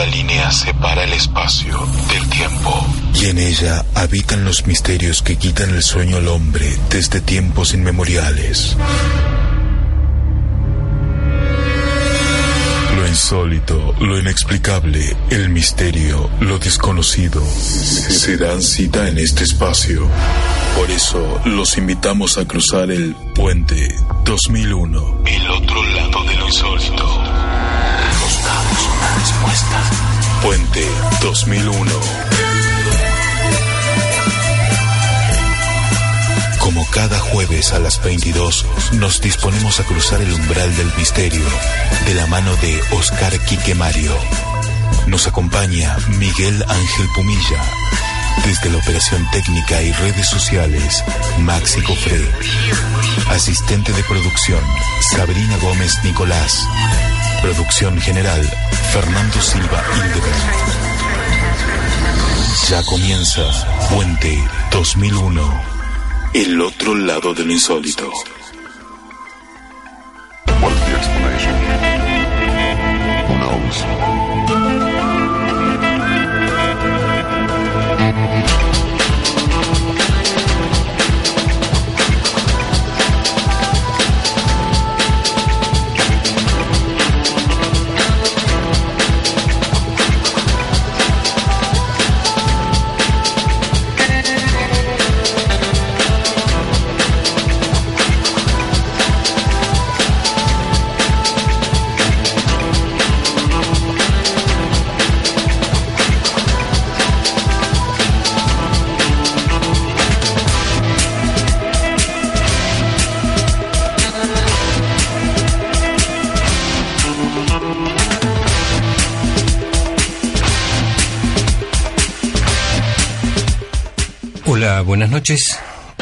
delgada línea separa el espacio del tiempo. Y en ella habitan los misterios que quitan el sueño al hombre desde tiempos inmemoriales. Lo insólito, lo inexplicable, el misterio, lo desconocido, se dan cita en este espacio. Por eso los invitamos a cruzar el puente 2001. El otro lado de lo insólito. Respuesta. Puente 2001. Como cada jueves a las 22, nos disponemos a cruzar el umbral del misterio de la mano de Oscar Quique Mario. Nos acompaña Miguel Ángel Pumilla. Desde la operación técnica y redes sociales, Maxi Cofré. Asistente de producción, Sabrina Gómez Nicolás. Producción general, Fernando Silva Hildebrand. Ya comienza Puente 2001. El otro lado de lo insólito. Who knows? Hola, buenas noches.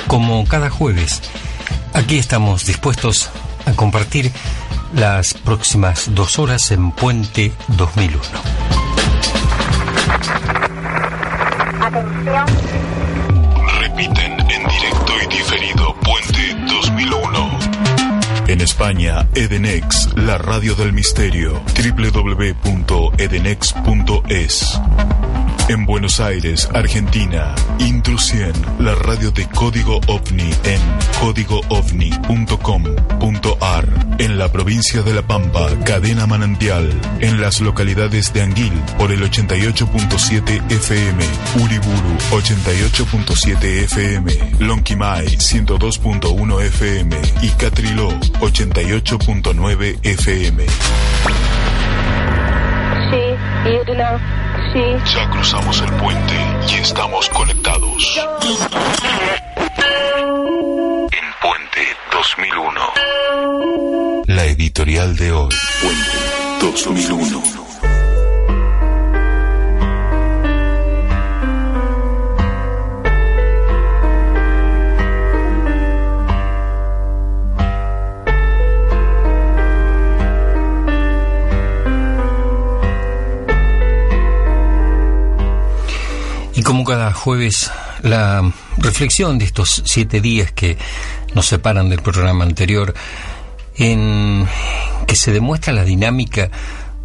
Como cada jueves, aquí estamos dispuestos a compartir las próximas dos horas en Puente 2001. Repiten en directo y diferido Puente 2001. En España, Edenex, la radio del misterio, www.edenex.es. En Buenos Aires, Argentina, Intrusión, la radio de Código OVNI en códigoovni.com.ar. En la provincia de La Pampa, Cadena Manantial. En las localidades de Anguil, por el 88.7 FM, Uriburu, 88.7 FM, Lonquimay, 102.1 FM y Catriló, 88.9 FM. Sí, sí. Ya cruzamos el puente y estamos conectados. En Puente 2001. La editorial de hoy. Puente 2001. Y como cada jueves, la reflexión de estos siete días que nos separan del programa anterior, en que se demuestra la dinámica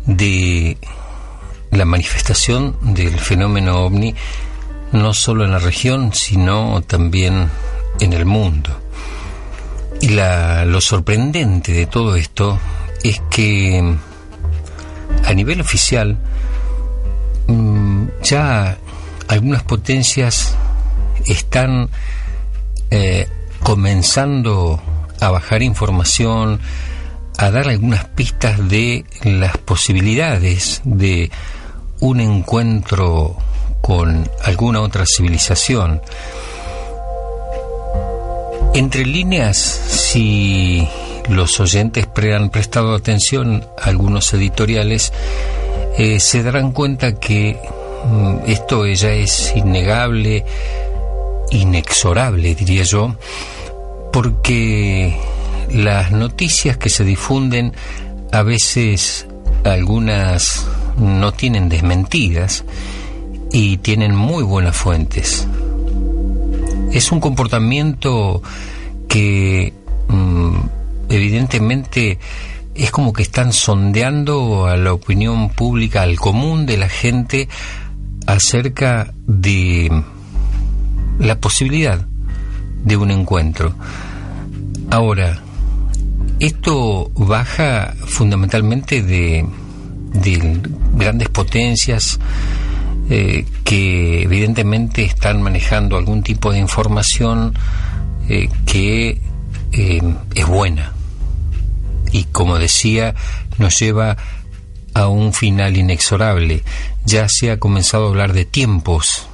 de la manifestación del fenómeno ovni, no solo en la región, sino también en el mundo. Y la, lo sorprendente de todo esto es que a nivel oficial mm, ya algunas potencias están eh, comenzando a bajar información, a dar algunas pistas de las posibilidades de un encuentro con alguna otra civilización. Entre líneas, si los oyentes pre han prestado atención a algunos editoriales, eh, se darán cuenta que esto ya es innegable, inexorable, diría yo, porque las noticias que se difunden a veces algunas no tienen desmentidas y tienen muy buenas fuentes. Es un comportamiento que mm, evidentemente es como que están sondeando a la opinión pública, al común de la gente, acerca de la posibilidad de un encuentro. Ahora, esto baja fundamentalmente de, grandes potencias eh, que evidentemente están manejando algún tipo de información eh, que eh, es buena y como decía nos lleva a un final inexorable. Ya se ha comenzado a hablar de tiempos.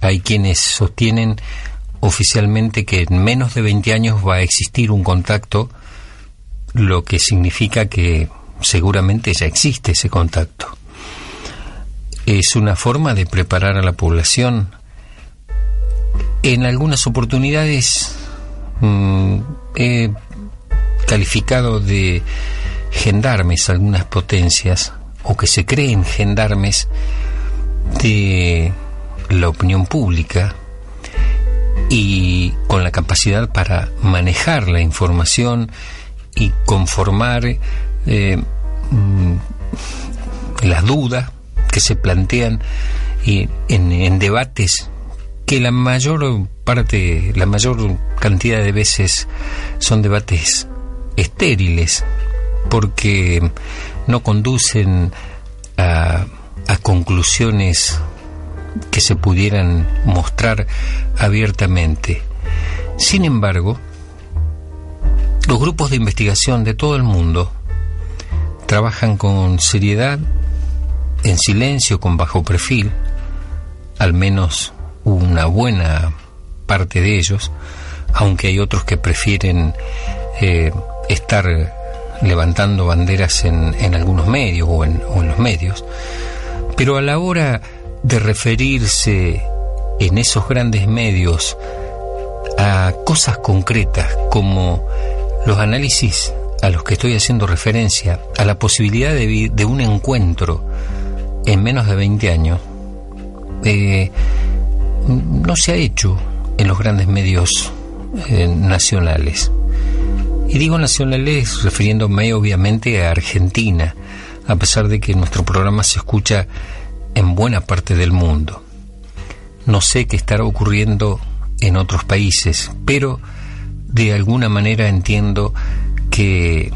Hay quienes sostienen oficialmente que en menos de 20 años va a existir un contacto lo que significa que seguramente ya existe ese contacto. Es una forma de preparar a la población. En algunas oportunidades mm, he calificado de gendarmes algunas potencias o que se creen gendarmes de la opinión pública y con la capacidad para manejar la información y conformar eh, mm, las dudas que se plantean y en, debates que la mayor parte, la mayor cantidad de veces son debates estériles porque no conducen a, conclusiones que se pudieran mostrar abiertamente. Sin embargo, los grupos de investigación de todo el mundo trabajan con seriedad, en silencio, con bajo perfil, al menos una buena parte de ellos, aunque hay otros que prefieren eh, estar levantando banderas en, algunos medios o en, o en los medios, pero a la hora de referirse en esos grandes medios a cosas concretas como los análisis a los que estoy haciendo referencia, a la posibilidad de, un encuentro en menos de 20 años, eh, no se ha hecho en los grandes medios eh, nacionales. Y digo nacionales refiriéndome obviamente a Argentina, a pesar de que nuestro programa se escucha en buena parte del mundo. No sé qué estará ocurriendo en otros países, pero de alguna manera entiendo que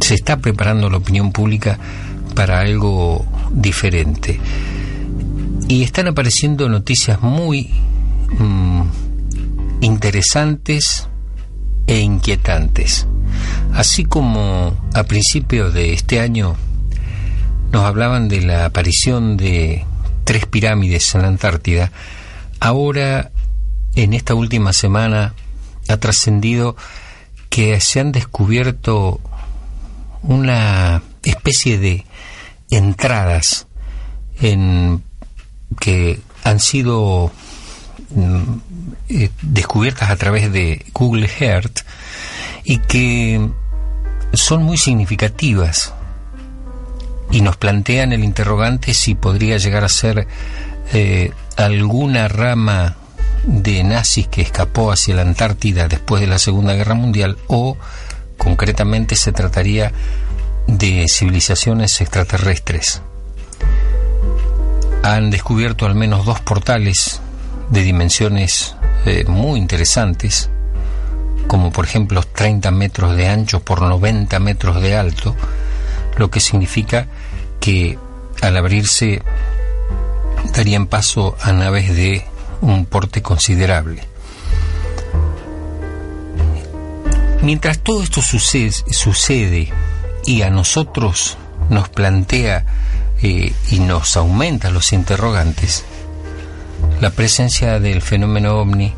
se está preparando la opinión pública para algo diferente. Y están apareciendo noticias muy mm, interesantes e inquietantes. Así como a principios de este año nos hablaban de la aparición de tres pirámides en la Antártida, ahora en esta última semana ha trascendido que se han descubierto una especie de entradas en que han sido mm, eh, descubiertas a través de Google Earth y que son muy significativas y nos plantean el interrogante si podría llegar a ser eh, alguna rama de nazis que escapó hacia la Antártida después de la Segunda Guerra Mundial o concretamente se trataría de civilizaciones extraterrestres. Han descubierto al menos dos portales de dimensiones eh, muy interesantes, como por ejemplo 30 metros de ancho por 90 metros de alto, lo que significa que al abrirse darían paso a naves de un porte considerable. Mientras todo esto sucede, y a nosotros nos plantea eh, y nos aumenta los interrogantes, la presencia del fenómeno ovni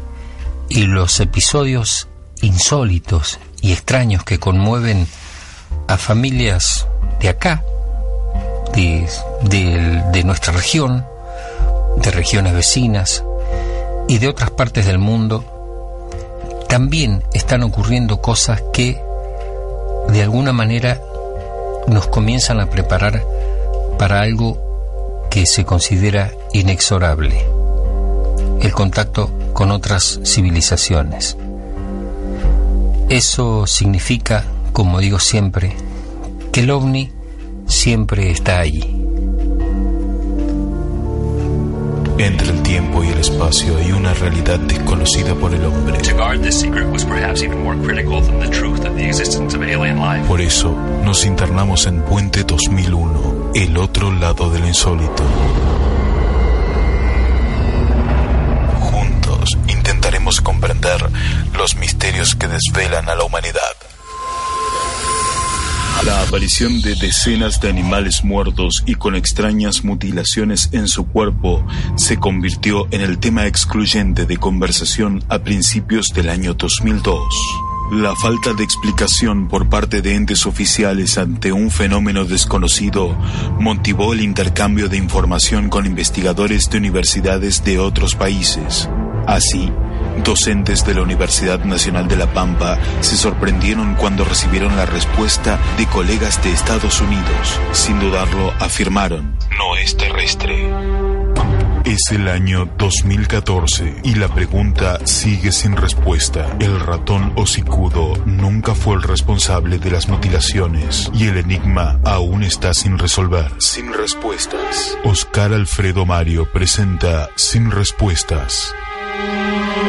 y los episodios insólitos y extraños que conmueven a familias de acá, de, de nuestra región, de regiones vecinas, y de otras partes del mundo, también están ocurriendo cosas que de alguna manera nos comienzan a preparar para algo que se considera inexorable, el contacto con otras civilizaciones. Eso significa como digo siempre, que el ovni siempre está allí. Entre el tiempo y el espacio hay una realidad desconocida por el hombre. Por eso nos internamos en Puente 2001, el otro lado del insólito. Los misterios que desvelan a la humanidad. La aparición de decenas de animales muertos y con extrañas mutilaciones en su cuerpo se convirtió en el tema excluyente de conversación a principios del año 2002. La falta de explicación por parte de entes oficiales ante un fenómeno desconocido motivó el intercambio de información con investigadores de universidades de otros países. Así, Docentes de la Universidad Nacional de La Pampa se sorprendieron cuando recibieron la respuesta de colegas de Estados Unidos. Sin dudarlo, afirmaron, no es terrestre. Es el año 2014 y la pregunta sigue sin respuesta. El ratón hocicudo nunca fue el responsable de las mutilaciones y el enigma aún está sin resolver. Sin respuestas. Oscar Alfredo Mario presenta Sin Respuestas.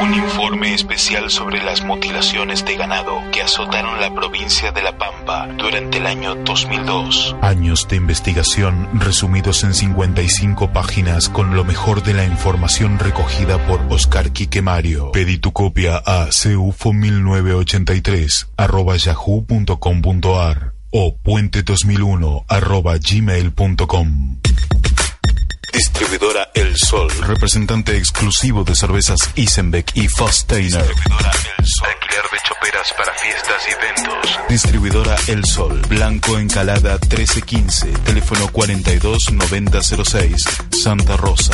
Un informe especial sobre las mutilaciones de ganado que azotaron la provincia de La Pampa durante el año 2002. Años de investigación resumidos en 55 páginas con lo mejor de la información recogida por Oscar Quique Mario. Pedí tu copia a ceufo1983 arroba yahoo.com.ar o puente2001 arroba gmail.com. Distribuidora El Sol, representante exclusivo de cervezas Isenbeck y Fosteiner. Distribuidora El Sol, alquiler de choperas para fiestas y eventos. Distribuidora El Sol, Blanco Encalada 1315, teléfono 429006, Santa Rosa.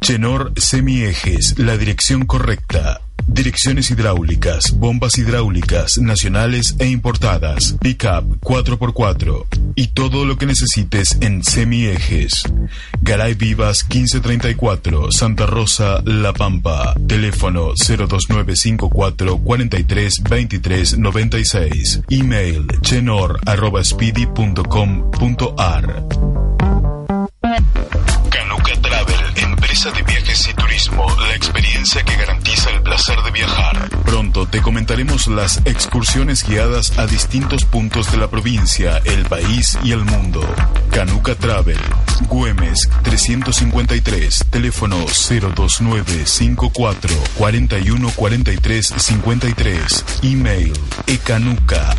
Chenor Semiejes, la dirección correcta. Direcciones hidráulicas, bombas hidráulicas, nacionales e importadas, pickup 4x4 y todo lo que necesites en semiejes. Garay Vivas 1534, Santa Rosa, La Pampa. Teléfono 02954 43 23 96. Email chenor de viajes y turismo, la experiencia que garantiza el placer de viajar. Pronto te comentaremos las excursiones guiadas a distintos puntos de la provincia, el país y el mundo. Canuca Travel, Güemes 353, teléfono 029 54 41 43 53, email ecanuca.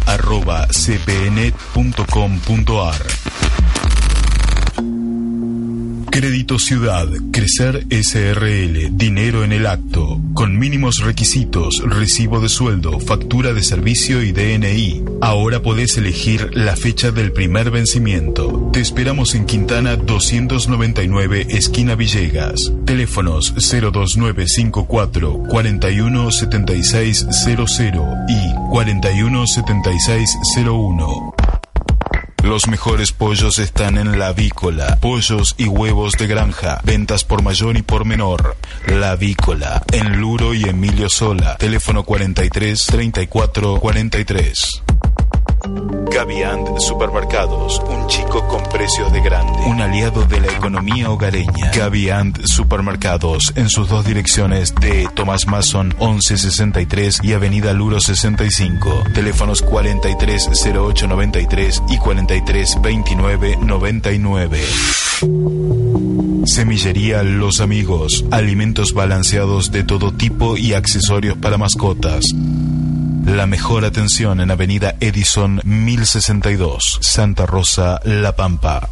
Crédito Ciudad, Crecer SRL, dinero en el acto, con mínimos requisitos, recibo de sueldo, factura de servicio y DNI. Ahora podés elegir la fecha del primer vencimiento. Te esperamos en Quintana 299, esquina Villegas. Teléfonos 02954 417600 y 417601. Los mejores pollos están en La Avícola. Pollos y huevos de granja. Ventas por mayor y por menor. La Avícola. En Luro y Emilio Sola. Teléfono 43 34 43. Gaviand Supermercados, un chico con precios de grande, un aliado de la economía hogareña. Gaviand Supermercados, en sus dos direcciones de Tomás Mason 1163 y Avenida Luro 65. Teléfonos 430893 y 432999. Semillería Los Amigos, alimentos balanceados de todo tipo y accesorios para mascotas. La mejor atención en Avenida Edison 1062, Santa Rosa, La Pampa.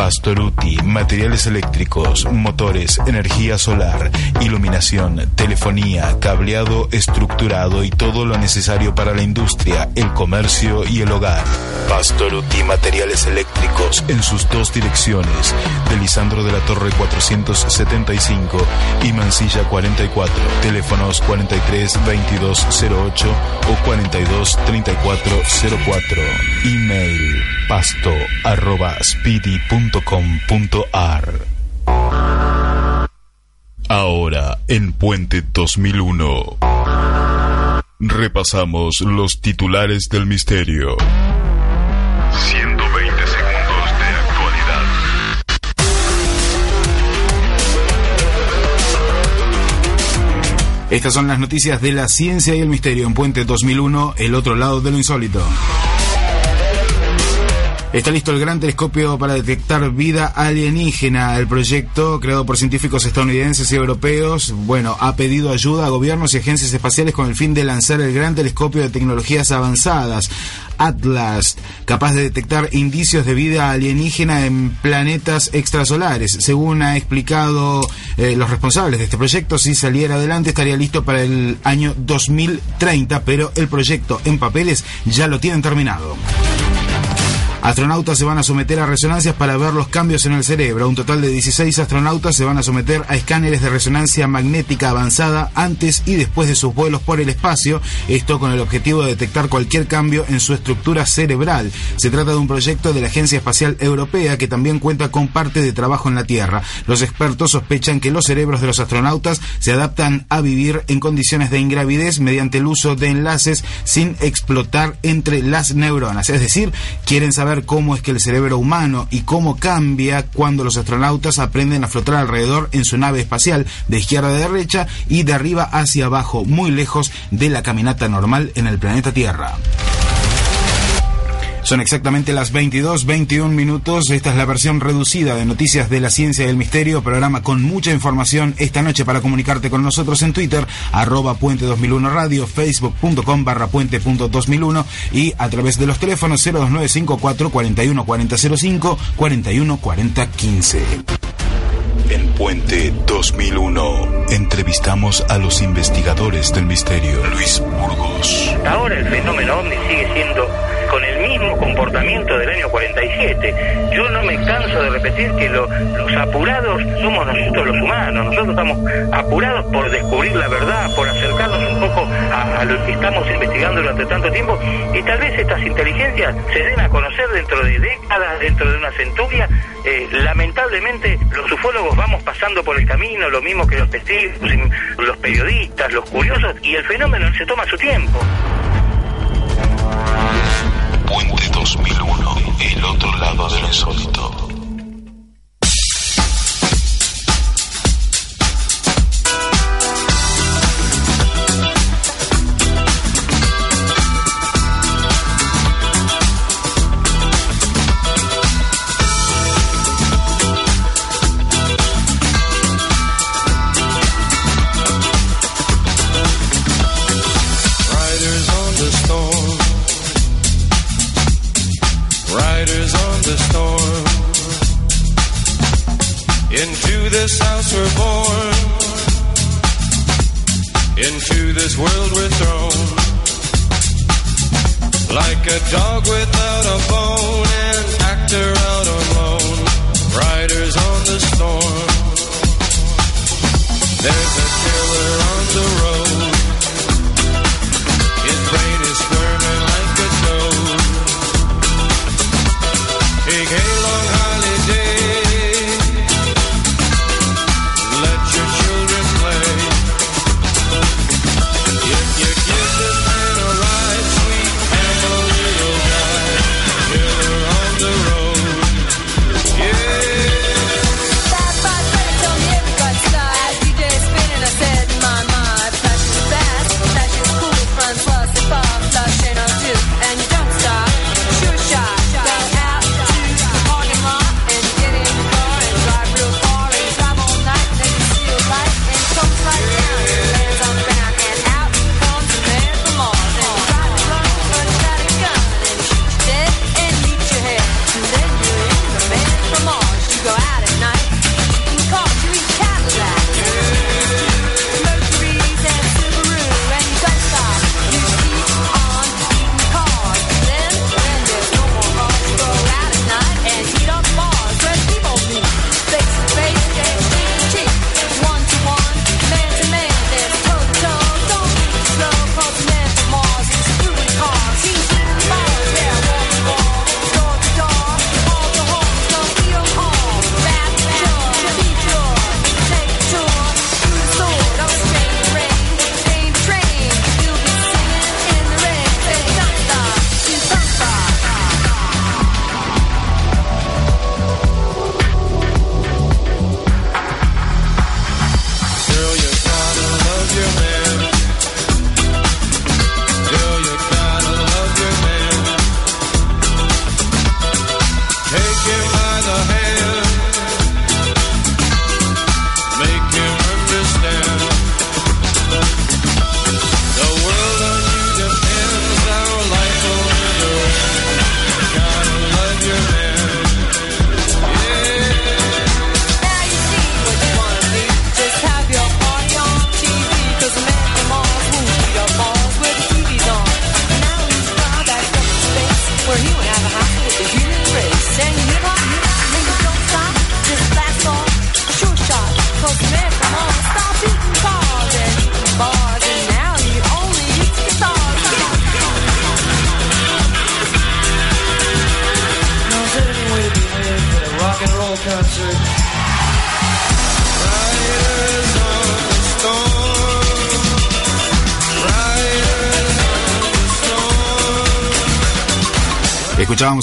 Pastoruti, materiales eléctricos, motores, energía solar, iluminación, telefonía, cableado estructurado y todo lo necesario para la industria, el comercio y el hogar. Pastoruti, materiales eléctricos en sus dos direcciones, de Lisandro de la Torre 475 y Mansilla 44, teléfonos 43 22 08 o 42 34 04. Email pasto arroba Ahora en Puente 2001. Repasamos los titulares del misterio. 120 segundos de actualidad. Estas son las noticias de la ciencia y el misterio en Puente 2001, el otro lado de lo insólito. Está listo el gran telescopio para detectar vida alienígena. El proyecto, creado por científicos estadounidenses y europeos, bueno, ha pedido ayuda a gobiernos y agencias espaciales con el fin de lanzar el gran telescopio de tecnologías avanzadas. Atlas, capaz de detectar indicios de vida alienígena en planetas extrasolares. Según ha explicado eh, los responsables de este proyecto, si saliera adelante estaría listo para el año 2030, pero el proyecto en papeles ya lo tienen terminado. Astronautas se van a someter a resonancias para ver los cambios en el cerebro. Un total de 16 astronautas se van a someter a escáneres de resonancia magnética avanzada antes y después de sus vuelos por el espacio, esto con el objetivo de detectar cualquier cambio en su estructura cerebral. Se trata de un proyecto de la Agencia Espacial Europea que también cuenta con parte de trabajo en la Tierra. Los expertos sospechan que los cerebros de los astronautas se adaptan a vivir en condiciones de ingravidez mediante el uso de enlaces sin explotar entre las neuronas. Es decir, quieren saber cómo es que el cerebro humano y cómo cambia cuando los astronautas aprenden a flotar alrededor en su nave espacial de izquierda a derecha y de arriba hacia abajo, muy lejos de la caminata normal en el planeta Tierra. Son exactamente las 22, 21 minutos. Esta es la versión reducida de Noticias de la Ciencia y el Misterio, programa con mucha información esta noche para comunicarte con nosotros en Twitter, arroba puente 2001 radio, facebook.com barra puente.2001 y a través de los teléfonos 02954 41 4005 41 40 15. En Puente 2001 entrevistamos a los investigadores del misterio. Luis Burgos. Ahora el fenómeno ovni sigue siendo con el mismo comportamiento del año 47. Yo no me canso de repetir que lo- los apurados somos nosotros los humanos. Nosotros estamos apurados por descubrir la verdad, por acercarnos un poco a, a lo que estamos investigando durante tanto tiempo y tal vez estas inteligencias se den a conocer dentro de décadas, dentro de una centuria. Eh, lamentablemente los ufólogos vamos pasando por el camino, lo mismo que los testigos, los periodistas, los curiosos, y el fenómeno se toma su tiempo. Puente 2001, el otro lado del insólito. Into this house we're born. Into this world we're thrown. Like a dog without a bone, an actor out on loan. Riders on the storm. There's a killer on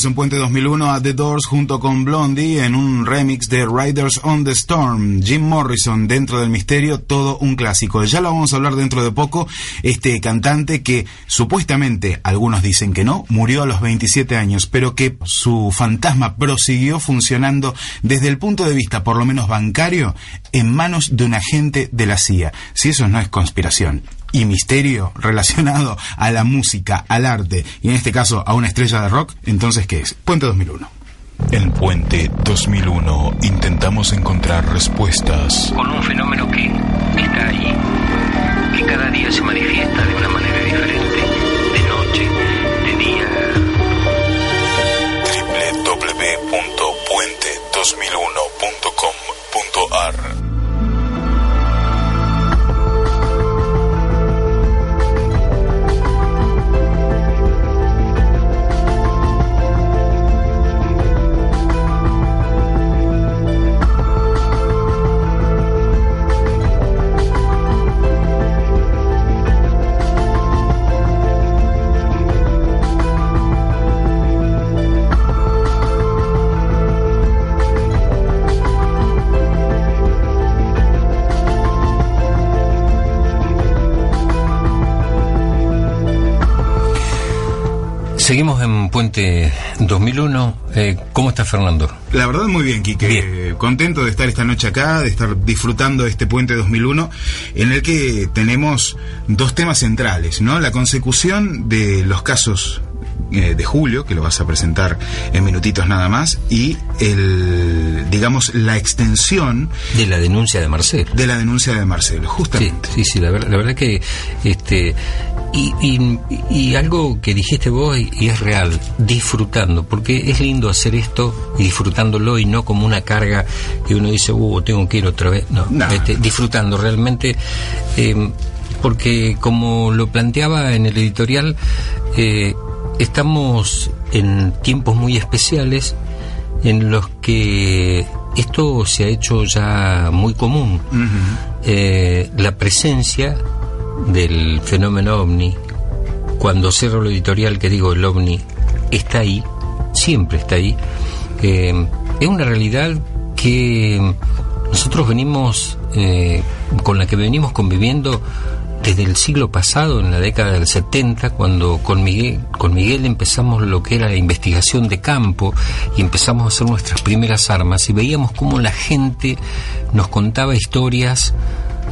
en Puente 2001 a The Doors junto con Blondie en un remix de Riders on the Storm. Jim Morrison dentro del misterio, todo un clásico. Ya lo vamos a hablar dentro de poco. Este cantante que supuestamente, algunos dicen que no, murió a los 27 años, pero que su fantasma prosiguió funcionando desde el punto de vista, por lo menos bancario, en manos de un agente de la CIA. Si eso no es conspiración y misterio relacionado a la música, al arte y en este caso a una estrella de rock, entonces ¿qué es? Puente 2001. En Puente 2001 intentamos encontrar respuestas. Con un fenómeno que está ahí, que cada día se manifiesta de una manera Puente 2001. Eh, ¿Cómo está Fernando? La verdad muy bien, Quique. Bien. Contento de estar esta noche acá, de estar disfrutando de este Puente 2001, en el que tenemos dos temas centrales, ¿no? La consecución de los casos eh, de julio, que lo vas a presentar en minutitos nada más, y el, digamos, la extensión De la denuncia de Marcelo. de la denuncia de Marcelo, justamente. sí, sí, la, ver- la verdad que este y, y- y algo que dijiste vos y, y es real, disfrutando, porque es lindo hacer esto y disfrutándolo y no como una carga que uno dice, uh, tengo que ir otra vez. No, No. este, disfrutando realmente, eh, porque como lo planteaba en el editorial, eh, estamos en tiempos muy especiales en los que esto se ha hecho ya muy común. Eh, la presencia del fenómeno ovni, cuando cierro lo editorial que digo el ovni está ahí, siempre está ahí, eh, es una realidad que nosotros venimos, eh, con la que venimos conviviendo desde el siglo pasado, en la década del 70, cuando con Miguel, con Miguel empezamos lo que era la investigación de campo y empezamos a hacer nuestras primeras armas y veíamos cómo la gente nos contaba historias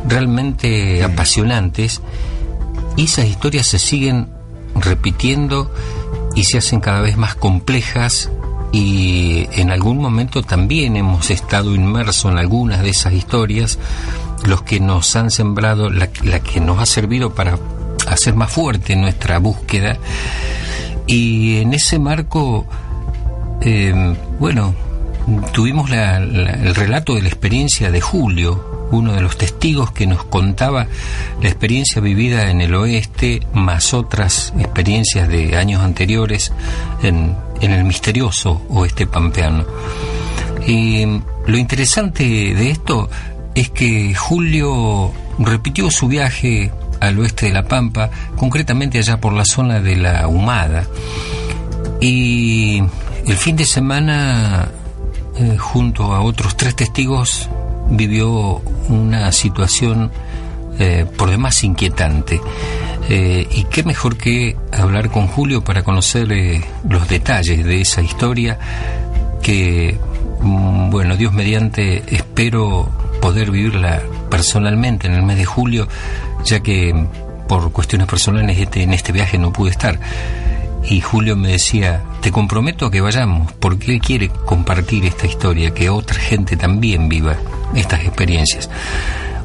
realmente apasionantes y esas historias se siguen repitiendo y se hacen cada vez más complejas y en algún momento también hemos estado inmersos en algunas de esas historias, los que nos han sembrado, la, la que nos ha servido para hacer más fuerte nuestra búsqueda. Y en ese marco, eh, bueno, tuvimos la- la- el relato de la experiencia de Julio, uno de los testigos que nos contaba la experiencia vivida en el oeste, más otras experiencias de años anteriores en, el misterioso oeste pampeano. Y lo interesante de esto es que Julio repitió su viaje al oeste de La Pampa, concretamente allá por la zona de la Humada. Y el fin de semana, eh, junto a otros tres testigos, vivió una situación eh, por demás inquietante. Eh, y qué mejor que hablar con Julio para conocer eh, los detalles de esa historia que, mm, bueno, Dios mediante, espero poder vivirla personalmente en el mes de julio, ya que mm, por cuestiones personales este, en este viaje no pude estar. Y Julio me decía, te comprometo a que vayamos, porque él quiere compartir esta historia, que otra gente también viva estas experiencias.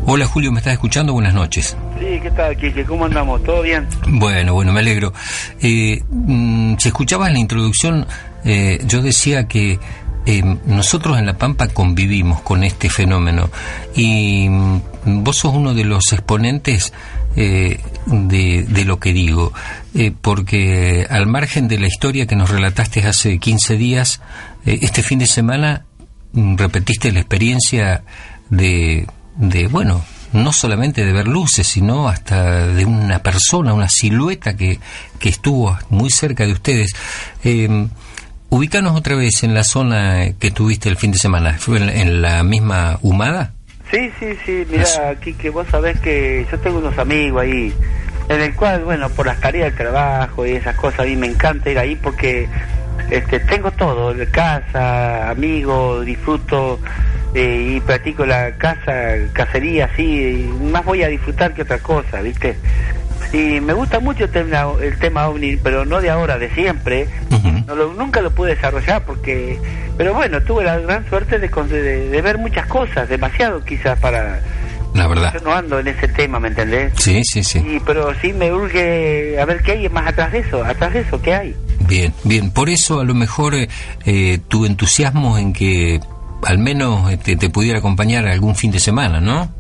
Hola Julio, ¿me estás escuchando? Buenas noches. Sí, ¿qué tal, Kike? ¿Cómo andamos? ¿Todo bien? Bueno, bueno, me alegro. Eh, mm, si escuchabas en la introducción, eh, yo decía que eh, nosotros en La Pampa convivimos con este fenómeno y mm, vos sos uno de los exponentes eh, de, de lo que digo, eh, porque al margen de la historia que nos relataste hace 15 días, eh, este fin de semana repetiste la experiencia de, de, bueno, no solamente de ver luces, sino hasta de una persona, una silueta que, que estuvo muy cerca de ustedes. Eh, ubicanos otra vez en la zona que tuviste el fin de semana. ¿Fue en, en la misma humada? Sí, sí, sí, mira, aquí que vos sabés que yo tengo unos amigos ahí, en el cual, bueno, por las tareas del trabajo y esas cosas, a mí me encanta ir ahí porque este, tengo todo, casa, amigos, disfruto eh, y practico la casa, cacería, así, más voy a disfrutar que otra cosa, ¿viste? Y me gusta mucho el tema, el tema ovni, pero no de ahora, de siempre. No lo- nunca lo pude desarrollar porque... Pero bueno, tuve la gran suerte de, de, de ver muchas cosas, demasiado quizás para... La verdad. Yo no ando en ese tema, ¿me entendés? Sí, sí, sí. Y, pero sí me urge a ver qué hay más atrás de eso, atrás de eso, ¿qué hay? Bien, bien. Por eso a lo mejor eh, eh, tu entusiasmo en que al menos este, te pudiera acompañar algún fin de semana, ¿no?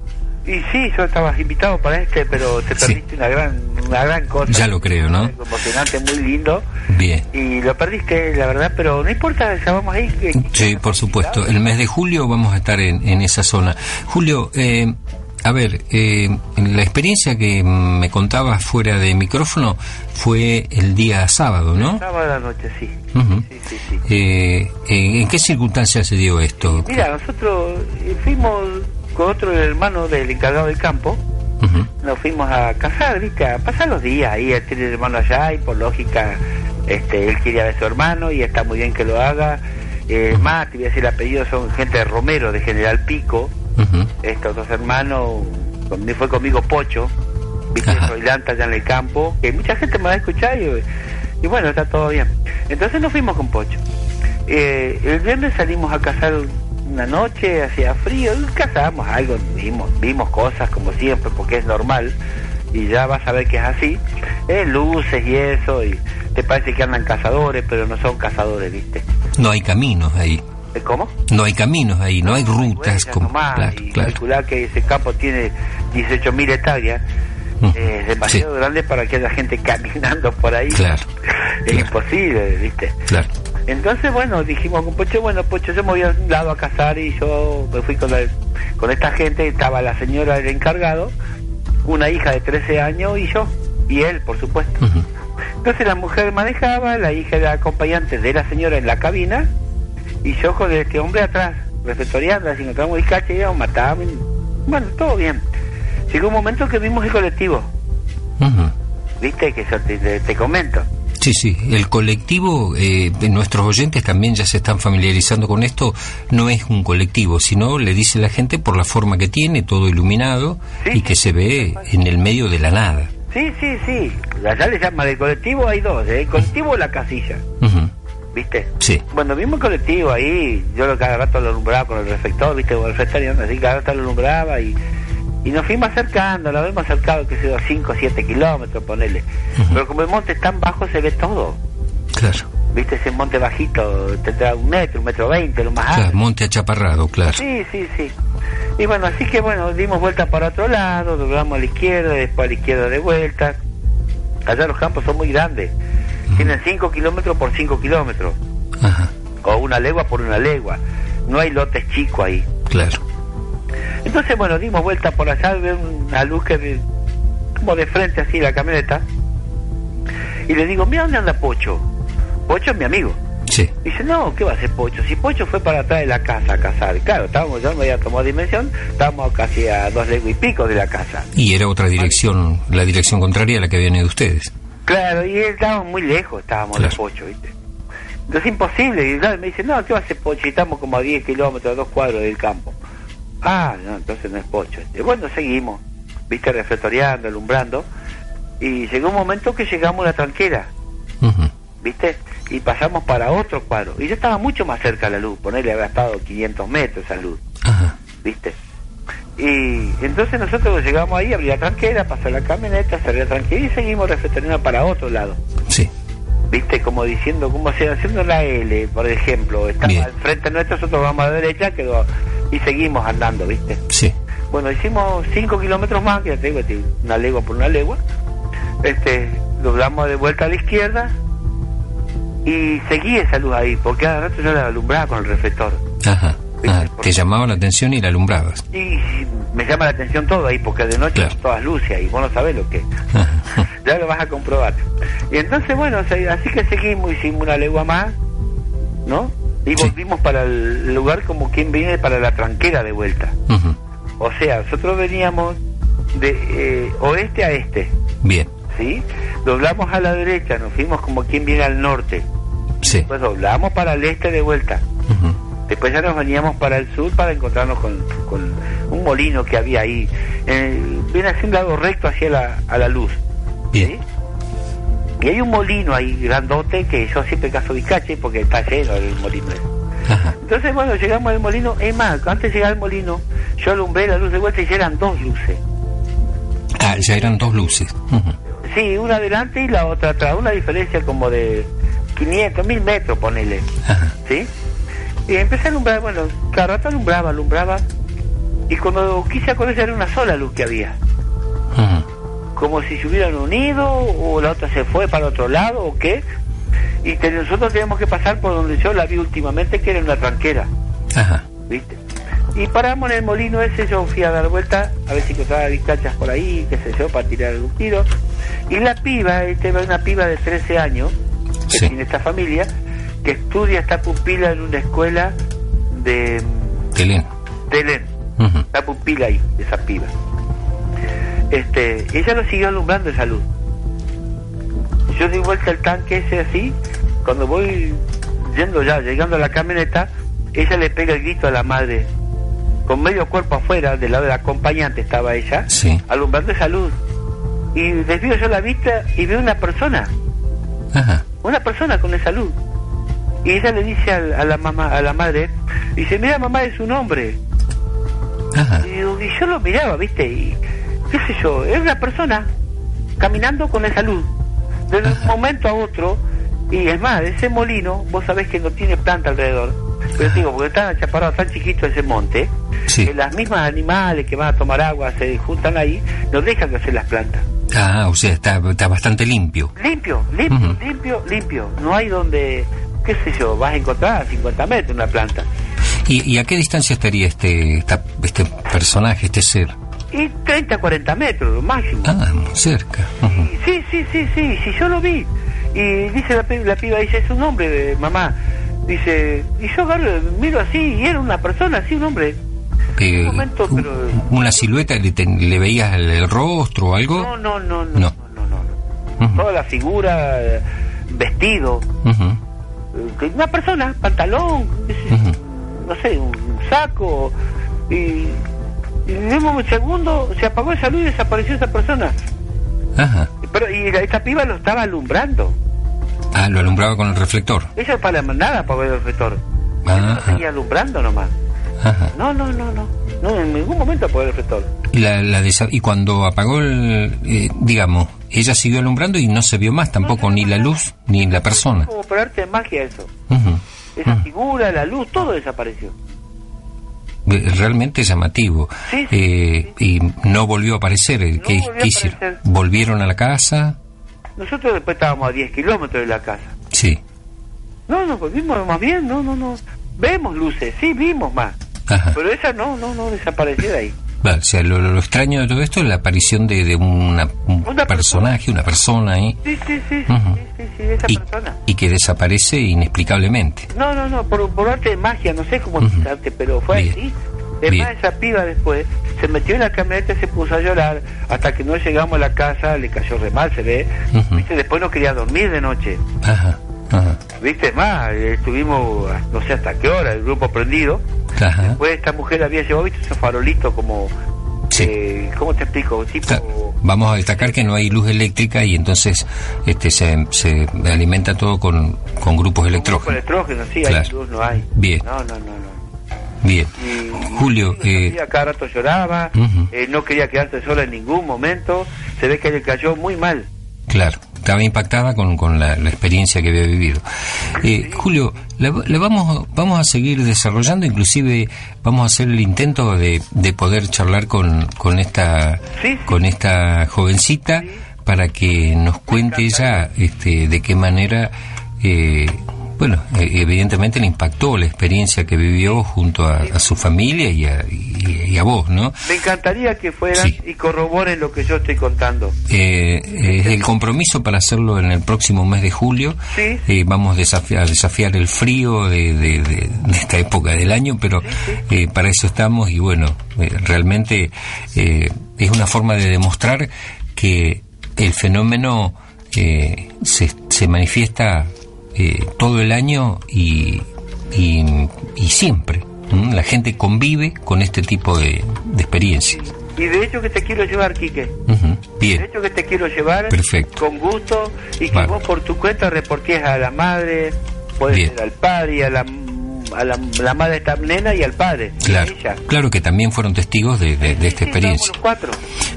Y sí, yo estabas invitado para este, pero te Sí. perdiste una gran una gran cosa. Ya lo creo, ¿no? Emocionante, muy lindo. Bien. Y lo perdiste, la verdad, pero no importa, ya vamos ahí. Sí, por supuesto. El mes de julio vamos a estar en, en esa zona. Julio, eh, a ver, eh, la experiencia que me contabas fuera de micrófono fue el día sábado, ¿no? Sábado a la noche, sí. Sí, sí, sí. Eh, ¿En qué circunstancias se dio esto? Mira, nosotros eh, fuimos con otro hermano del encargado del campo, nos fuimos a cazar, ¿viste? A pasar los días ahí, él tiene el hermano allá y por lógica, este, él quería ver a su hermano y está muy bien que lo haga. Eh, más, te voy a decir el apellido, son gente de Romero, de General Pico, Estos dos hermanos, fue conmigo Pocho, soy Lanta allá en el campo, que mucha gente me va a escuchar y, y bueno, está todo bien. Entonces nos fuimos con Pocho. Eh, el viernes salimos a cazar una noche, hacía frío, y cazamos algo, vimos, vimos cosas como siempre, porque es normal, y ya vas a ver que es así, eh, luces y eso, y te parece que andan cazadores, pero no son cazadores, viste. No hay caminos ahí. ¿Eh, ¿Cómo? No hay caminos ahí, no hay rutas. huellas como, nomás, claro, y claro. calcular que ese campo tiene 18.000 hectáreas, Ujú. eh, es demasiado grande para que haya gente caminando por ahí. Claro, Es imposible, ¿viste? Claro. Entonces, bueno, dijimos con Pocho, bueno, Pocho, yo me voy a un lado a cazar y yo me fui con, la- con esta gente, estaba la señora del encargado, una hija de 13 años y yo, y él, por supuesto. Entonces la mujer manejaba, la hija era acompañante de la señora en la cabina y yo con este hombre atrás, reflectoreando, así encontramos el cache, íbamos, matábamos, y- bueno, todo bien. Llegó un momento que vimos el colectivo, viste, que yo te, te- te comento. Sí, sí, el colectivo, eh, nuestros oyentes también ya se están familiarizando con esto, no es un colectivo, sino le dice la gente por la forma que tiene, todo iluminado Sí, y que sí, se ve en el medio de la nada. Sí, sí, sí, allá le llaman el colectivo, hay dos, ¿eh? el colectivo o la casilla. Viste. Sí, Bueno, vimos el colectivo ahí, yo lo cada rato lo alumbraba con el reflector, viste, con el reflector, así cada rato lo alumbraba y, y nos fuimos acercando, nos hemos acercado, que sé yo, 5 o 7 kilómetros, ponele. Pero como el monte es tan bajo, se ve todo, claro. viste, ese monte bajito, tendrá un metro, un metro veinte, lo más Claro, alto. monte achaparrado, claro. Sí, sí, sí. Y bueno, así que bueno, dimos vuelta para otro lado, doblamos a la izquierda, después a la izquierda de vuelta. Allá los campos son muy grandes, tienen 5 kilómetros por 5 kilómetros, Ajá, o una legua por una legua. No hay lotes chicos ahí. claro. Entonces, bueno, dimos vuelta por allá, veo una luz que de- como de frente así la camioneta. Y le digo, mira dónde anda Pocho. Pocho es mi amigo. Sí, Dice, no, ¿qué va a hacer Pocho? Si Pocho fue para atrás de la casa a cazar. Claro, estábamos, yo me había tomado dimensión, estábamos casi a dos leguas y pico de la casa. y era otra dirección, la dirección contraria a la que habían ido ustedes. Claro, y él estábamos muy lejos, estábamos Claro. de Pocho, ¿viste? Entonces imposible. Y claro, me dice, no, ¿qué va a hacer Pocho? Y estamos como a 10 kilómetros, a dos cuadros del campo. Ah, no, entonces no es Pocho. este. Bueno, seguimos, ¿viste? Reflectoreando, alumbrando. Y llegó un momento que llegamos a la tranquera. ¿viste? Y pasamos para otro cuadro. Y yo estaba mucho más cerca de la luz, ponerle había estado 500 metros esa luz, Ajá, ¿viste? Y entonces nosotros llegamos ahí, abrí la tranquera, pasó la camioneta, cerré la tranquera y seguimos reflectoreando para otro lado. sí, viste como diciendo como se haciendo la L por ejemplo estaba al frente nuestro nosotros vamos a la derecha quedó y seguimos andando viste sí. bueno hicimos 5 kilómetros más que ya te digo una legua por una legua. Este doblamos de vuelta a la izquierda y seguí esa luz ahí porque cada rato yo la alumbraba con el reflector. Ajá, Ah, te llamaba la atención y la alumbrabas. Y me llama la atención todo ahí, porque de noche Claro. todas luces y vos no sabés lo que es. ya lo vas a comprobar. Y entonces, bueno, así que seguimos, hicimos una legua más, ¿no? Y Sí. volvimos para el lugar como quien viene para la tranquera de vuelta. O sea, nosotros veníamos de eh, oeste a este, Bien, ¿sí? Doblamos a la derecha, nos fuimos como quien viene al norte. sí. Después doblamos para el este de vuelta. Después ya nos veníamos para el sur para encontrarnos con, con un molino que había ahí. Eh, viene hacia un lado recto hacia la, a la luz. Bien. ¿sí? Y hay un molino ahí grandote que yo siempre caso bicache porque está lleno el molino. Ajá. Entonces, bueno, llegamos al molino. Es más, antes de llegar al molino, yo alumbré la luz de vuelta y ya eran dos luces. Ah, ya eran dos luces. Sí, una adelante y la otra atrás. Una diferencia como de 500, 1000 metros, ponele. Ajá. ¿Sí? Y empecé a alumbrar, bueno, cada rato alumbraba, alumbraba. Y cuando quise acordar era una sola luz que había. Como si se hubieran unido o la otra se fue para otro lado o qué. Y te- nosotros teníamos que pasar por donde yo la vi últimamente, que era una tranquera. Ajá. ¿viste? Y paramos en el molino ese, yo fui a dar vuelta, a ver si encontraba vistachas por ahí, qué sé yo, para tirar algún tiro. Y la piba, este era una piba de 13 años, que Sí. tiene esta familia, que estudia, está pupila en una escuela de Telén. Ujú. está pupila ahí, esa piba. Este, ella lo siguió alumbrando esa luz. Yo di vuelta al tanque ese así, cuando voy yendo ya, llegando a la camioneta, ella le pega el grito a la madre. Con medio cuerpo afuera, del lado del acompañante estaba ella, Sí. alumbrando esa luz. Y desvío yo la vista y veo una persona, Ajá. una persona con esa luz. Y ella le dice al- a, la mamá, a la madre, dice, mira mamá, es un hombre. Ajá. Y, digo, y yo lo miraba, ¿viste? Y qué sé yo, era una persona caminando con esa luz. De un momento a otro, y es más, ese molino, vos sabés que no tiene planta alrededor. Pero digo, porque está chaparrado tan chiquito ese monte, Sí. que las mismas animales que van a tomar agua se juntan ahí, no dejan crecer las plantas. Ah, o sea, está, está bastante limpio. Limpio, limpio, limpio, limpio. No hay donde, qué sé yo, vas a encontrar a 50 metros una planta. ¿Y, y a qué distancia estaría este, esta- este personaje, este ser? Y 30, 40 metros, lo máximo. Ah, muy cerca. Sí, sí, sí, sí, sí, yo lo vi. Y dice la, la piba, dice, es un hombre, de mamá. Dice, y yo miro así, y era una persona, así, un hombre. Eh, momento, u- pero- ¿Una silueta? ¿Le, te- le veías el, el rostro o algo? No, no, no, no, No. no, no. Toda la figura, eh, vestido, que una persona, pantalón, no sé, un saco, y, y en un segundo se apagó esa luz y desapareció esa persona. Ajá. Pero, y la- esta piba lo estaba alumbrando. Ah, lo alumbraba con el reflector. Ella para nada apagó el reflector. Ah, ah. seguía alumbrando nomás. Ajá. No, no, no, no. No, en ningún momento apagó el reflector. Y, la, la y cuando apagó el, eh, digamos, ella siguió alumbrando y no se vio más tampoco ni la luz ni la persona. Como por arte de magia eso. Esa figura, la luz, todo desapareció. Eh, Realmente llamativo. Sí, sí, Eh, Y no volvió a aparecer. eh, No ¿Qué, volvió qué hicieron? aparecer. ¿Volvieron a la casa? Nosotros después estábamos a 10 kilómetros de la casa. Sí. No, no, pues vimos más bien, no, no, no. Vemos luces, sí, vimos más. Ajá. Pero esa no, no, no desapareció de ahí. Vale, o sea, lo, lo extraño de todo esto es la aparición de, de una, un Una personaje, una persona ahí, Sí, sí, sí, sí, Ujú. sí, sí, sí, esa y, persona. y que desaparece inexplicablemente. No, no, no, por, por arte de magia, no sé cómo Ujú. explicarte, pero fue Bien. así. Es Bien. más, esa piba después se metió en la camioneta y se puso a llorar hasta que no llegamos a la casa, le cayó re mal, se ve. Ujú. ¿Viste? Después no quería dormir de noche. Ajá, ajá, ¿Viste? Más, eh, estuvimos no sé hasta qué hora, el grupo prendido. ajá. Después esta mujer había llevado, ¿viste? Esos farolitos como... Sí. eh, ¿Cómo te explico? Tipo... Vamos a destacar que no hay luz eléctrica y entonces este se, se alimenta todo con, con grupos Con electrógenos. electrógeno, sí, Claro. hay luz, no hay. Bien. No, no, no, no. Bien. Y, Julio, eh, cada rato lloraba, eh, no quería quedarse sola en ningún momento, se ve que le cayó muy mal. Claro, estaba impactada con, con la, la experiencia que había vivido. Eh, Julio, la, la vamos, vamos a seguir desarrollando, inclusive vamos a hacer el intento de, de poder charlar con, con esta Sí, con esta jovencita para que nos cuente ella este, de qué manera eh, bueno, eh, evidentemente le impactó la experiencia que vivió junto a, a su familia y a, y- y a vos, ¿no? Me encantaría que fueran Sí. y corroboren lo que yo estoy contando. Eh, eh, el compromiso para hacerlo en el próximo mes de julio. Sí. Eh, vamos a desafiar, a desafiar el frío de, de- de- de esta época del año, pero eh, para eso estamos y bueno, eh, realmente es una forma de demostrar que el fenómeno eh, se, se manifiesta eh, todo el año y, y, y siempre. La gente convive con este tipo de, de experiencias. Y de hecho que te quiero llevar, Quique. Bien. De hecho que te quiero llevar Perfecto. con gusto y que Vale. vos por tu cuenta reportes a la madre, puede Bien. ser al padre y a la, a la, la madre de esta nena y al padre. Claro, ella. claro que también fueron testigos de, de- de esta Sí, experiencia. los cuatro.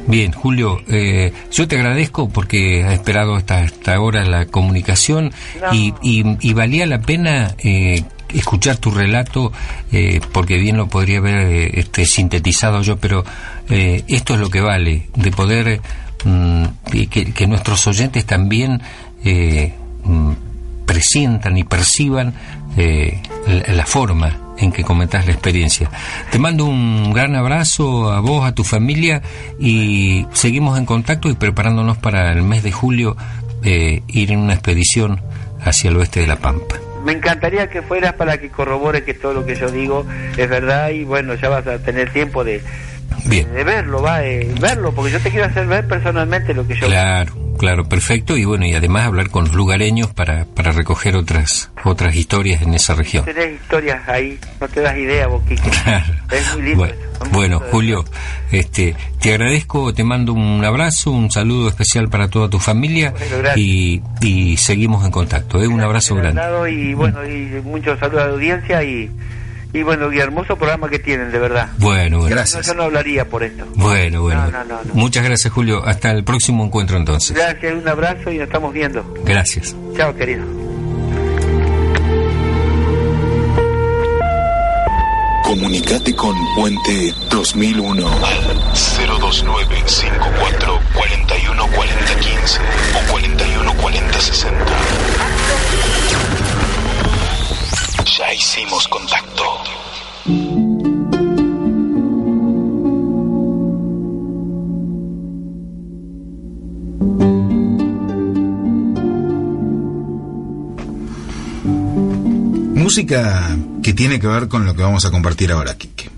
Bien, Julio, eh, yo te agradezco porque has esperado hasta, hasta ahora la comunicación No. y, y- y valía la pena eh, escuchar tu relato eh, porque bien lo podría haber eh, este, sintetizado yo, pero eh, esto es lo que vale, de poder mm, que, que nuestros oyentes también mm, presientan y perciban eh, la, forma en que comentás la experiencia. Te mando un gran abrazo a vos, a tu familia y seguimos en contacto y preparándonos para el mes de julio eh, ir en una expedición hacia el oeste de La Pampa. Me encantaría que fueras para que corrobore que todo lo que yo digo es verdad y bueno, ya vas a tener tiempo de, Bien. de verlo, va, de verlo, porque yo te quiero hacer ver personalmente lo que yo Claro, claro, perfecto y bueno, y además hablar con los lugareños para, para recoger otras otras historias en esa región. Tenés historias ahí, no te das idea, vos, Quique. Claro. Es muy lindo. Bueno, eso. bueno, Julio, este, te agradezco, te mando un abrazo, un saludo especial para toda tu familia Bueno, y, y seguimos en contacto. ¿eh? Un abrazo grande. Y bueno, y muchos saludos a la audiencia y, y bueno, y hermoso programa que tienen, de verdad. Bueno, bueno. No, yo no hablaría por esto. Bueno, bueno. No, no, no, no. Muchas gracias, Julio. Hasta el próximo encuentro entonces. Gracias, un abrazo y nos estamos viendo. Gracias. Chao, querido. Comunicate con Puente 2001 al 029 54 41 40 15 o 41 40 60. Ya hicimos contacto. Música que tiene que ver con lo que vamos a compartir ahora, Kike.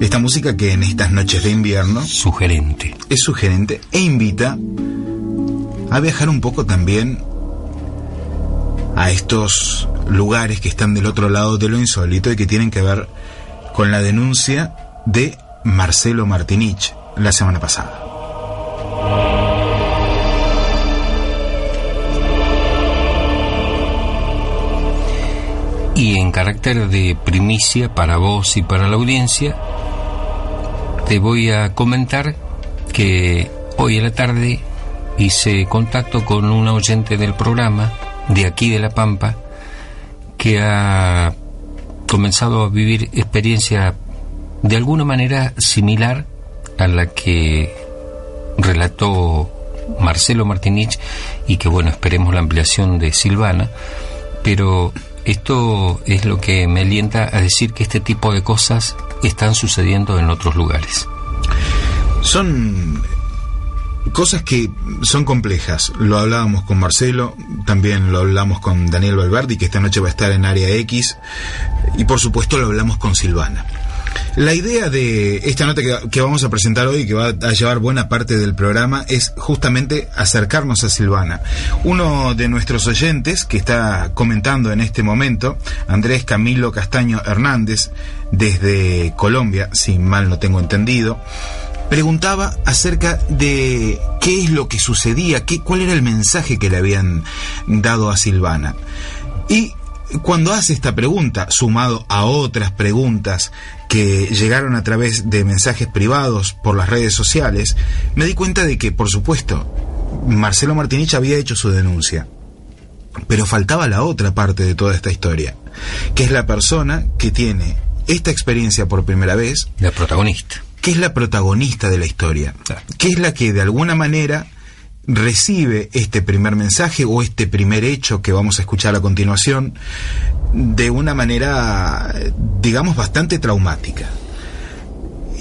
Esta música que en estas noches de invierno Sugerente. es sugerente e invita a viajar un poco también a estos lugares que están del otro lado de lo insólito y que tienen que ver con la denuncia de Marcelo Martinich la semana pasada. Y en carácter de primicia para vos y para la audiencia, te voy a comentar que hoy a la tarde hice contacto con una oyente del programa de aquí de La Pampa que ha comenzado a vivir experiencia de alguna manera similar a la que relató Marcelo Martinich y que bueno, esperemos la ampliación de Silvana, pero esto es lo que me alienta a decir que este tipo de cosas están sucediendo en otros lugares. Son cosas que son complejas. Lo hablábamos con Marcelo, también lo hablamos con Daniel Valverdi, que esta noche va a estar en Área X, y por supuesto lo hablamos con Silvana. La idea de esta nota que, que vamos a presentar hoy, que va a llevar buena parte del programa, es justamente acercarnos a Silvana. Uno de nuestros oyentes que está comentando en este momento, Andrés Camilo Castaño Hernández, desde Colombia, si mal no tengo entendido, preguntaba acerca de qué es lo que sucedía, qué, cuál era el mensaje que le habían dado a Silvana. Y cuando hace esta pregunta, sumado a otras preguntas que llegaron a través de mensajes privados por las redes sociales, me di cuenta de que, por supuesto, Marcelo Martinich había hecho su denuncia. Pero faltaba la otra parte de toda esta historia, que es la persona que tiene esta experiencia por primera vez, La protagonista. Que es la protagonista de la historia, que es la que de alguna manera recibe este primer mensaje o este primer hecho que vamos a escuchar a continuación de una manera, digamos, bastante traumática.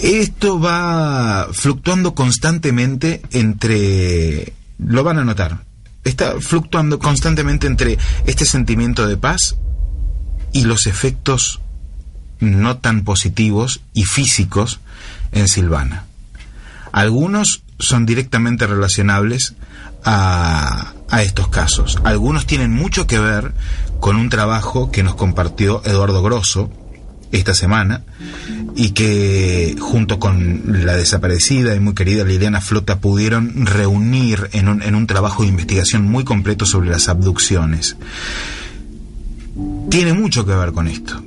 Esto va fluctuando constantemente entre, lo van a notar, está fluctuando constantemente entre este sentimiento de paz y los efectos no tan positivos y físicos en Silvana. Algunos son directamente relacionables a, a estos casos. Algunos tienen mucho que ver con un trabajo que nos compartió Eduardo Grosso esta semana y que junto con la desaparecida y muy querida Liliana Flota pudieron reunir en un, en un trabajo de investigación muy completo sobre las abducciones. Tiene mucho que ver con esto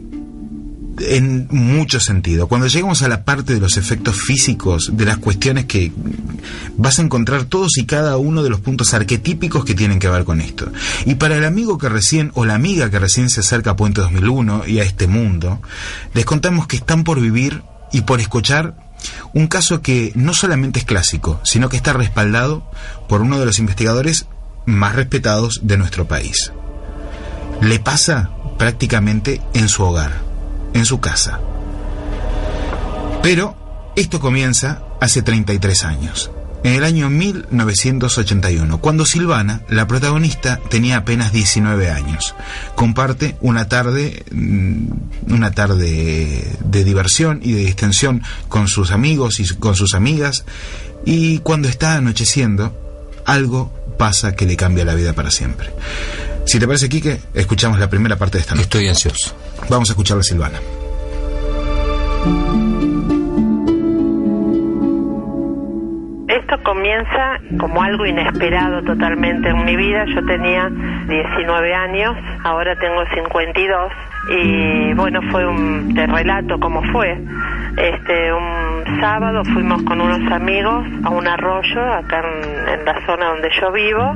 en mucho sentido. Cuando llegamos a la parte de los efectos físicos, de las cuestiones que vas a encontrar todos y cada uno de los puntos arquetípicos que tienen que ver con esto. Y para el amigo que recién, o la amiga que recién se acerca a Puente 2001 y a este mundo, les contamos que están por vivir y por escuchar un caso que no solamente es clásico, sino que está respaldado por uno de los investigadores más respetados de nuestro país. Le pasa prácticamente en su hogar en su casa. Pero esto comienza hace 33 años, en el año 1981, cuando Silvana, la protagonista, tenía apenas 19 años. Comparte una tarde, mm, una tarde de diversión y de distensión con sus amigos y con sus amigas, y cuando está anocheciendo, algo pasa que le cambia la vida para siempre. Si te parece, Quique, escuchamos la primera parte de esta noche. Estoy ansioso. Vamos a escuchar a Silvana. Esto comienza como algo inesperado totalmente en mi vida. Yo tenía 19 años, ahora tengo 52 y bueno, fue un te relato cómo fue. Este un sábado fuimos con unos amigos a un arroyo acá en, en la zona donde yo vivo.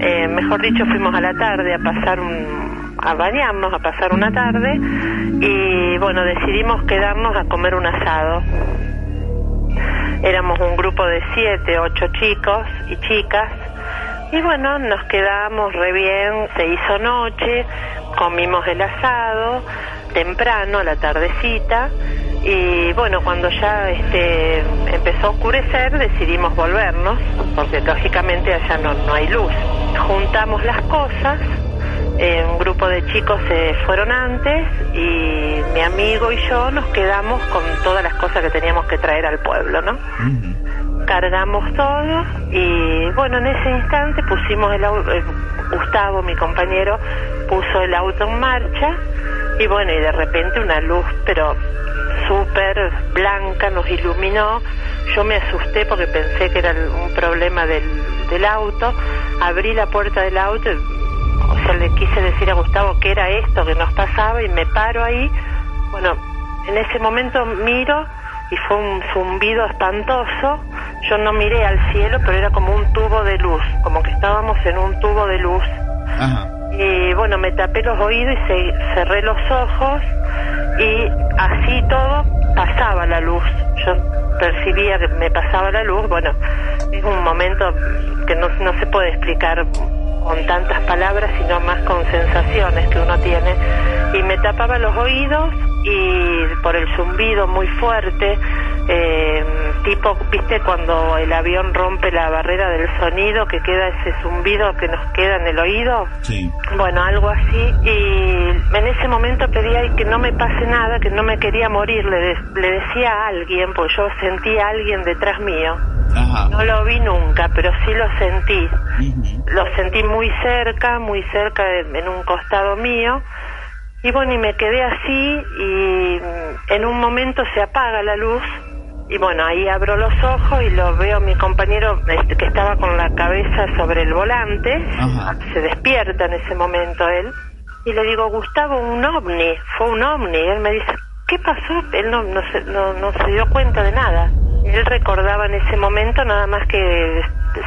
Eh, mejor dicho, fuimos a la tarde a pasar un, a bañarnos, a pasar una tarde y bueno, decidimos quedarnos a comer un asado. Éramos un grupo de siete, ocho chicos y chicas y bueno, nos quedamos re bien, se hizo noche, comimos el asado temprano, a la tardecita y bueno, cuando ya este, empezó a oscurecer decidimos volvernos porque lógicamente allá no, no hay luz. Juntamos las cosas eh, un grupo de chicos se fueron antes y mi amigo y yo nos quedamos con todas las cosas que teníamos que traer al pueblo, ¿no? Cargamos todo y bueno, en ese instante pusimos el auto, Gustavo, mi compañero, puso el auto en marcha y bueno, y de repente una luz, pero súper blanca, nos iluminó. Yo me asusté porque pensé que era un problema del, del auto. Abrí la puerta del auto y o sea, le quise decir a Gustavo que era esto que nos pasaba y me paro ahí. Bueno, en ese momento miro y fue un zumbido espantoso. Yo no miré al cielo, pero era como un tubo de luz, como que estábamos en un tubo de luz. Y bueno, me tapé los oídos y se- cerré los ojos y así todo pasaba la luz. Yo percibía que me pasaba la luz. Bueno, es un momento que no, no se puede explicar con tantas palabras, sino más con sensaciones que uno tiene. Y me tapaba los oídos y por el zumbido muy fuerte, eh, tipo, viste, cuando el avión rompe la barrera del sonido, que queda ese zumbido que nos queda en el oído. Sí. Bueno, algo así. Y en ese momento pedía "Ay, que no me pase nada, que no me quería morir. Le, de- le decía a alguien, pues yo sentía a alguien detrás mío. No lo vi nunca, pero sí lo sentí. Lo sentí muy cerca, muy cerca, de- en un costado mío. Y bueno, y me quedé así y en un momento se apaga la luz. Y bueno, ahí abro los ojos y lo veo mi compañero este, que estaba con la cabeza sobre el volante. Se despierta en ese momento él. Y le digo, Gustavo, un ovni, fue un ovni. Él me dice, ¿qué pasó? Él no, no, se, no, no se dio cuenta de nada. Él recordaba en ese momento nada más que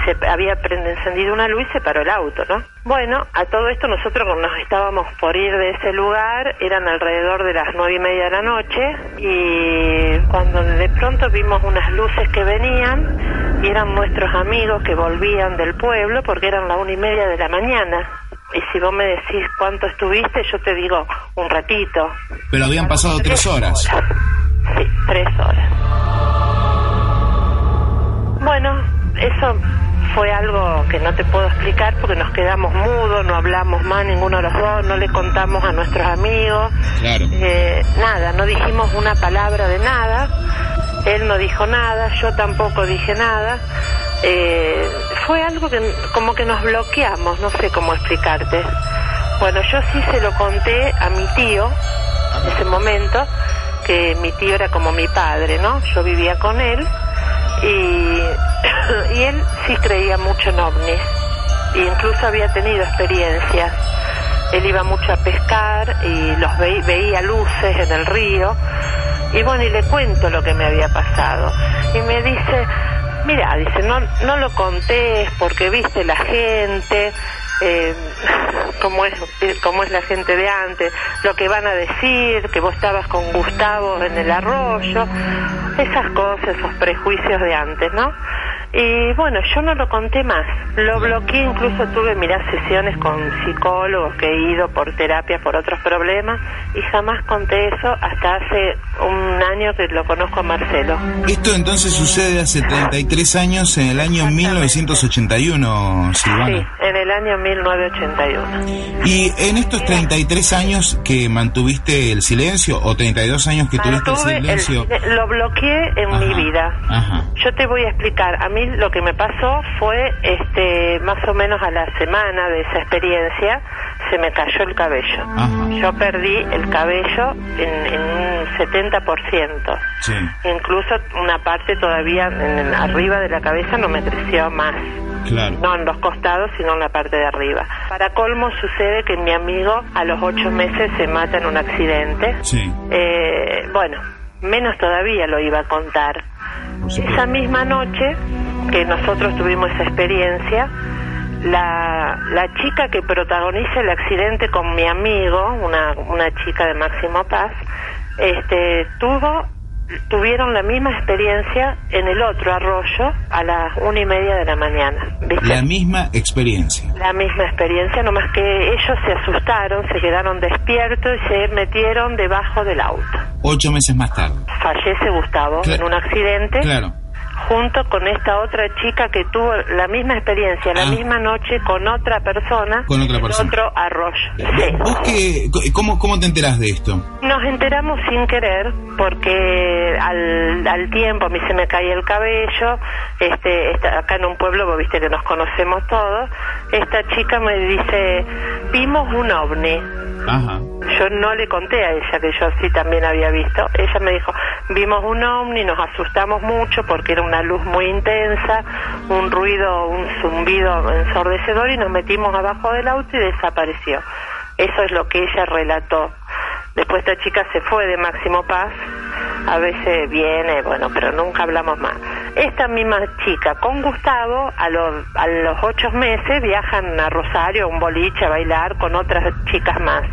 se había encendido una luz y se paró el auto, ¿no? Bueno, a todo esto nosotros nos estábamos por ir de ese lugar, eran alrededor de las nueve y media de la noche y cuando de pronto vimos unas luces que venían y eran nuestros amigos que volvían del pueblo porque eran la una y media de la mañana. Y si vos me decís cuánto estuviste, yo te digo un ratito. Pero habían pasado tres horas. Sí, tres horas. Bueno, eso fue algo que no te puedo explicar porque nos quedamos mudos, no hablamos más ninguno de los dos, no le contamos a nuestros amigos. Claro. Eh, nada, no dijimos una palabra de nada. Él no dijo nada, yo tampoco dije nada. Eh, fue algo que como que nos bloqueamos, no sé cómo explicarte. Bueno, yo sí se lo conté a mi tío en ese momento, que mi tío era como mi padre, ¿no? Yo vivía con él y, y él sí creía mucho en ovnis e incluso había tenido experiencias. Él iba mucho a pescar y los ve- veía luces en el río y bueno, y le cuento lo que me había pasado. Y me dice, mira, dice, no, no lo contés porque viste la gente, eh, cómo, es, cómo es la gente de antes, lo que van a decir, que vos estabas con Gustavo en el arroyo, esas cosas, esos prejuicios de antes, ¿no? Y bueno, yo no lo conté más, lo bloqueé, incluso tuve, mirá, sesiones con psicólogos que he ido por terapia por otros problemas y jamás conté eso hasta hace un año que lo conozco a Marcelo. Esto entonces sucede hace 33 años, en el año 1981, Sí, Silvana. en el año 1981. Y en estos 33 años que mantuviste el silencio, o 32 años que tuviste el silencio. lo bloqueé en Ajá, mi vida. Ajá. Yo te voy a explicar. A mí lo que me pasó fue, este, más o menos a la semana de esa experiencia, se me cayó el cabello. Ajá. Yo perdí el cabello en, en un 70%. Sí. Incluso una parte todavía en, arriba de la cabeza no me creció más. Claro. No en los costados, sino en la parte de arriba. Para colmo sucede que mi amigo a los ocho meses se mata en un accidente. Sí. Eh, bueno, menos todavía lo iba a contar. Esa misma noche que nosotros tuvimos esa experiencia, la, la chica que protagoniza el accidente con mi amigo, una, una chica de Máximo Paz, este, tuvo, tuvieron la misma experiencia en el otro arroyo a las una y media de la mañana. ¿viste? La misma experiencia. La misma experiencia, nomás que ellos se asustaron, se quedaron despiertos y se metieron debajo del auto. Ocho meses más tarde. Fallece Gustavo en un accidente Claro. Junto con esta otra chica que tuvo la misma experiencia, la Ah. misma noche con otra persona, Con otra persona. otro arroyo. Sí. ¿Vos qué, cómo, cómo te enterás de esto? Nos enteramos sin querer porque al, al tiempo a mí se me caía el cabello, este, esta- acá en un pueblo, vos viste que nos conocemos todos, esta chica me dice, vimos un ovni. Ajá. Yo no le conté a ella que yo sí también había visto. Ella me dijo, vimos un ovni, nos asustamos mucho porque era una luz muy intensa, un ruido, un zumbido ensordecedor y nos metimos abajo del auto y desapareció. Eso es lo que ella relató. Después esta chica se fue de Máximo Paz, a veces viene, bueno, pero nunca hablamos más. Esta misma chica con Gustavo, a los, a los ocho meses, viajan a Rosario, a un boliche, a bailar con otras chicas más.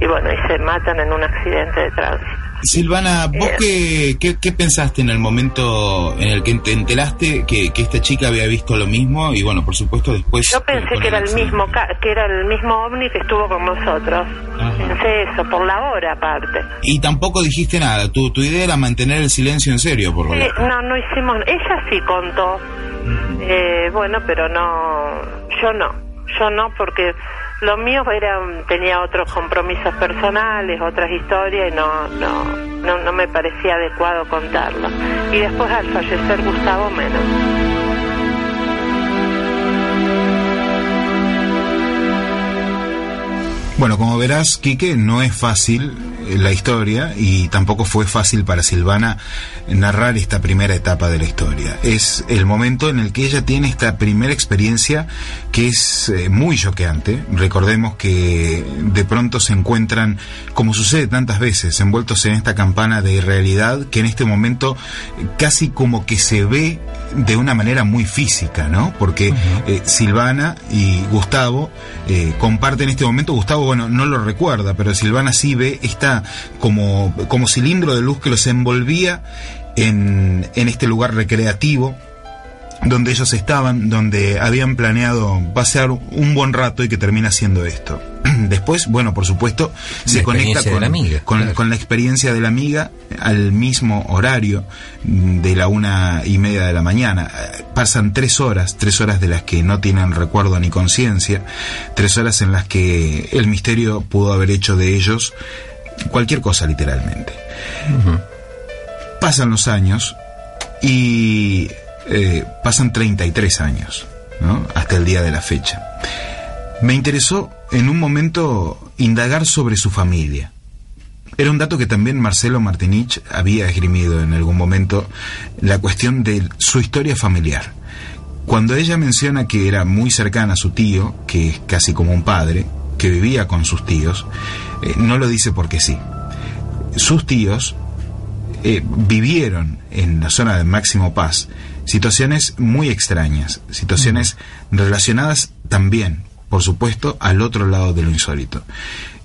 Y bueno, y se matan en un accidente de tránsito. Silvana, ¿vos Eh. qué, qué, qué pensaste en el momento en el que te enteraste que, que esta chica había visto lo mismo? Y bueno, por supuesto, después. Yo eh, pensé que era el mismo que era el mismo ovni que estuvo con nosotros. Ajá. Pensé eso por la hora aparte. Y tampoco dijiste nada. Tu, tu idea era mantener el silencio en serio, por lo visto. no, no hicimos. Ella sí contó. Eh, bueno, pero no. Yo no. Yo no, porque lo mío era tenía otros compromisos personales, otras historias y no, no, no, no me parecía adecuado contarlo. Y después al fallecer Gustavo menos. Bueno, como verás, Quique, no es fácil eh, la historia y tampoco fue fácil para Silvana narrar esta primera etapa de la historia. Es el momento en el que ella tiene esta primera experiencia que es eh, muy choqueante. Recordemos que de pronto se encuentran, como sucede tantas veces, envueltos en esta campana de irrealidad que en este momento eh, casi como que se ve de una manera muy física, ¿no? Porque eh, Silvana y Gustavo eh, comparten este momento. Gustavo, bueno, no lo recuerda, pero Silvana sí ve esta como, como cilindro de luz que los envolvía en, en este lugar recreativo donde ellos estaban, donde habían planeado pasear un buen rato y que termina siendo esto. Después, bueno, por supuesto, se conecta con la amiga, con, claro. con la experiencia de la amiga al mismo horario mm, de la una y media de la mañana. Eh, Pasan tres horas, tres horas de las que no tienen recuerdo ni conciencia, tres horas en las que el misterio pudo haber hecho de ellos cualquier cosa literalmente. Pasan los años y eh, pasan 33 años, ¿no? Hasta el día de la fecha. Me interesó en un momento indagar sobre su familia. Era un dato que también Marcelo Martinich había esgrimido en algún momento, la cuestión de su historia familiar. Cuando ella menciona que era muy cercana a su tío, que es casi como un padre, que vivía con sus tíos, eh, no lo dice porque sí. Sus tíos eh, vivieron en la zona de Máximo Paz situaciones muy extrañas, situaciones relacionadas también, por supuesto, al otro lado de lo insólito.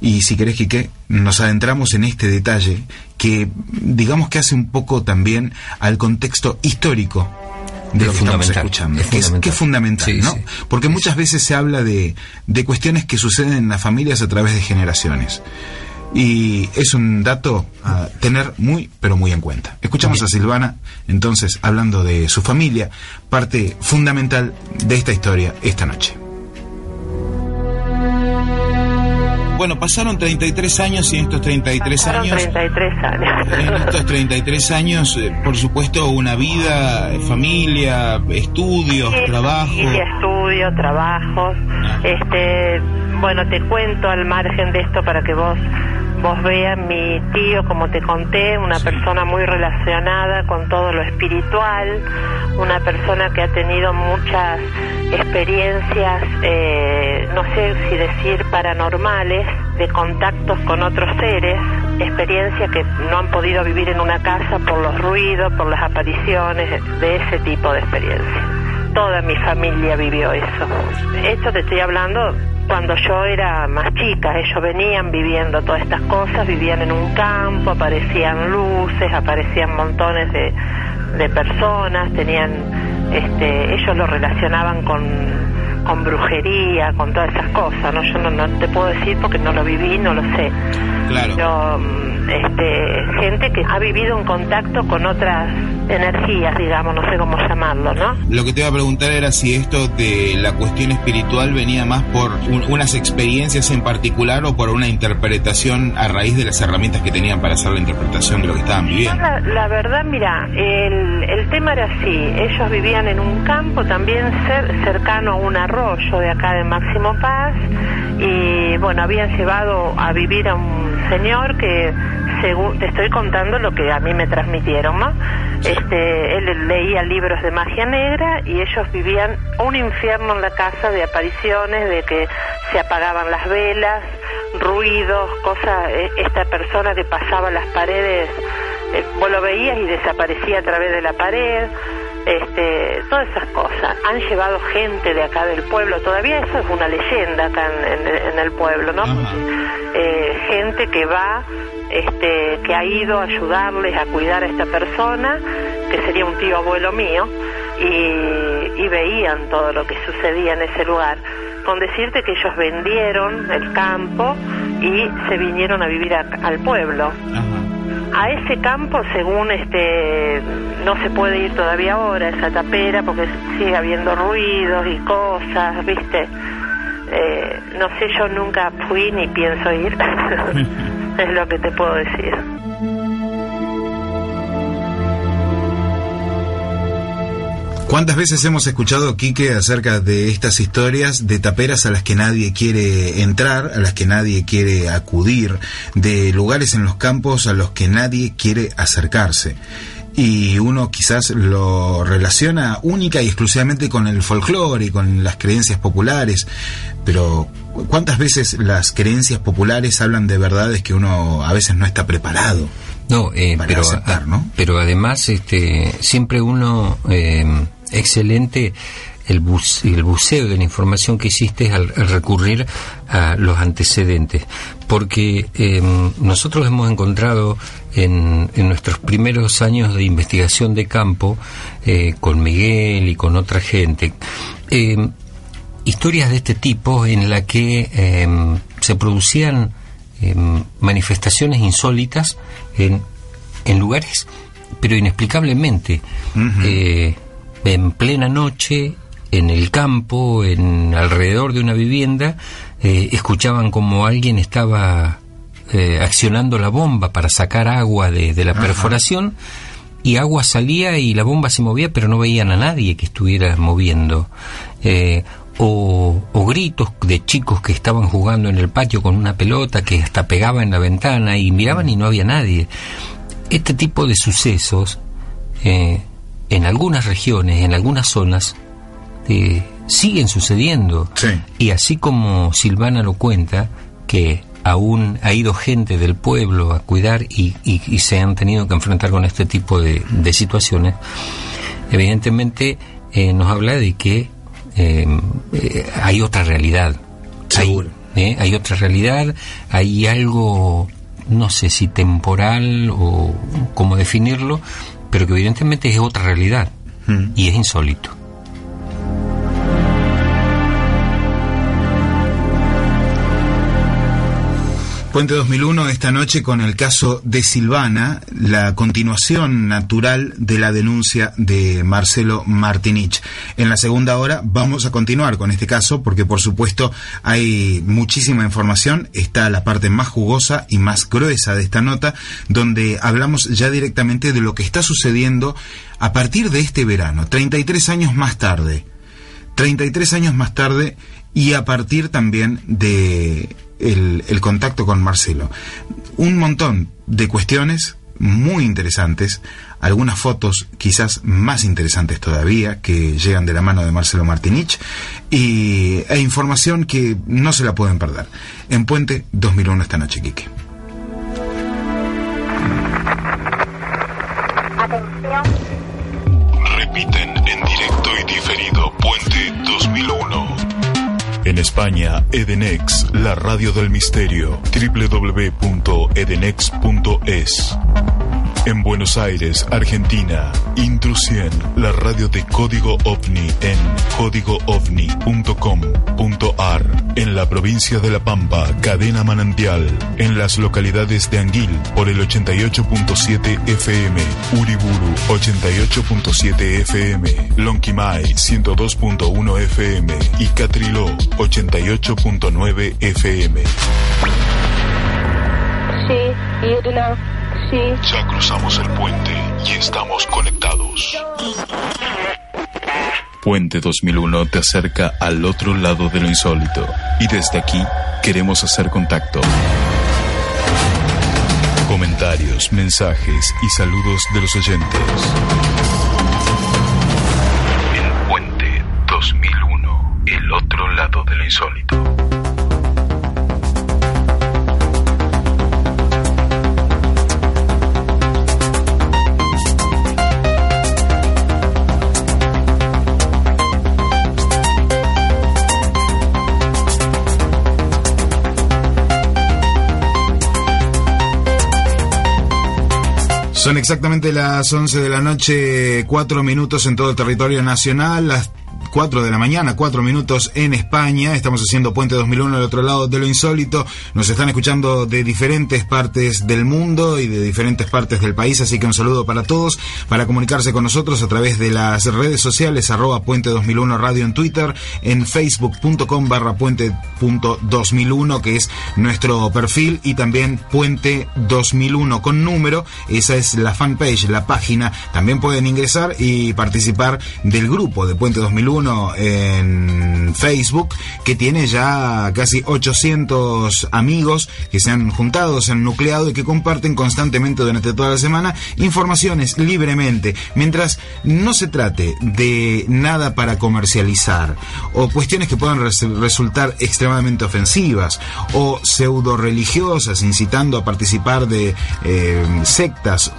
Y si querés, Quique, nos adentramos en este detalle que, digamos que hace un poco también al contexto histórico de Es lo que estamos fundamental, escuchando, es que, es, que es fundamental, Sí, ¿no? sí. Porque muchas veces se habla de, de cuestiones que suceden en las familias a través de generaciones. Y es un dato a tener muy, pero muy en cuenta. Escuchamos a Silvana, entonces, hablando de su familia, parte fundamental de esta historia esta noche. Bueno, pasaron 33 años y en estos 33 Pasaron años... 33 años. En estos 33 años, eh, por supuesto, una vida, eh, familia, estudios, Sí, trabajo. familia, estudio, trabajos. Este, bueno, te cuento al margen de esto para que vos vos veas mi tío, como te conté, una persona muy relacionada con todo lo espiritual, una persona que ha tenido muchas experiencias, eh, no sé si decir paranormales, de contactos con otros seres, experiencias que no han podido vivir en una casa por los ruidos, por las apariciones, de ese tipo de experiencias toda mi familia vivió eso. Esto te estoy hablando cuando yo era más chica, ellos venían viviendo todas estas cosas, vivían en un campo, aparecían luces, aparecían montones de, de personas, tenían, este, ellos lo relacionaban con, con brujería, con todas esas cosas, ¿no? Yo no, no te puedo decir porque no lo viví, no lo sé. Claro. Pero, mm, este, gente que ha vivido en contacto con otras energías, digamos, no sé cómo llamarlo, ¿no? Lo que te iba a preguntar era si esto de la cuestión espiritual venía más por un- unas experiencias en particular o por una interpretación a raíz de las herramientas que tenían para hacer la interpretación de lo que estaban viviendo. La, la verdad, mira, el, el tema era así. Ellos vivían en un campo también cer- cercano a un arroyo de acá de Máximo Paz y bueno, habían llevado a vivir a un señor que, según te estoy contando lo que a mí me transmitieron, ¿no? Este, él leía libros de magia negra y ellos vivían un infierno en la casa de apariciones, de que se apagaban las velas, ruidos, cosas. eh, Esta persona que pasaba las paredes eh, vos lo veías y desaparecía a través de la pared, este, todas esas cosas. Han llevado gente de acá del pueblo, todavía eso es una leyenda acá en, en- en el pueblo, ¿no? Eh, gente que va, este, que ha ido a ayudarles a cuidar a esta persona, que sería un tío abuelo mío, y, y veían todo lo que sucedía en ese lugar. Con decirte que ellos vendieron el campo y se vinieron a vivir a- al pueblo a ese campo según este no se puede ir todavía ahora esa tapera porque sigue habiendo ruidos y cosas viste Eh, no sé yo nunca fui ni pienso ir. Es lo que te puedo decir ¿Cuántas veces hemos escuchado, Quique, acerca de estas historias de taperas a las que nadie quiere entrar, a las que nadie quiere acudir, de lugares en los campos a los que nadie quiere acercarse? Y uno quizás lo relaciona única y exclusivamente con el folclore y con las creencias populares, pero ¿cuántas veces las creencias populares hablan de verdades que uno a veces no está preparado? No, eh, para pero, aceptar, ¿no? pero además este, siempre uno eh, excelente. El, bus- el buceo de la información que hiciste al, al recurrir a los antecedentes, porque eh, nosotros hemos encontrado en, en nuestros primeros años de investigación de campo, eh, con Miguel y con otra gente, eh, historias de este tipo en la que eh, se producían manifestaciones insólitas en, en lugares, pero inexplicablemente, en plena noche, en el campo, en alrededor de una vivienda, eh, escuchaban como alguien estaba eh, accionando la bomba para sacar agua de, de la Ajá. perforación y agua salía y la bomba se movía, pero no veían a nadie que estuviera moviendo. Eh, o, o gritos de chicos que estaban jugando en el patio con una pelota que hasta pegaba en la ventana y miraban y no había nadie. Este tipo de sucesos, eh, en algunas regiones, en algunas zonas, eh, siguen sucediendo. Y así como Silvana lo cuenta, que aún ha ido gente del pueblo a cuidar y, y- y se han tenido que enfrentar con este tipo de, de situaciones, evidentemente eh, nos habla de que eh, eh, hay otra realidad. Hay, eh, hay otra realidad, hay algo, no sé si temporal o cómo definirlo, pero que evidentemente es otra realidad y es insólito. Puente 2001 esta noche con el caso de Silvana, la continuación natural de la denuncia de Marcelo Martinich. En la segunda hora vamos a continuar con este caso porque por supuesto hay muchísima información, está la parte más jugosa y más gruesa de esta nota donde hablamos ya directamente de lo que está sucediendo a partir de este verano, 33 años más tarde. 33 años más tarde y a partir también de el, contacto con Marcelo. Un montón de cuestiones muy interesantes, algunas fotos quizás más interesantes todavía que llegan de la mano de Marcelo Martinich y, e información que no se la pueden perder. En Puente 2001 esta noche, Quique. Repiten en directo y diferido Puente 2001. En España, Edenex, la radio del misterio, www.edenex.es. En Buenos Aires, Argentina, Intrusión, la radio de Código OVNI en códigoovni.com.ar. En la provincia de La Pampa, Cadena Manantial. En las localidades de Anguil, por el 88.7 FM, Uriburu, 88.7 FM, Lonquimay, 102.1 FM y Catriló, 88.9 FM. Sí, Irna, Ya cruzamos el puente y estamos conectados. Puente 2001 te acerca al otro lado de lo insólito y desde aquí queremos hacer contacto. Comentarios, mensajes y saludos de los oyentes. En Puente 2001, el otro lado de lo insólito. Exactamente las 11 de la noche, 4 minutos en todo el territorio nacional, las 4 de la mañana, 4 minutos en España. Estamos haciendo Puente 2001 al otro lado de lo insólito. Nos están escuchando de diferentes partes del mundo y de diferentes partes del país, así que un saludo para todos. Para comunicarse con nosotros a través de las redes sociales, arroba Puente 2001 Radio en Twitter, en facebook.com barra puente.2001, que es nuestro perfil, y también Puente 2001 con número. Esa es la fanpage, la página. También pueden ingresar y participar del grupo de Puente 2001 en Facebook, que tiene ya casi 800 amigos que se han juntado, se han nucleado y que comparten constantemente durante toda la semana informaciones libremente, mientras no se trate de nada para comercializar o cuestiones que puedan res- resultar extremadamente ofensivas o pseudo religiosas incitando a participar de eh, sectas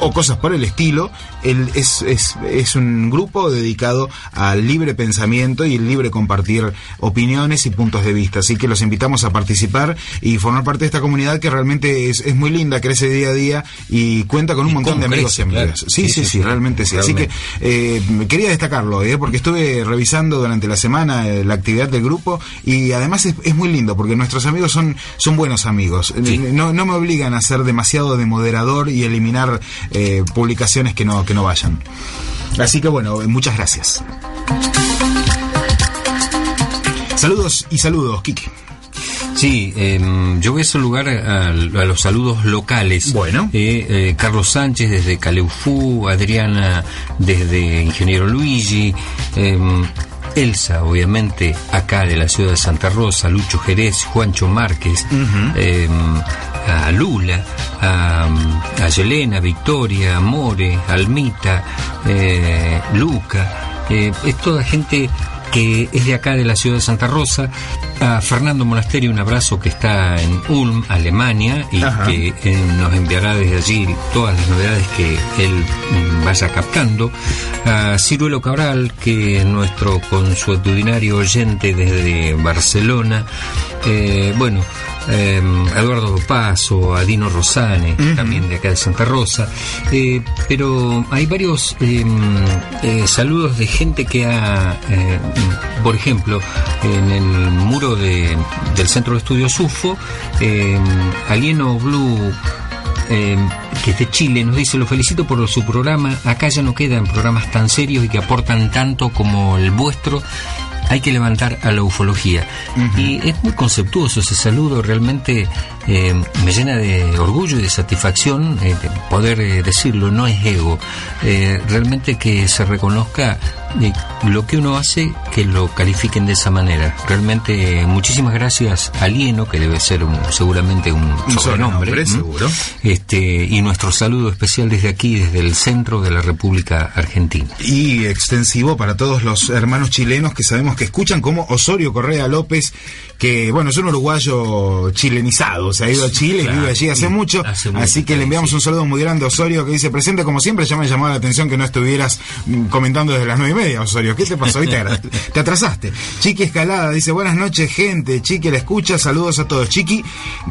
o cosas por el estilo. El- es, es, es un grupo dedicado al libre pensamiento y el libre compartir opiniones y puntos de vista. Así que los invitamos a participar y formar parte de esta comunidad que realmente es, es muy linda, crece día a día y cuenta con un montón de amigos crece, y amigas. claro. Sí, sí, sí, realmente sí. Así que eh, quería destacarlo, ¿eh? porque estuve revisando durante la semana eh, la actividad del grupo y además es, es muy lindo porque nuestros amigos son, son buenos amigos. Sí. No, no me obligan a ser demasiado de moderador y eliminar eh, publicaciones que no, que no vayan. Así que bueno, muchas gracias. Saludos y saludos, Kiki. Sí, em, yo voy a saludar a, a los saludos locales. Bueno. Eh, eh, Carlos Sánchez desde Caleufú, Adriana desde Ingeniero Luigi, em, Elsa, obviamente, acá de la ciudad de Santa Rosa, Lucho Jerez, Juancho Márquez, em, a Lula, a, a Yelena, Victoria, More, Almita, eh, Luca, eh, es toda gente que es de acá de la ciudad de Santa Rosa, a Fernando Monasterio un abrazo que está en Ulm, Alemania, y Ajá. que eh, nos enviará desde allí todas las novedades que él mm, vaya captando, a Ciruelo Cabral, que es nuestro consuetudinario oyente desde Barcelona, eh, bueno, eh, a Eduardo a Dino Rosane, también de acá de Santa Rosa, eh, pero hay varios eh, eh, saludos de gente que ha, eh, por ejemplo, en el muro de- del Centro de Estudios UFO, eh, Alieno Blue eh, que es de Chile, nos dice, lo felicito por su programa, acá ya no quedan programas tan serios y que aportan tanto como el vuestro, hay que levantar a la ufología. Y es muy conceptuoso ese saludo, realmente eh, me llena de orgullo y de satisfacción eh, de poder eh, decirlo, no es ego, Eh, realmente que se reconozca lo que uno hace, que lo califiquen de esa manera. Realmente muchísimas gracias a Alieno, que debe ser un- seguramente un, Un sobrenombre, seguro. Este, y nuestro saludo especial desde aquí, desde el centro de la República Argentina. y extensivo para todos los hermanos chilenos que sabemos que escuchan, como Osorio Correa López, que bueno, es un uruguayo chilenizado, se ha ido a Chile Claro, y vive allí hace mucho, hace mucho, así que le enviamos sí. un saludo muy grande a Osorio que dice presente como siempre, ya me llamó la atención que no estuvieras mm, comentando desde las nueve y media, Osorio, ¿qué te pasó? Te atrasaste. Chiqui Escalada dice buenas noches gente, Chiqui la escucha, saludos a todos. Chiqui,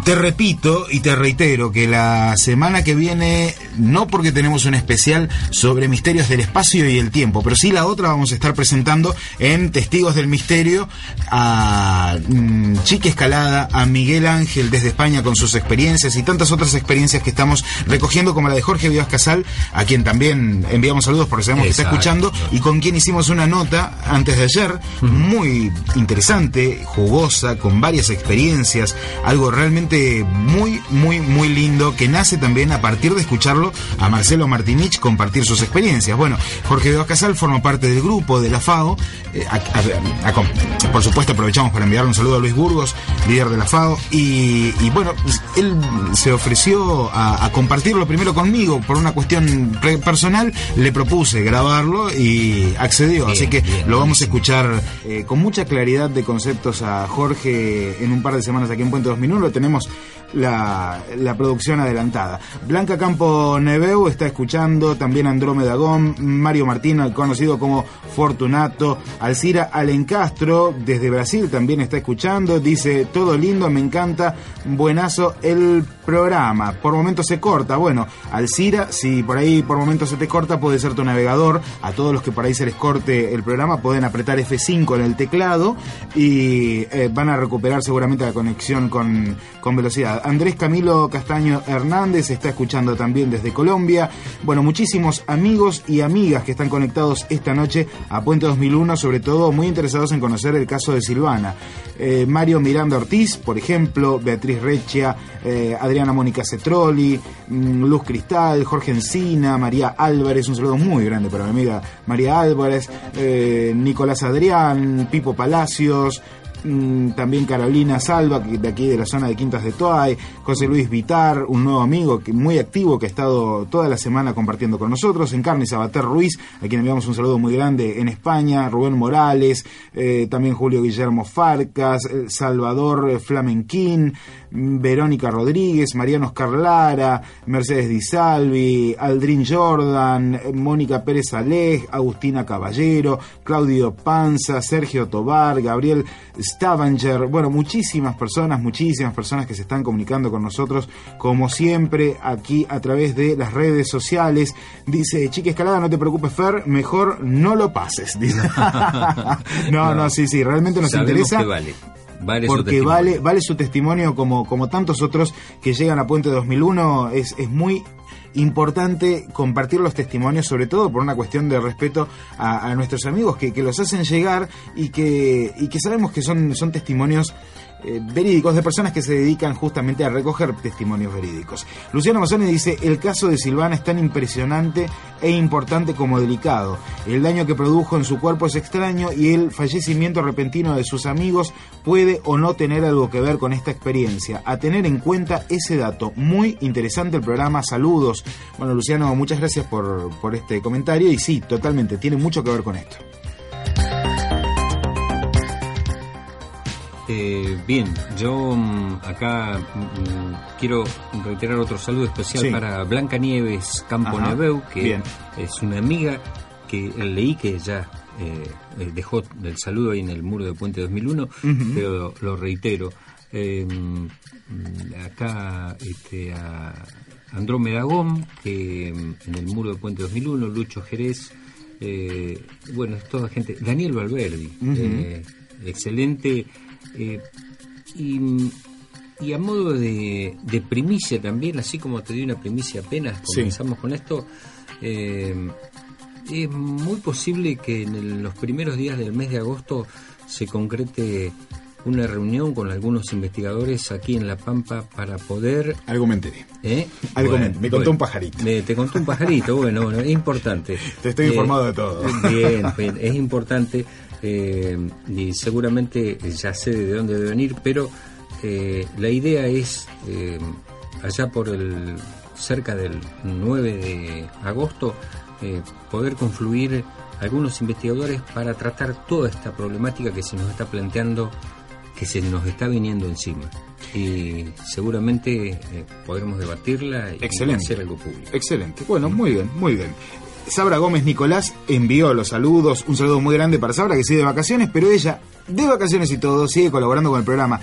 te repito y te reitero que la semana que viene, no porque tenemos un especial sobre misterios del espacio y el tiempo, pero sí la otra vamos a estar presentando en Testigos del Misterio a mm, Chiqui Escalada, a Miguel Ángel desde España con sus experiencias y tantas otras experiencias que estamos recogiendo como la de Jorge Vivas Casal, a quien también enviamos saludos porque sabemos que está Exacto. escuchando y con quien hicimos una nota antes de ayer muy interesante, jugosa, con varias experiencias, algo realmente muy, muy, muy lindo que nace también a partir de escucharlo a Marcelo Martinich compartir sus experiencias. Bueno, Jorge Vivas Casal forma parte del grupo de la FAO. eh, a- a- a- a- por supuesto, aprovechamos para enviar un saludo a Luis Burgos, líder de la FAO. Y, y bueno, él se ofreció a, a compartirlo primero conmigo por una cuestión personal. Le propuse grabarlo y accedió. Bien, Así que bien, lo vamos a escuchar eh, con mucha claridad de conceptos a Jorge en un par de semanas aquí en Puente 2001. Lo tenemos la, la producción adelantada. Blanca Campo Neveu está escuchando, también Andrómeda Gom, Mario Martino, conocido como Fortunato, Alcira Alencastro, desde Brasil también está escuchando, dice, todo lindo, me encanta, buenazo. El programa. Por momentos se corta, bueno, Alcira, si por ahí por momentos se te corta, puede ser tu navegador. A todos los que por ahí se les corte el programa, pueden apretar F5 en el teclado y eh, van a recuperar seguramente la conexión con, con velocidad. Andrés Camilo Castaño Hernández está escuchando también desde Colombia. Bueno, muchísimos amigos y amigas que están conectados esta noche a Puente 2001, sobre todo muy interesados en conocer el caso de Silvana. Eh, Mario Miranda Ortiz, por ejemplo, Beatriz Rechia, eh, Adriana Mónica Cetroli, mm, Luz Cristal, Jorge Encina, María Álvarez, un saludo muy grande para mi amiga María Álvarez, eh, Nicolás Adrián, Pipo Palacios, mm, también Carolina Salva, de aquí de la zona de Quintas de Toay, José Luis Vitar, un nuevo amigo que, muy activo que ha estado toda la semana compartiendo con nosotros, Encarni Sabater Ruiz, a quien enviamos un saludo muy grande en España, Rubén Morales, eh, también Julio Guillermo Farcas, eh, Salvador eh, Flamenquín, Verónica Rodríguez, Mariano Oscar Lara, Mercedes Di Salvi, Aldrin Jordan, Mónica Pérez Alej, Agustina Caballero, Claudio Panza, Sergio Tobar, Gabriel Stavanger, bueno, muchísimas personas, muchísimas personas que se están comunicando con nosotros, como siempre, aquí a través de las redes sociales. Dice, chica escalada, no te preocupes, Fer, mejor no lo pases. Dice. no, no, sí, sí, realmente nos Sabemos interesa. que vale. Vale porque vale, vale su testimonio como, como tantos otros que llegan a Puente 2001. Es, es muy importante compartir los testimonios, sobre todo por una cuestión de respeto a, a nuestros amigos que, que los hacen llegar y que, y que sabemos que son, son testimonios eh, verídicos de personas que se dedican justamente a recoger testimonios verídicos. Luciano Mazzoni dice, el caso de Silvana es tan impresionante e importante como delicado. El daño que produjo en su cuerpo es extraño y el fallecimiento repentino de sus amigos puede o no tener algo que ver con esta experiencia. A tener en cuenta ese dato. Muy interesante el programa. Saludos. Bueno, Luciano, muchas gracias por este comentario y sí, totalmente, tiene mucho que ver con esto. Eh, bien, yo mm, acá mm, quiero reiterar otro saludo especial Sí. para Blanca Nieves Campo Ajá, Nebeu, que bien. es una amiga que leí que ya eh, eh, dejó el saludo ahí en el muro de Puente 2001, Ujú. pero lo, reitero. Eh, mm, acá este, a Andrómeda Gom, que en el muro de Puente 2001, Lucho Jerez, eh, bueno, es toda gente. Daniel eh, excelente. Eh, y, y a modo de, de primicia también, así como te di una primicia apenas Sí. comenzamos con esto, eh, es muy posible que en los primeros días del mes de agosto se concrete una reunión con algunos investigadores aquí en La Pampa para poder... Algo me enteré. ¿eh? Algo me- me contó un pajarito. me- te contó un pajarito, bueno, bueno, es importante. Te estoy Eh, informado de todo. Bien, bien, es importante eh, y seguramente ya sé de dónde debe venir, pero eh, la idea es eh, allá por el cerca del 9 de agosto eh, poder confluir algunos investigadores para tratar toda esta problemática que se nos está planteando, que se nos está viniendo encima. Y seguramente eh, podremos debatirla y Excelente. hacer algo público. Excelente. Bueno, muy bien, muy bien. Sabra Gómez Nicolás envió los saludos, un saludo muy grande para Sabra que sigue de vacaciones, pero ella, de vacaciones y todo, sigue colaborando con el programa.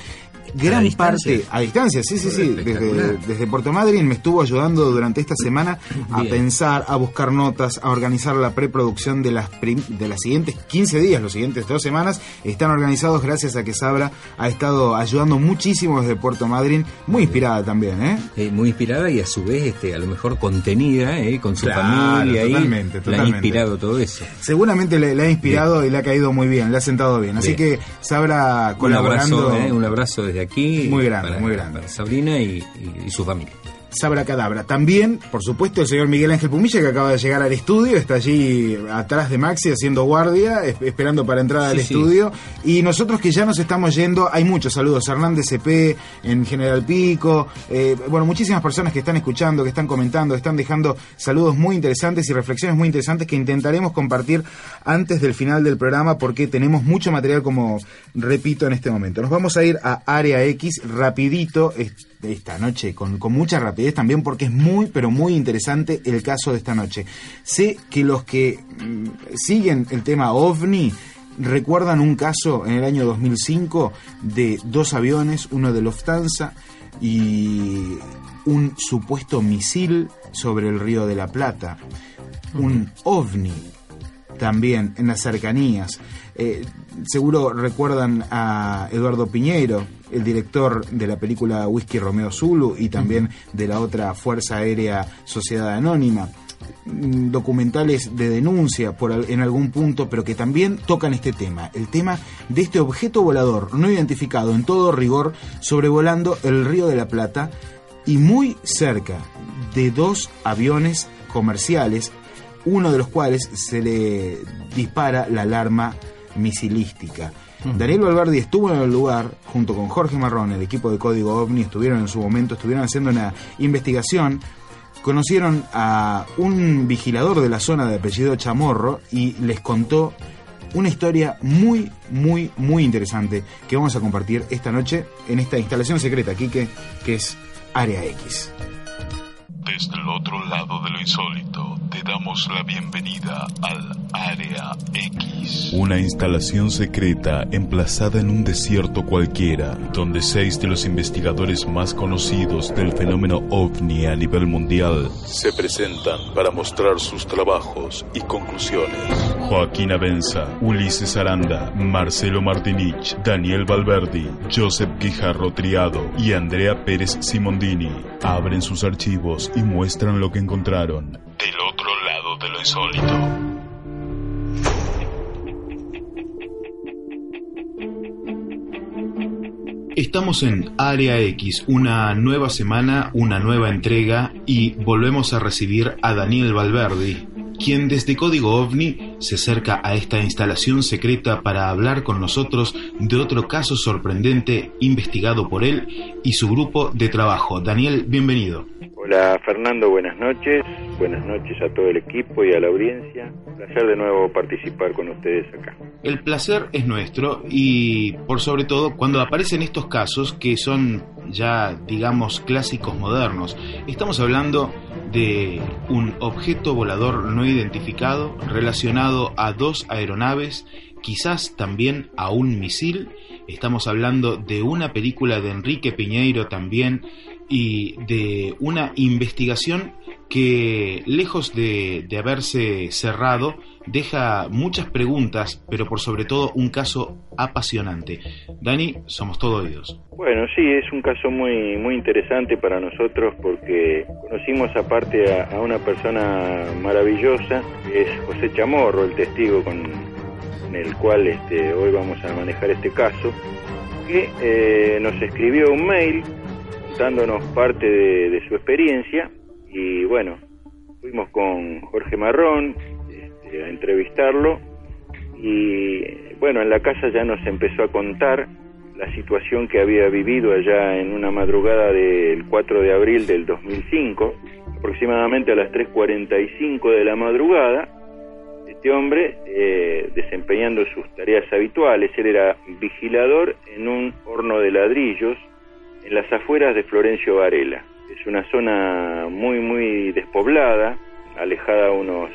Gran parte, a distancia, sí, sí, sí, desde, desde Puerto Madryn me estuvo ayudando durante esta semana a Bien. pensar, a buscar notas, a organizar la preproducción de las, de las siguientes 15 días, los siguientes dos semanas. Están organizados gracias a que Sabra ha estado ayudando muchísimo desde Puerto Madryn, muy inspirada también, ¿eh? Eh, muy inspirada y a su vez este a lo mejor contenida eh, con su Claro, familia ahí totalmente, la ha totalmente. inspirado todo eso Seguramente le, le ha inspirado y le ha caído muy bien, le ha sentado bien. Así Bien. que Sabra un colaborando. abrazo eh, un abrazo desde aquí Muy grande, para, muy grande. para Sabrina y, y- y su familia Sabra Cadabra. También, por supuesto, el señor Miguel Ángel Pumilla, que acaba de llegar al estudio, está allí atrás de Maxi haciendo guardia, es- esperando para entrar al Sí, sí. estudio. Y nosotros que ya nos estamos yendo, hay muchos saludos. Hernández CP, en General Pico, eh, bueno, muchísimas personas que están escuchando, que están comentando, están dejando saludos muy interesantes y reflexiones muy interesantes que intentaremos compartir antes del final del programa porque tenemos mucho material, como repito en este momento. Nos vamos a ir a Área X rapidito. Es- esta noche con, con mucha rapidez también porque es muy pero muy interesante el caso de esta noche. Sé que los que mm, siguen el tema ovni recuerdan un caso en el año 2005 de dos aviones, uno de Lufthansa y un supuesto misil sobre el río de la Plata, un ovni también en las cercanías. Eh, seguro recuerdan a Eduardo Piñeiro, el director de la película Whisky Romeo Zulu y también de la otra Fuerza Aérea Sociedad Anónima. Mm, documentales de denuncia en algún punto, pero que también tocan este tema, el tema de este objeto volador no identificado en todo rigor sobrevolando el Río de la Plata y muy cerca de dos aviones comerciales, uno de los cuales se le dispara la alarma misilística. Daniel Valverdi estuvo en el lugar junto con Jorge Marrón, el equipo de Código OVNI, estuvieron en su momento, estuvieron haciendo una investigación. Conocieron a un vigilador de la zona de apellido Chamorro y les contó una historia muy, muy, muy interesante que vamos a compartir esta noche en esta instalación secreta, Quique, que es Área X. Desde el otro lado de lo insólito, te damos la bienvenida al Área X. Una instalación secreta emplazada en un desierto cualquiera, donde seis de los investigadores más conocidos del fenómeno ovni a nivel mundial se presentan para mostrar sus trabajos y conclusiones. Joaquín Abenza, Ulises Aranda, Marcelo Martinich, Daniel Valverdi, Joseph Guijarro Triado y Andrea Pérez Simondini abren sus archivos y muestran lo que encontraron. Del de lo insólito. Estamos en Área X, una nueva semana, una nueva entrega y volvemos a recibir a Daniel Valverdi, quien desde Código OVNI se acerca a esta instalación secreta para hablar con nosotros de otro caso sorprendente investigado por él y su grupo de trabajo. Daniel, bienvenido. Hola Fernando, buenas noches. Buenas noches a todo el equipo y a la audiencia. Un placer de nuevo participar con ustedes acá. El placer es nuestro y por sobre todo cuando aparecen estos casos que son ya digamos clásicos modernos. Estamos hablando de un objeto volador no identificado relacionado a dos aeronaves, quizás también a un misil. Estamos hablando de una película de Enrique Piñeiro también y de una investigación que lejos de, de, haberse cerrado deja muchas preguntas, pero por sobre todo un caso apasionante. Dani, somos todo oídos. Bueno, sí, es un caso muy muy interesante para nosotros porque conocimos aparte a, una persona maravillosa, es José Chamorro, el testigo con, el cual este, hoy vamos a manejar este caso, que eh, nos escribió un mail dándonos parte de, su experiencia y bueno, fuimos con Jorge Marrón este, a entrevistarlo y bueno, en la casa ya nos empezó a contar la situación que había vivido allá en una madrugada del 4 de abril del 2005, aproximadamente a las 3.45 de la madrugada, este hombre eh, desempeñando sus tareas habituales, él era vigilador en un horno de ladrillos en las afueras de Florencio Varela. Es una zona muy, muy despoblada, alejada unos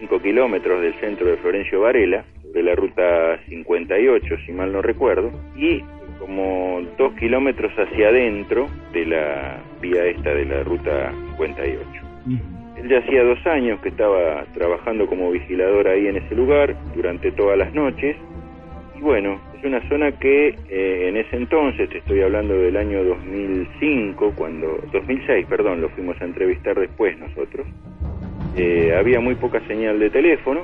5 kilómetros del centro de Florencio Varela, sobre la ruta 58, si mal no recuerdo, y como 2 kilómetros hacia adentro de la vía esta de la ruta 58. Él ya hacía dos años que estaba trabajando como vigilador ahí en ese lugar durante todas las noches. Y bueno, es una zona que eh, en ese entonces, te estoy hablando del año 2005, cuando 2006, perdón, lo fuimos a entrevistar después nosotros, eh, había muy poca señal de teléfono,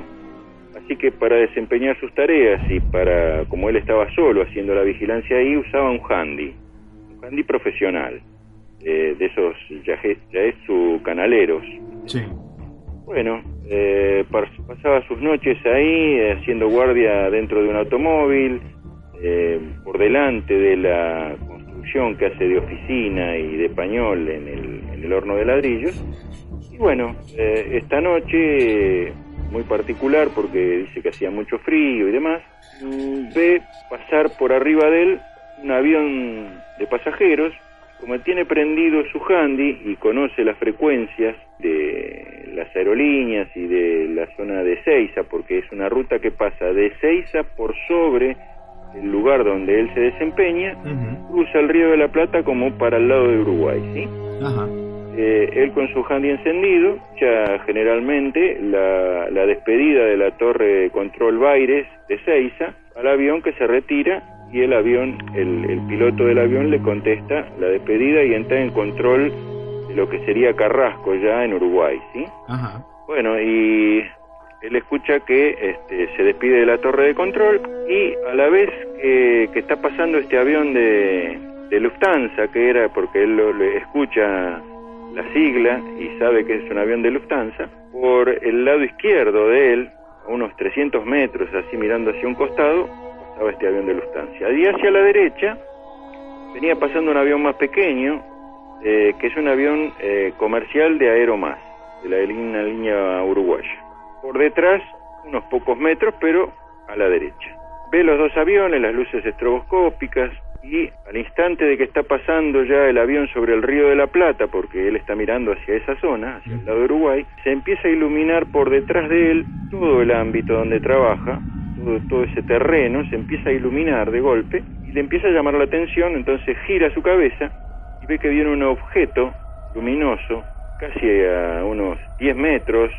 así que para desempeñar sus tareas y para, como él estaba solo haciendo la vigilancia ahí, usaba un handy, un handy profesional, eh, de esos Yaesu canaleros. Sí. Bueno, eh, pasaba sus noches ahí haciendo guardia dentro de un automóvil, eh, por delante de la construcción que hace de oficina y de pañol en el, horno de ladrillos. Y bueno, eh, esta noche, muy particular porque dice que hacía mucho frío y demás, ve pasar por arriba de él un avión de pasajeros. Como tiene prendido su handy y conoce las frecuencias de las aerolíneas y de la zona de Ceiza, porque es una ruta que pasa de Ceiza por sobre el lugar donde él se desempeña, uh -huh. cruza el río de la Plata como para el lado de Uruguay, ¿sí? Ajá. Eh, él con su handy encendido, ya generalmente la, la despedida de la torre de control Baires de Ceiza al avión que se retira y el avión, el, el piloto del avión le contesta la despedida y entra en control de lo que sería Carrasco ya en Uruguay, ¿sí? Ajá. Bueno, y él escucha que este, se despide de la torre de control y a la vez que, está pasando este avión de, de, Lufthansa, que era porque él lo, le escucha la sigla y sabe que es un avión de Lufthansa, por el lado izquierdo de él, a unos 300 metros, así mirando hacia un costado, pasaba este avión de Lufthansa. Y hacia la derecha venía pasando un avión más pequeño, eh, que es un avión eh, comercial de Aeromás, de la línea, línea uruguaya. Por detrás, unos pocos metros, pero a la derecha. Ve los dos aviones, las luces estroboscópicas, y al instante de que está pasando ya el avión sobre el río de la Plata, porque él está mirando hacia esa zona, hacia el lado de Uruguay, se empieza a iluminar por detrás de él todo el ámbito donde trabaja, todo, todo ese terreno, se empieza a iluminar de golpe y le empieza a llamar la atención, entonces gira su cabeza y ve que viene un objeto luminoso, casi a unos 10 metros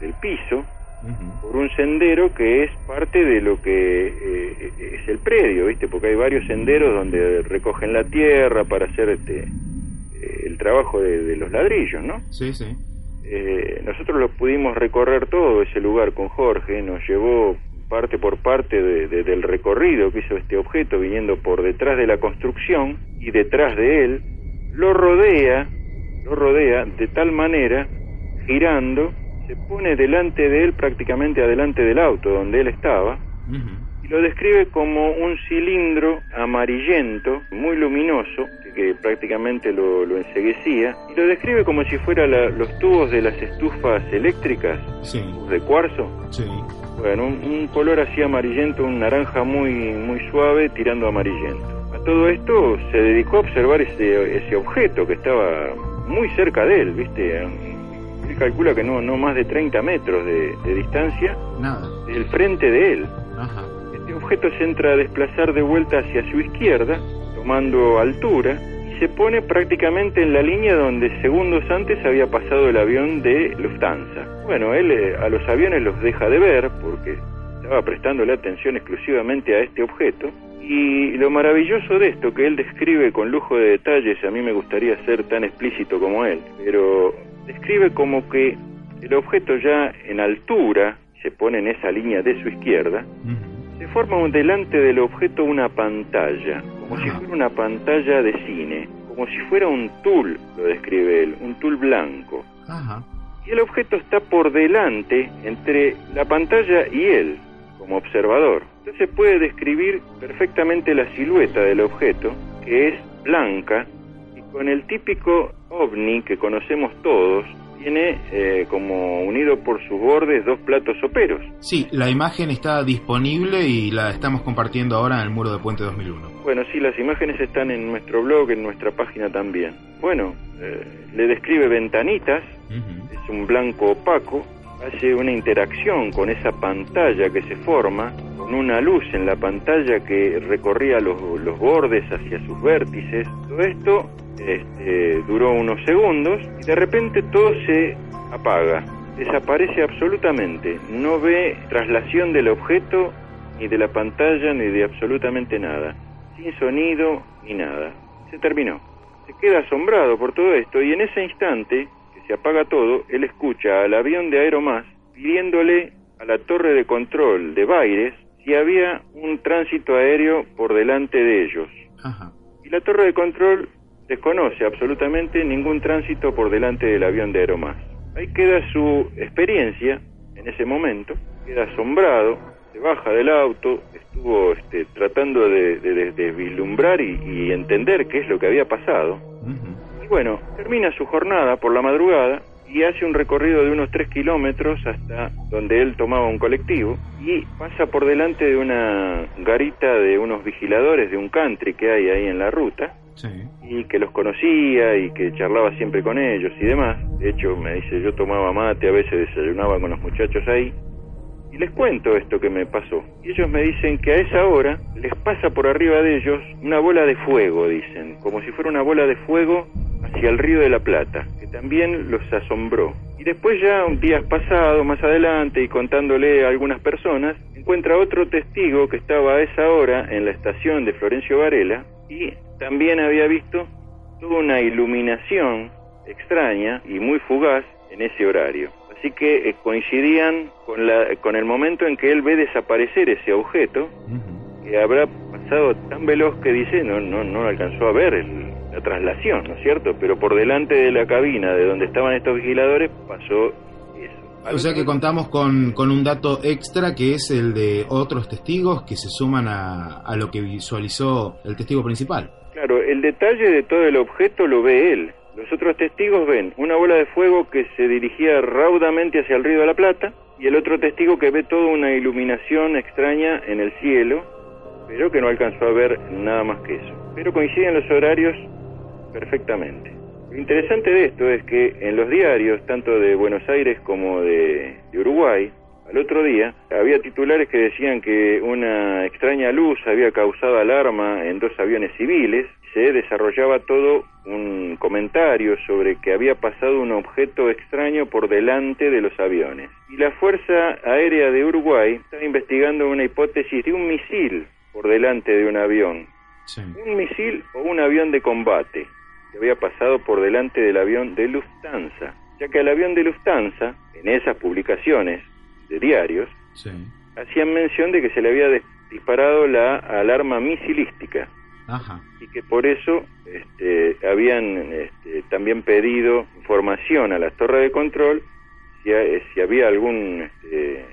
del piso, por un sendero que es parte de lo que eh, es el predio, ¿viste? Porque hay varios senderos donde recogen la tierra para hacer este eh, el trabajo de, de los ladrillos, ¿no? Sí, sí. Eh, nosotros lo pudimos recorrer todo ese lugar con Jorge, nos llevó parte por parte de- de- del recorrido que hizo este objeto viniendo por detrás de la construcción y detrás de él lo rodea, lo rodea de tal manera, girando, se pone delante de él prácticamente adelante del auto donde él estaba y lo describe como un cilindro amarillento, muy luminoso, que, que prácticamente lo, lo enseguecía, y lo describe como si fuera la- los tubos de las estufas eléctricas Sí. de cuarzo. Sí. Bueno, un, un color así amarillento, un naranja muy, muy suave tirando amarillento. A todo esto se dedicó a observar ese, ese objeto que estaba muy cerca de él, ¿viste? Él calcula que no, no más de 30 metros de, de distancia Nada. del frente de él. Ajá. Este objeto se entra a desplazar de vuelta hacia su izquierda, tomando altura, y se pone prácticamente en la línea donde segundos antes había pasado el avión de Lufthansa. Bueno, él eh, a los aviones los deja de ver porque estaba prestándole atención exclusivamente a este objeto. Y lo maravilloso de esto, que él describe con lujo de detalles, a mí me gustaría ser tan explícito como él, pero describe como que el objeto ya en altura, se pone en esa línea de su izquierda, se forma delante del objeto una pantalla, como si fuera una pantalla de cine, como si fuera un tul, lo describe él, un tul blanco. Ajá. Y el objeto está por delante entre la pantalla y él, como observador. Entonces puede describir perfectamente la silueta del objeto, que es blanca, con el típico ovni que conocemos todos, tiene eh, como unido por sus bordes dos platos soperos. Sí, la imagen está disponible y la estamos compartiendo ahora en el muro de Puente 2001. Bueno, sí, las imágenes están en nuestro blog, en nuestra página también. Bueno, eh, le describe ventanitas, es un blanco opaco, hace una interacción con esa pantalla que se forma, con una luz en la pantalla que recorría los, los bordes hacia sus vértices. Todo esto este, duró unos segundos y de repente todo se apaga, desaparece absolutamente, no ve traslación del objeto ni de la pantalla ni de absolutamente nada, sin sonido ni nada. Se terminó. Se queda asombrado por todo esto y en ese instante que se apaga todo, él escucha al avión de Aeromás pidiéndole a la torre de control de Baires si había un tránsito aéreo por delante de ellos. Ajá. Y la torre de control desconoce absolutamente ningún tránsito por delante del avión de Aeromás. Ahí queda su experiencia en ese momento, queda asombrado, se baja del auto, estuvo este, tratando de, de- de- de vislumbrar y, y entender qué es lo que había pasado. Y bueno, termina su jornada por la madrugada y hace un recorrido de unos 3 kilómetros hasta donde él tomaba un colectivo y pasa por delante de una garita de unos vigiladores de un country que hay ahí en la ruta Sí. y que los conocía y que charlaba siempre con ellos y demás. De hecho, me dice, yo tomaba mate, a veces desayunaba con los muchachos ahí. Les cuento esto que me pasó. Y ellos me dicen que a esa hora les pasa por arriba de ellos una bola de fuego, dicen, como si fuera una bola de fuego hacia el río de la Plata, que también los asombró. Y después ya un día pasado, más adelante, y contándole a algunas personas, encuentra otro testigo que estaba a esa hora en la estación de Florencio Varela y también había visto toda una iluminación extraña y muy fugaz en ese horario. Así que eh, coincidían con, la, con el momento en que él ve desaparecer ese objeto, que habrá pasado tan veloz que dice, no, no, no alcanzó a ver el- la traslación, ¿no es cierto? Pero por delante de la cabina de donde estaban estos vigiladores pasó eso. O sea que contamos con, con un dato extra que es el de otros testigos que se suman a, a lo que visualizó el testigo principal. Claro, el detalle de todo el objeto lo ve él. Los otros testigos ven una bola de fuego que se dirigía raudamente hacia el río de la Plata y el otro testigo que ve toda una iluminación extraña en el cielo, pero que no alcanzó a ver nada más que eso. Pero coinciden los horarios perfectamente. Lo interesante de esto es que en los diarios, tanto de Buenos Aires como de, de Uruguay, al otro día había titulares que decían que una extraña luz había causado alarma en dos aviones civiles. Se desarrollaba todo un comentario sobre que había pasado un objeto extraño por delante de los aviones. Y la Fuerza Aérea de Uruguay está investigando una hipótesis de un misil por delante de un avión. Un misil o un avión de combate que había pasado por delante del avión de Lufthansa. Ya que al avión de Lufthansa, en esas publicaciones de diarios, hacían mención de que se le había disparado la alarma misilística Ajá. y que por eso este, habían este, también pedido información a las torres de control si, ha- si había algún este,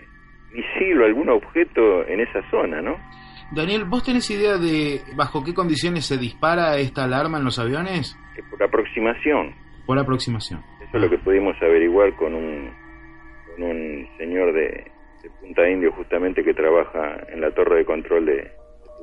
misil o algún objeto en esa zona, ¿no? Daniel, ¿vos tenés idea de bajo qué condiciones se dispara esta alarma en los aviones? Por aproximación. Por aproximación. Eso es lo que pudimos averiguar con un, con un señor de, de Punta Indio justamente que trabaja en la torre de control de, de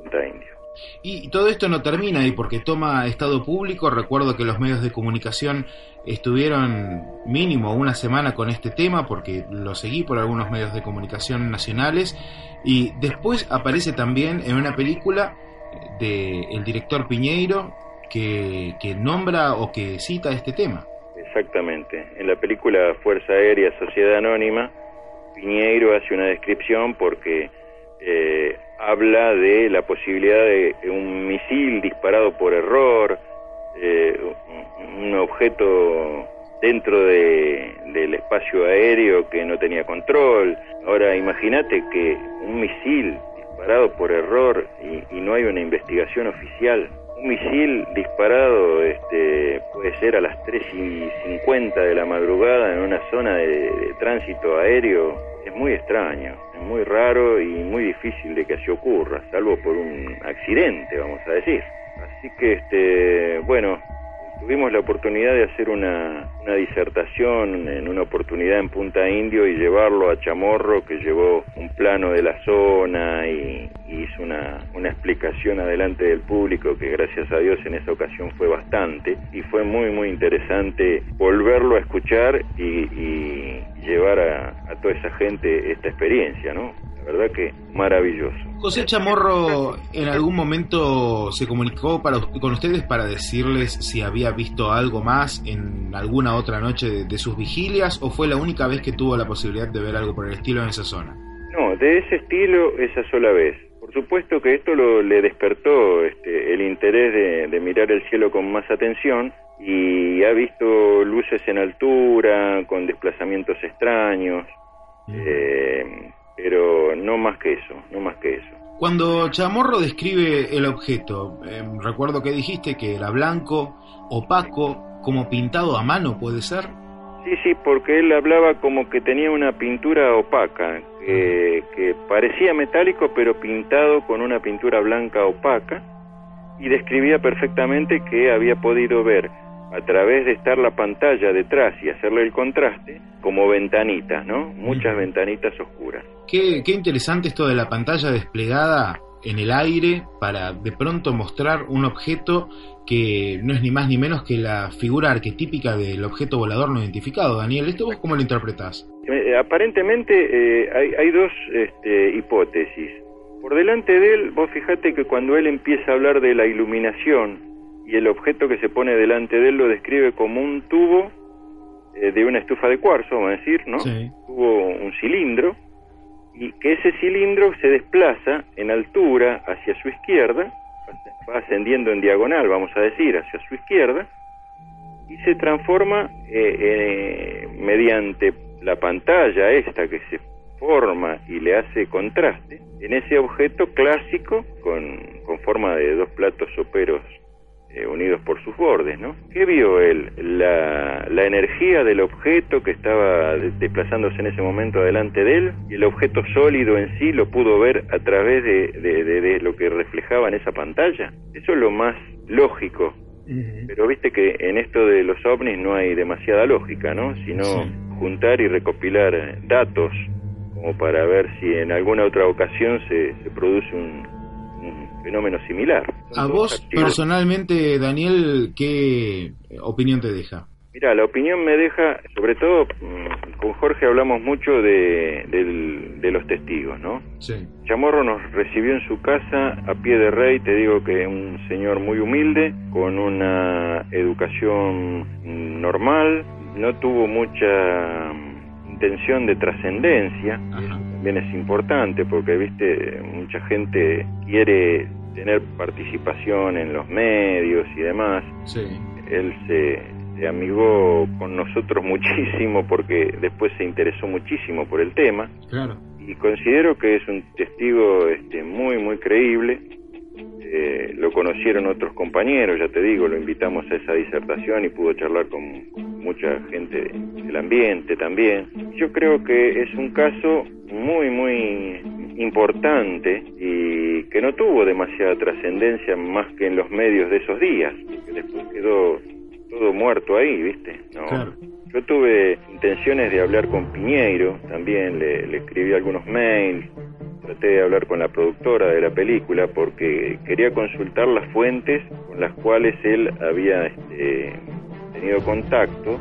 Punta Indio. Y todo esto no termina ahí porque toma estado público. Recuerdo que los medios de comunicación estuvieron mínimo una semana con este tema porque lo seguí por algunos medios de comunicación nacionales y después aparece también en una película de el director Piñeiro que, que nombra o que cita este tema. Exactamente. En la película Fuerza Aérea Sociedad Anónima, Piñeiro hace una descripción porque eh, habla de la posibilidad de un misil disparado por error, eh, un- objeto dentro de- del espacio aéreo que no tenía control. Ahora imagínate que un misil disparado por error y, y no hay una investigación oficial. Un misil disparado este, puede ser a las 3 y 50 de la madrugada en una zona de tránsito aéreo. Es muy extraño, es muy raro y muy difícil de que así ocurra, salvo por un accidente, vamos a decir. Así que, este, bueno, tuvimos la oportunidad de hacer una, una disertación en una oportunidad en Punta Indio y llevarlo a Chamorro, que llevó un plano de la zona y, hizo una, una explicación adelante del público que gracias a Dios en esa ocasión fue bastante y fue muy muy interesante volverlo a escuchar y, y llevar a, a toda esa gente esta experiencia, ¿no? La verdad que maravilloso. José Chamorro en algún momento se comunicó para, con ustedes para decirles si había visto algo más en alguna otra noche de, de sus vigilias o fue la única vez que tuvo la posibilidad de ver algo por el estilo en esa zona. No, de ese estilo esa sola vez. Por supuesto que esto lo, le despertó este, el interés de, de mirar el cielo con más atención y ha visto luces en altura, con desplazamientos extraños, eh, pero no más que eso, no más que eso. Cuando Chamorro describe el objeto, eh, recuerdo que dijiste que era blanco, opaco, como pintado a mano, ¿puede ser? Sí, sí, porque él hablaba como que tenía una pintura opaca, que, que parecía metálico pero pintado con una pintura blanca opaca y describía perfectamente que había podido ver a través de estar la pantalla detrás y hacerle el contraste como ventanitas, ¿no? Muchas ventanitas oscuras. Qué, qué interesante esto de la pantalla desplegada en el aire para de pronto mostrar un objeto que no es ni más ni menos que la figura arquetípica del objeto volador no identificado. Daniel, ¿esto vos cómo lo interpretás? Eh, aparentemente eh, hay, hay dos este, hipótesis. Por delante de él, vos fijate que cuando él empieza a hablar de la iluminación y el objeto que se pone delante de él lo describe como un tubo eh, de una estufa de cuarzo, vamos a decir, ¿no? Tubo, un cilindro, y que ese cilindro se desplaza en altura hacia su izquierda, va ascendiendo en diagonal, vamos a decir, hacia su izquierda, y se transforma eh, eh, mediante la pantalla esta que se forma y le hace contraste en ese objeto clásico con, con forma de dos platos soperos eh, unidos por sus bordes, ¿no? ¿Qué vio él? La, la energía del objeto que estaba de- desplazándose en ese momento adelante de él y el objeto sólido en sí lo pudo ver a través de, de- de- de lo que reflejaba en esa pantalla. Eso es lo más lógico. Pero viste que en esto de los ovnis no hay demasiada lógica, ¿no? Sino juntar y recopilar datos como para ver si en alguna otra ocasión se, se produce un fenómeno similar. A vos personalmente, Daniel, ¿qué opinión te deja? Mira, la opinión me deja, sobre todo mm, con Jorge hablamos mucho de, del- de los testigos, ¿no? Sí. Chamorro nos recibió en su casa a pie de rey, te digo que un señor muy humilde, con una educación normal, no tuvo mucha mm, intención de trascendencia, eso también es importante porque, viste, mucha gente quiere tener participación en los medios y demás, Sí. él se, se amigó con nosotros muchísimo porque después se interesó muchísimo por el tema Claro. y considero que es un testigo este, muy muy creíble Eh, lo conocieron otros compañeros ya te digo lo invitamos a esa disertación y pudo charlar con, mucha gente del ambiente también. Yo creo que es un caso muy muy importante y que no tuvo demasiada trascendencia más que en los medios de esos días que después quedó todo muerto ahí viste no. Claro. yo tuve intenciones de hablar con Piñeiro, también le, le escribí algunos mails, traté de hablar con la productora de la película porque quería consultar las fuentes con las cuales él había este, tenido contacto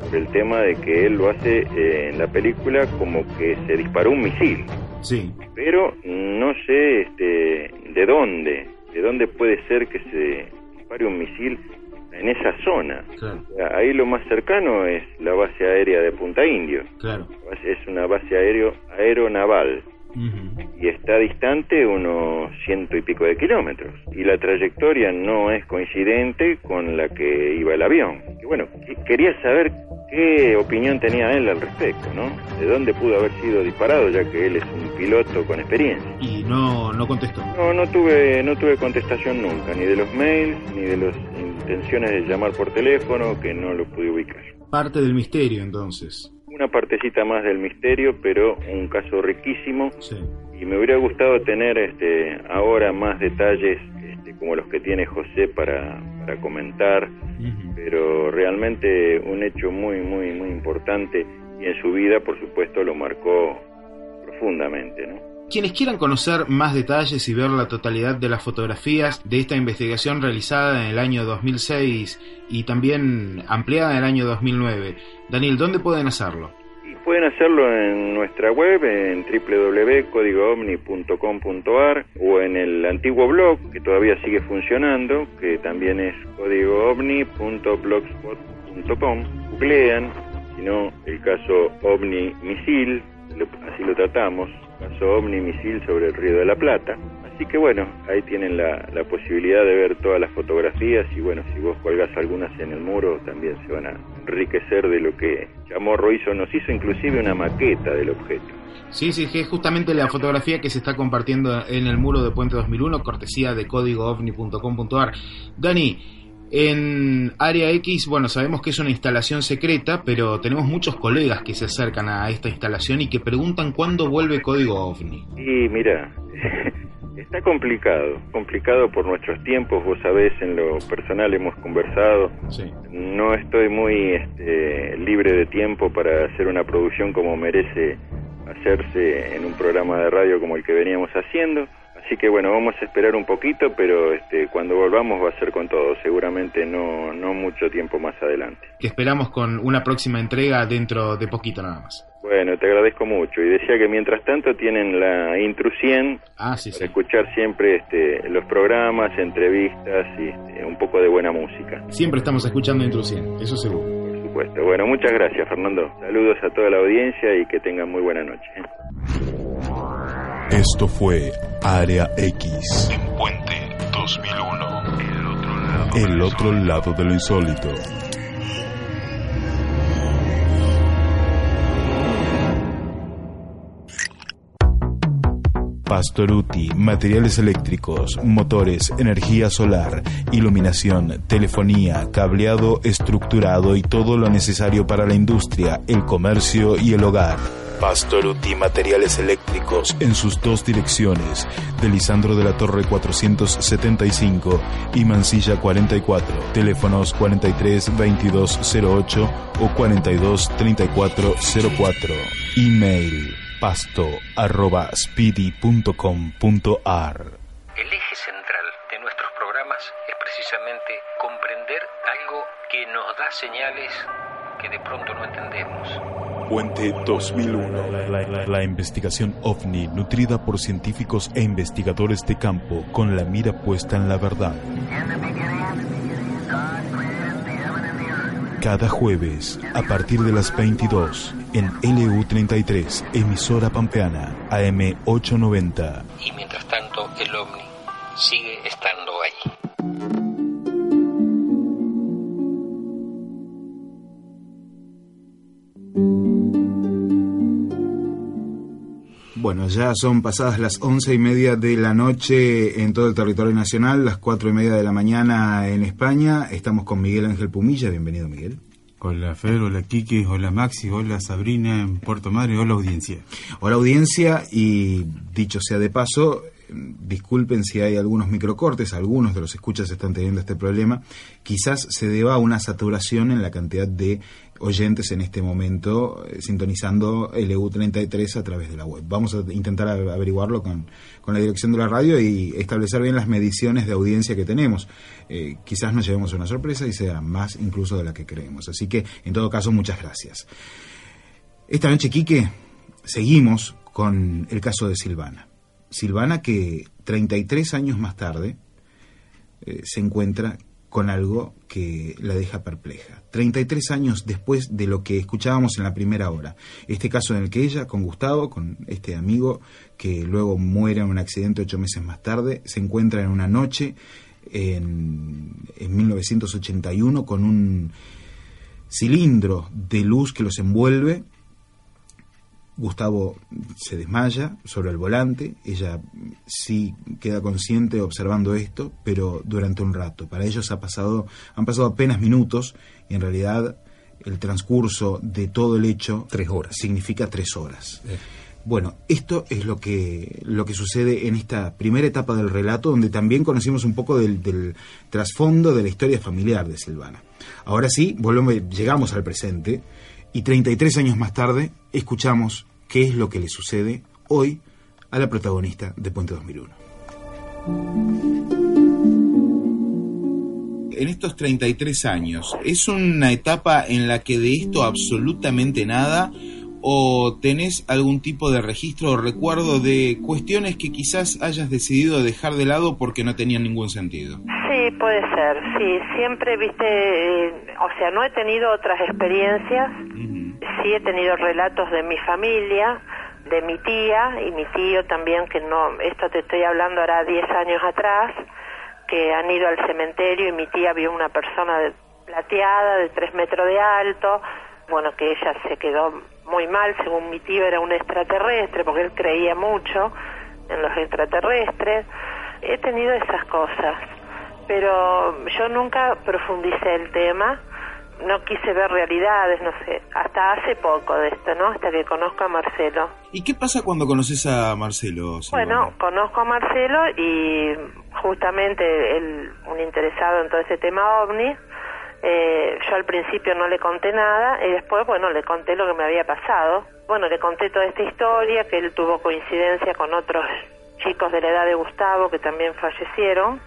por el tema de que él lo hace eh, en la película como que se disparó un misil, Sí. pero no sé este, de dónde, de dónde puede ser que se dispare un misil en esa zona. Claro. Ahí lo más cercano es la base aérea de Punta Indio. Claro. Es una base aéreo, aeronaval y está distante unos ciento y pico de kilómetros. Y la trayectoria no es coincidente con la que iba el avión. Y bueno, qu- quería saber qué opinión tenía él al respecto, ¿no? De dónde pudo haber sido disparado, ya que él es un piloto con experiencia. Y no, no contestó. No, no tuve, no tuve contestación nunca, ni de los mails, ni de las intenciones de llamar por teléfono, que no lo pude ubicar. Parte del misterio, entonces. Una partecita más del misterio, pero un caso riquísimo. Sí. Y me hubiera gustado tener este, ahora más detalles este, como los que tiene José para, para comentar, pero realmente un hecho muy, muy, muy importante y en su vida, por supuesto, lo marcó profundamente, ¿no? Quienes quieran conocer más detalles y ver la totalidad de las fotografías de esta investigación realizada en el año 2006 y también ampliada en el año 2009, Daniel, ¿dónde pueden hacerlo? Pueden hacerlo en nuestra web, en www.códigoovni.com.ar o en el antiguo blog, que todavía sigue funcionando, que también es códigoovni.blogspot.com. Googlean, si no, el caso OVNI Misil, así lo tratamos, caso OVNI Misil sobre el Río de la Plata. Así que bueno, ahí tienen la, la posibilidad de ver todas las fotografías y bueno, si vos colgás algunas en el muro también se van a enriquecer de lo que Chamorro hizo, nos hizo inclusive una maqueta del objeto. Sí, sí, que es justamente la fotografía que se está compartiendo en el muro de Puente 2001, cortesía de códigoovni.com.ar. Dani, en Área X, bueno, sabemos que es una instalación secreta, pero tenemos muchos colegas que se acercan a esta instalación y que preguntan cuándo vuelve Código OVNI. Y mira, está complicado, complicado por nuestros tiempos, vos sabés, en lo personal hemos conversado. Sí. No estoy muy este, libre de tiempo para hacer una producción como merece hacerse en un programa de radio como el que veníamos haciendo. Así que bueno, vamos a esperar un poquito, pero este, cuando volvamos va a ser con todo, seguramente no, no mucho tiempo más adelante. Que esperamos con una próxima entrega dentro de poquito nada más. Bueno, te agradezco mucho. Y decía que mientras tanto tienen la Intru 100 Ah, sí, para escuchar siempre este, los programas, entrevistas y este, un poco de buena música, Siempre estamos escuchando Intrusión, eso seguro. por supuesto. Bueno, muchas gracias, Fernando. Saludos a toda la audiencia y que tengan muy buena noche. Esto fue Área X. Puente 2001. El otro lado. El otro lado de lo insólito. Pastoruti, materiales eléctricos, motores, energía solar, iluminación, telefonía, cableado estructurado y todo lo necesario para la industria, el comercio y el hogar. Pastoruti Materiales Eléctricos en sus dos direcciones, de Lisandro de la Torre 475 y Mansilla 44, teléfonos 43 2208 o 42 3404, email pasto arroba speedy.com.ar. El eje central de nuestros programas es precisamente comprender algo que nos da señales que de pronto no entendemos. Puente 2001. La, la- la investigación ovni nutrida por científicos e investigadores de campo con la mira puesta en la verdad. Cada jueves, a partir de las 22, en LU33, emisora pampeana, AM 890. Y mientras tanto, el ovni sigue estando ahí. Bueno, ya son pasadas las once y media de la noche en todo el territorio nacional, las cuatro y media de la mañana en España. Estamos con Miguel Ángel Pumilla. Bienvenido, Miguel. Hola Fer, hola Kiki, hola Maxi, hola Sabrina en Puerto Madre, hola audiencia. Hola audiencia y dicho sea de paso, disculpen si hay algunos microcortes, algunos de los escuchas están teniendo este problema, quizás se deba a una saturación en la cantidad de oyentes en este momento eh, sintonizando LU33 a través de la web. Vamos a intentar averiguarlo con, con la dirección de la radio y establecer bien las mediciones de audiencia que tenemos. Eh, quizás nos llevemos una sorpresa y sea más incluso de la que creemos. Así que, en todo caso, muchas gracias. Esta noche, Quique, seguimos con el caso de Silvana. Silvana que 33 años más tarde eh, se encuentra con algo que la deja perpleja. 33 años después de lo que escuchábamos en la primera hora. Este caso en el que ella, con Gustavo, con este amigo que luego muere en un accidente ocho meses más tarde, se encuentra en una noche en, en 1981 con un cilindro de luz que los envuelve Gustavo se desmaya sobre el volante, ella sí queda consciente observando esto, pero durante un rato. Para ellos ha pasado, han pasado apenas minutos y en realidad el transcurso de todo el hecho Tres horas. significa tres horas. Bueno, esto es lo que, lo que sucede en esta primera etapa del relato, donde también conocimos un poco del, del trasfondo de la historia familiar de Silvana. Ahora sí, volvemos, llegamos al presente y 33 años más tarde escuchamos qué es lo que le sucede hoy a la protagonista de Puente 2001. En estos 33 años, ¿es una etapa en la que de esto absolutamente nada o tenés algún tipo de registro o recuerdo de cuestiones que quizás hayas decidido dejar de lado porque no tenían ningún sentido? Sí, puede ser, sí, siempre, viste, eh, o sea, no he tenido otras experiencias, sí he tenido relatos de mi familia, de mi tía y mi tío también, que no, esto te estoy hablando ahora 10 años atrás, que han ido al cementerio y mi tía vio una persona de- plateada de 3 metros de alto, bueno, que ella se quedó muy mal, según mi tío era un extraterrestre, porque él creía mucho en los extraterrestres. He tenido esas cosas, pero yo nunca profundicé el tema, no quise ver realidades, no sé, hasta hace poco de esto, ¿no? Hasta que conozco a Marcelo. ¿Y qué pasa cuando conoces a Marcelo? Silvana? Bueno, conozco a Marcelo y justamente él, un interesado en todo ese tema ovni, eh, yo al principio no le conté nada y después, bueno, le conté lo que me había pasado. Bueno, le conté toda esta historia, que él tuvo coincidencia con otros chicos de la edad de Gustavo que también fallecieron.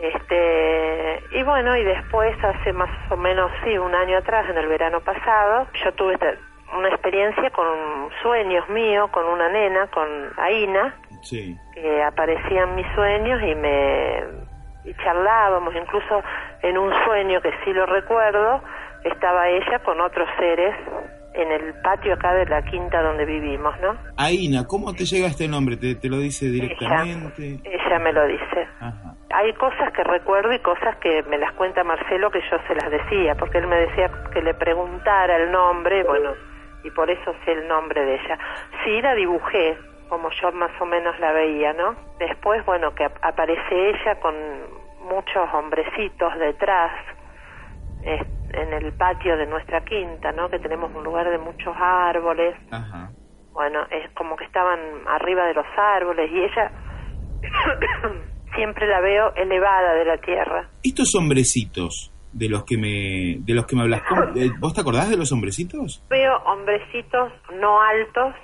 Este, y bueno, y después, hace más o menos, sí, un año atrás, en el verano pasado, yo tuve una experiencia con sueños míos, con una nena, con Aina, Sí. que aparecía en mis sueños y me y charlábamos, incluso en un sueño que sí lo recuerdo, estaba ella con otros seres en el patio acá de la quinta donde vivimos, ¿no? Aina, ¿cómo te llega este nombre? ¿Te, te lo dice directamente? Ella me lo dice. Ajá. Hay cosas que recuerdo y cosas que me las cuenta Marcelo que yo se las decía, porque él me decía que le preguntara el nombre, bueno, y por eso sé el nombre de ella. Sí, la dibujé, como yo más o menos la veía, ¿no? Después, bueno, que ap- aparece ella con muchos hombrecitos detrás en el patio de nuestra quinta, ¿no? Que tenemos un lugar de muchos árboles. Ajá. Bueno, es como que estaban arriba de los árboles y ella siempre la veo elevada de la tierra. Estos hombrecitos de los que me de los que me hablas, ¿cómo- eh, ¿vos te acordás de los hombrecitos? Veo hombrecitos no altos,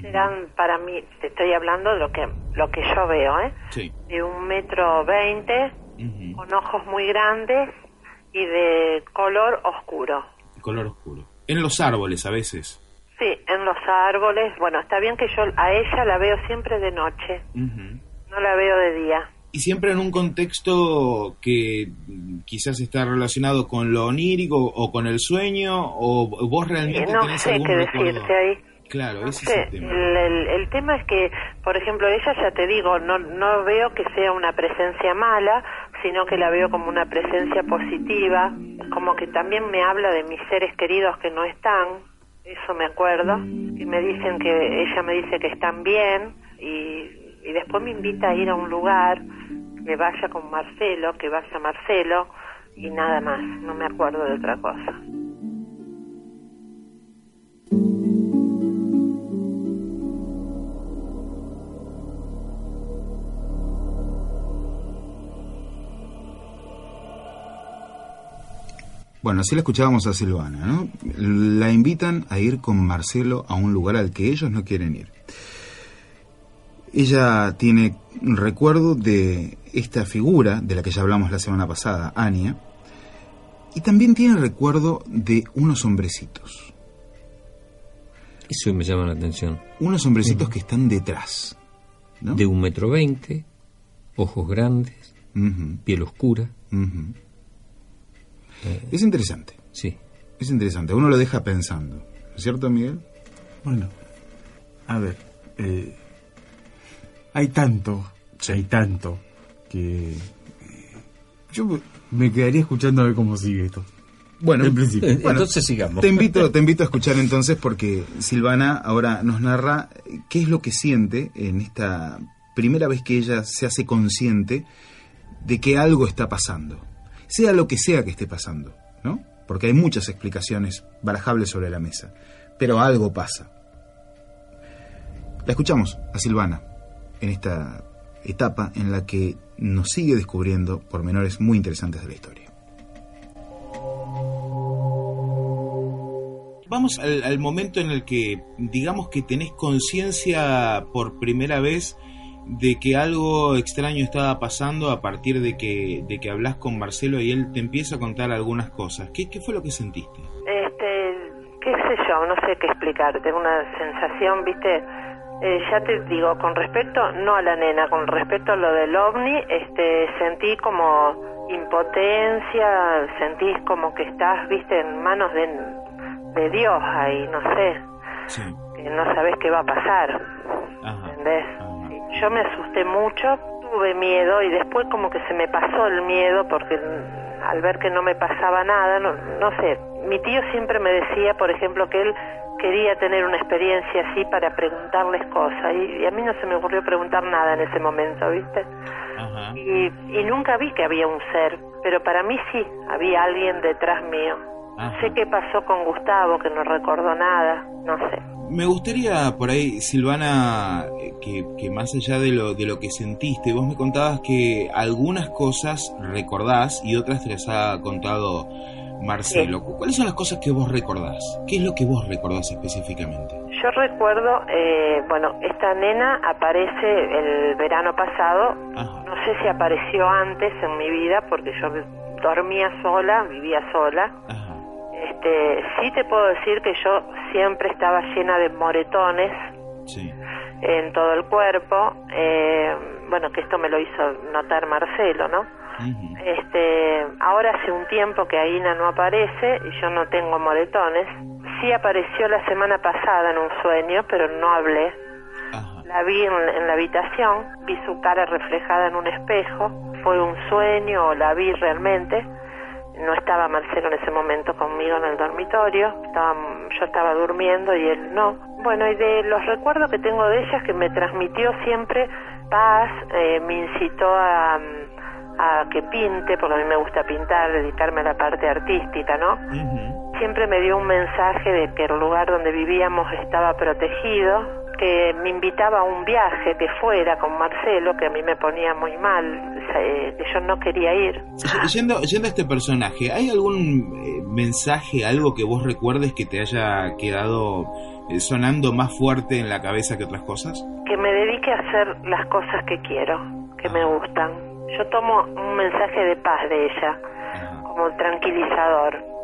serán para mí, te estoy hablando de lo que lo que yo veo, ¿eh? Sí. De un metro veinte, con ojos muy grandes y de color oscuro. Color oscuro. En los árboles a veces. Sí, en los árboles. Bueno, está bien que yo a ella la veo siempre de noche, Ujú. no la veo de día. Y siempre en un contexto que quizás está relacionado con lo onírico o con el sueño, o vos realmente no tenés sé algún qué recuerdo. decirte ahí. Claro, No ese sé, es el tema. el, el- el tema es que, por ejemplo, ella ya te digo, no, no veo que sea una presencia mala, sino que la veo como una presencia positiva, como que también me habla de mis seres queridos que no están, eso me acuerdo, y me dicen que, ella me dice que están bien, y, y después me invita a ir a un lugar, que vaya con Marcelo, que vaya Marcelo, y nada más, no me acuerdo de otra cosa. Bueno, así la escuchábamos a Silvana, ¿no? La invitan a ir con Marcelo a un lugar al que ellos no quieren ir. Ella tiene un recuerdo de esta figura de la que ya hablamos la semana pasada, Ania, y también tiene recuerdo de unos hombrecitos. Eso me llama la atención. Unos hombrecitos que están detrás. ¿no? De un metro veinte, ojos grandes, piel oscura. Ujú. Es interesante. Sí. Es interesante. Uno lo deja pensando. ¿No es cierto, Miguel? Bueno, a ver, eh, hay tanto, hay tanto, que eh, yo me quedaría escuchando a ver cómo sigue esto. Bueno, en principio. Eh, Bueno, Entonces sigamos. Te invito, te invito a escuchar entonces porque Silvana ahora nos narra qué es lo que siente en esta primera vez que ella se hace consciente de que algo está pasando, sea lo que sea que esté pasando, ¿no? Porque hay muchas explicaciones barajables sobre la mesa, pero algo pasa. La escuchamos a Silvana en esta etapa en la que nos sigue descubriendo pormenores muy interesantes de la historia. Vamos al, al momento en el que, digamos que tenés conciencia por primera vez de que algo extraño estaba pasando a partir de que, de que hablas con Marcelo y él te empieza a contar algunas cosas. ¿Qué, qué fue lo que sentiste? Este, qué sé yo, no sé qué explicar. Tengo una sensación, viste, Eh, ya te digo, con respecto, no a la nena, con respecto a lo del ovni, este, sentí como impotencia, sentís como que estás, viste, en manos de, de Dios ahí, no sé, Sí. que no sabes qué va a pasar, Ajá. ¿entendés? Sí. Yo me asusté mucho, tuve miedo y después como que se me pasó el miedo porque al ver que no me pasaba nada, no, no sé, mi tío siempre me decía, por ejemplo, que él quería tener una experiencia así para preguntarles cosas y, y a mí no se me ocurrió preguntar nada en ese momento, ¿viste? Ajá. Y, y nunca vi que había un ser, pero para mí sí, había alguien detrás mío. Ajá. Sé qué pasó con Gustavo, que no recordó nada, no sé. Me gustaría por ahí, Silvana, eh, que, que más allá de lo, de lo que sentiste, vos me contabas que algunas cosas recordás y otras te las ha contado Marcelo. ¿Cuáles son las cosas que vos recordás? ¿Qué es lo que vos recordás específicamente? Yo recuerdo, eh, bueno, esta nena aparece el verano pasado, Ajá. no sé si apareció antes en mi vida, porque yo dormía sola, vivía sola. Ajá. Este, sí te puedo decir que yo siempre estaba llena de moretones Sí. en todo el cuerpo, eh, bueno, que esto me lo hizo notar Marcelo, ¿no? Este, ahora hace un tiempo que Aina no aparece y yo no tengo moretones. Sí apareció la semana pasada en un sueño, pero no hablé. Ajá. La vi en, en la habitación, vi su cara reflejada en un espejo. Fue un sueño o la vi realmente. No estaba Marcelo en ese momento conmigo en el dormitorio, estaba, yo estaba durmiendo y él no. Bueno, y de los recuerdos que tengo de ella es que me transmitió siempre paz, eh, me incitó a, a que pinte, porque a mí me gusta pintar, dedicarme a la parte artística, ¿no? Siempre me dio un mensaje de que el lugar donde vivíamos estaba protegido, que me invitaba a un viaje que fuera con Marcelo, que a mí me ponía muy mal, que yo no quería ir. Yendo, yendo a este personaje, ¿hay algún eh, mensaje, algo que vos recuerdes que te haya quedado eh, sonando más fuerte en la cabeza que otras cosas? Que me dedique a hacer las cosas que quiero, que me gustan. Yo tomo un mensaje de paz de ella, como tranquilizador.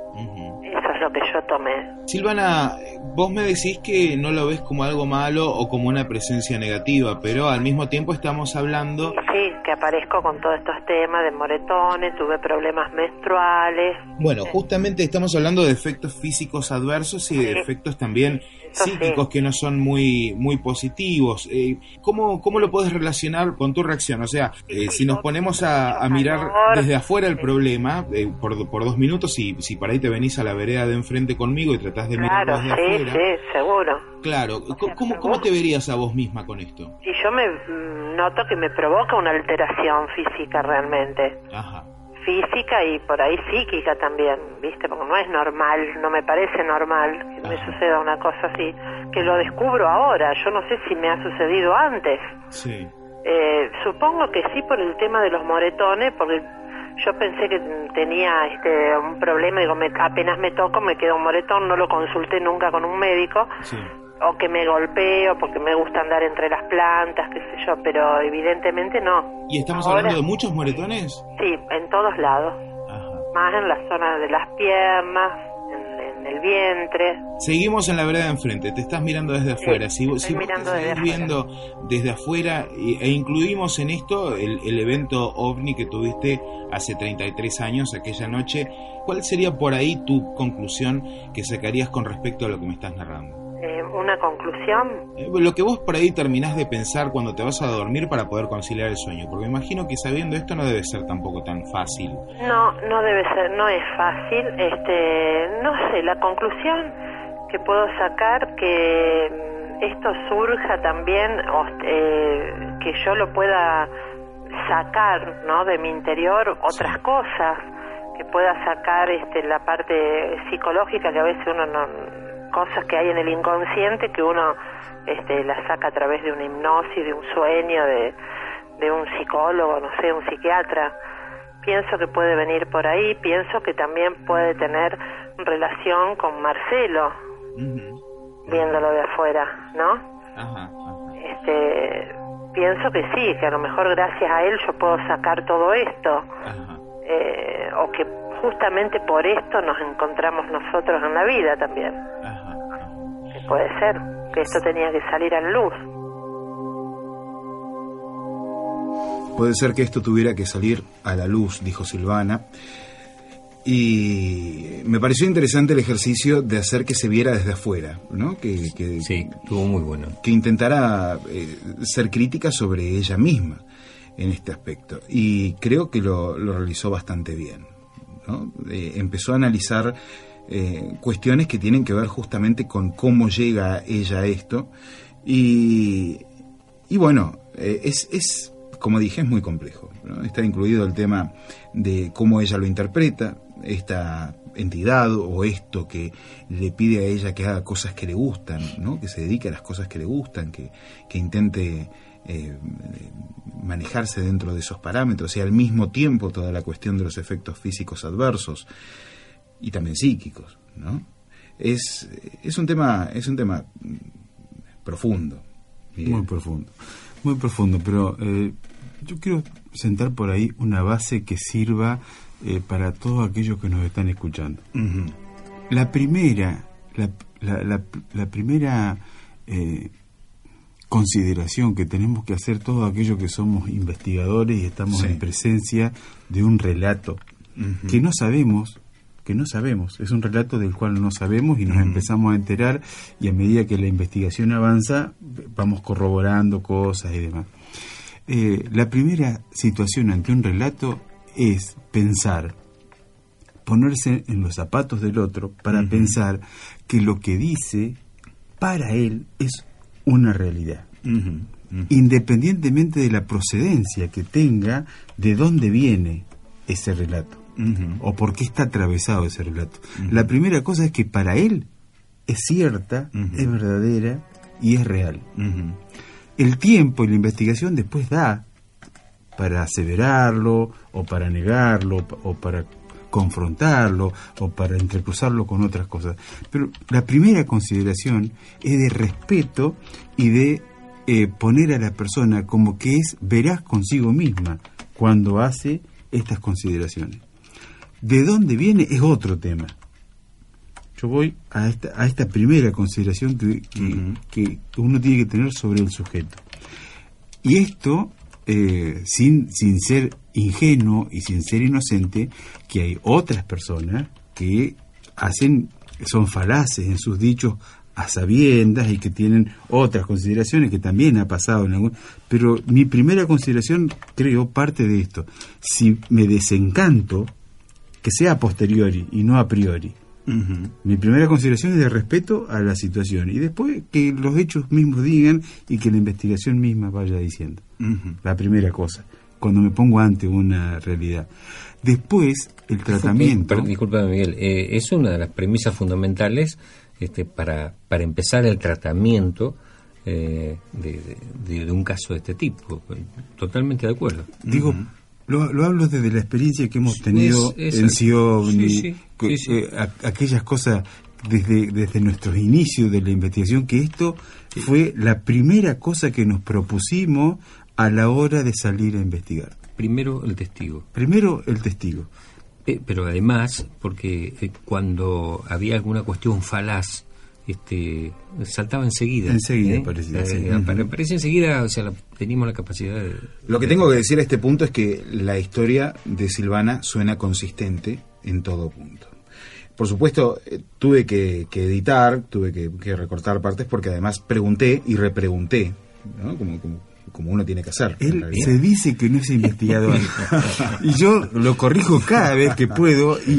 Eso es lo que yo tomé. Silvana, vos me decís que no lo ves como algo malo o como una presencia negativa, pero al mismo tiempo estamos hablando... Sí, que aparezco con todos estos temas de moretones, tuve problemas menstruales. Bueno, justamente estamos hablando de efectos físicos adversos y de efectos también psíquicos que no son muy muy positivos. Eh, ¿cómo, ¿Cómo lo puedes relacionar con tu reacción? O sea, eh, si nos ponemos a, a mirar desde afuera el problema, eh, por, por dos minutos, si, si por ahí te venís a la vereda de enfrente conmigo y tratás de mirarlo Claro, desde sí, afuera... sí, seguro. Claro, ¿cómo, cómo, cómo te verías a vos misma con esto? Y yo me mm, noto que me provoca una alteración física realmente. Ajá. Física y por ahí psíquica también, ¿viste? Porque no es normal, no me parece normal que me suceda una cosa así. Que lo descubro ahora, yo no sé si me ha sucedido antes. Sí. Eh, supongo que sí por el tema de los moretones, porque yo pensé que tenía este un problema, digo, me- apenas me toco me queda un moretón, no lo consulté nunca con un médico, Sí. O que me golpeo porque me gusta andar entre las plantas, qué sé yo, pero evidentemente no. ¿Y estamos Ahora- hablando de muchos moretones? Sí, en todos lados, más en la zona de las piernas, en, en el vientre. Seguimos en la vereda de enfrente, te estás mirando desde afuera. Si, vos- si te mirando desde viendo desde afuera y- e incluimos en esto el, el evento ovni que tuviste hace 33 años, aquella noche, ¿cuál sería por ahí tu conclusión que sacarías con respecto a lo que me estás narrando? Eh, una conclusión, Eh, Lo que vos por ahí terminás de pensar cuando te vas a dormir para poder conciliar el sueño, porque me imagino que sabiendo esto no debe ser tampoco tan fácil. No, no debe ser, no es fácil. Este, no sé, la conclusión que puedo sacar que mm, esto surja también, o, eh, que yo lo pueda sacar, ¿no? De mi interior otras cosas, que pueda sacar este la parte psicológica que a veces uno no cosas que hay en el inconsciente que uno este las saca a través de una hipnosis, de un sueño, de de un psicólogo, no sé, un psiquiatra. Pienso que puede venir por ahí, pienso que también puede tener relación con Marcelo, viéndolo de afuera, ¿no? Ajá. Este, pienso que sí, que a lo mejor gracias a él yo puedo sacar todo esto, Eh, o que justamente por esto nos encontramos nosotros en la vida también. Puede ser, que esto tenía que salir a la luz. Puede ser que esto tuviera que salir a la luz, dijo Silvana. Y me pareció interesante el ejercicio de hacer que se viera desde afuera, ¿no? Que, que, sí, estuvo muy bueno. Que intentara eh, ser crítica sobre ella misma en este aspecto. Y creo que lo, lo realizó bastante bien. ¿no? Eh, empezó a analizar eh, cuestiones que tienen que ver justamente con cómo llega ella a esto. Y, y bueno, eh, es, es, como dije, es muy complejo. Está incluido el tema de cómo ella lo interpreta, esta entidad o esto que le pide a ella que haga cosas que le gustan, ¿no? que se dedique a las cosas que le gustan, que, que intente eh, manejarse dentro de esos parámetros y al mismo tiempo toda la cuestión de los efectos físicos adversos y también psíquicos, ¿no? Es, es un tema es un tema profundo. Muy profundo, muy profundo, pero eh, yo quiero sentar por ahí una base que sirva eh, para todos aquellos que nos están escuchando. La primera, la, la- la- la primera eh, consideración que tenemos que hacer todos aquellos que somos investigadores y estamos Sí. en presencia de un relato que no sabemos, que no sabemos, es un relato del cual no sabemos y nos empezamos a enterar y a medida que la investigación avanza vamos corroborando cosas y demás. Eh, la primera situación ante un relato es pensar, ponerse en los zapatos del otro para pensar que lo que dice para él es una realidad. Independientemente de la procedencia que tenga, de dónde viene ese relato o por qué está atravesado ese relato. La primera cosa es que para él es cierta, es verdadera y es real. El tiempo y la investigación después da para aseverarlo o para negarlo o para confrontarlo o para entrecruzarlo con otras cosas. Pero la primera consideración es de respeto y de eh, poner a la persona como que es veraz consigo misma cuando hace estas consideraciones. ¿De dónde viene? Es otro tema. Yo voy a esta, a esta primera consideración que, que- que uno tiene que tener sobre el sujeto. Y esto, eh, sin, sin ser ingenuo y sin ser inocente, que hay otras personas que hacen, son falaces en sus dichos a sabiendas y que tienen otras consideraciones que también ha pasado en algún... Pero mi primera consideración, creo, parte de esto. Si me desencanto, que sea a posteriori y no a priori. Mi primera consideración es de respeto a la situación y después que los hechos mismos digan y que la investigación misma vaya diciendo. La primera cosa, cuando me pongo ante una realidad. Después, el tratamiento... Disculpa, Miguel, eh, es una de las premisas fundamentales este, para, para empezar el tratamiento eh, de, de- de un caso de este tipo. Totalmente de acuerdo. Digo, lo, lo hablo desde la experiencia que hemos tenido Es- en. CIOVNI, Sí, sí, que- sí, sí. eh, a- aquellas cosas desde, desde nuestros inicios de la investigación, que esto fue la primera cosa que nos propusimos a la hora de salir a investigar. Primero el testigo. Primero el testigo. Eh, pero además, porque eh, cuando había alguna cuestión falaz, este, saltaba enseguida. Enseguida ¿eh? aparecía, Eh, sí. apare- aparecía enseguida, o sea, la- teníamos la capacidad de... Lo que tengo que decir a este punto es que la historia de Silvana suena consistente en todo punto. Por supuesto, eh, tuve que, que editar, tuve que, que recortar partes porque además pregunté y repregunté, ¿no? como, como, como uno tiene que hacer. Él se dice que no es investigador. y yo lo corrijo cada vez que puedo y,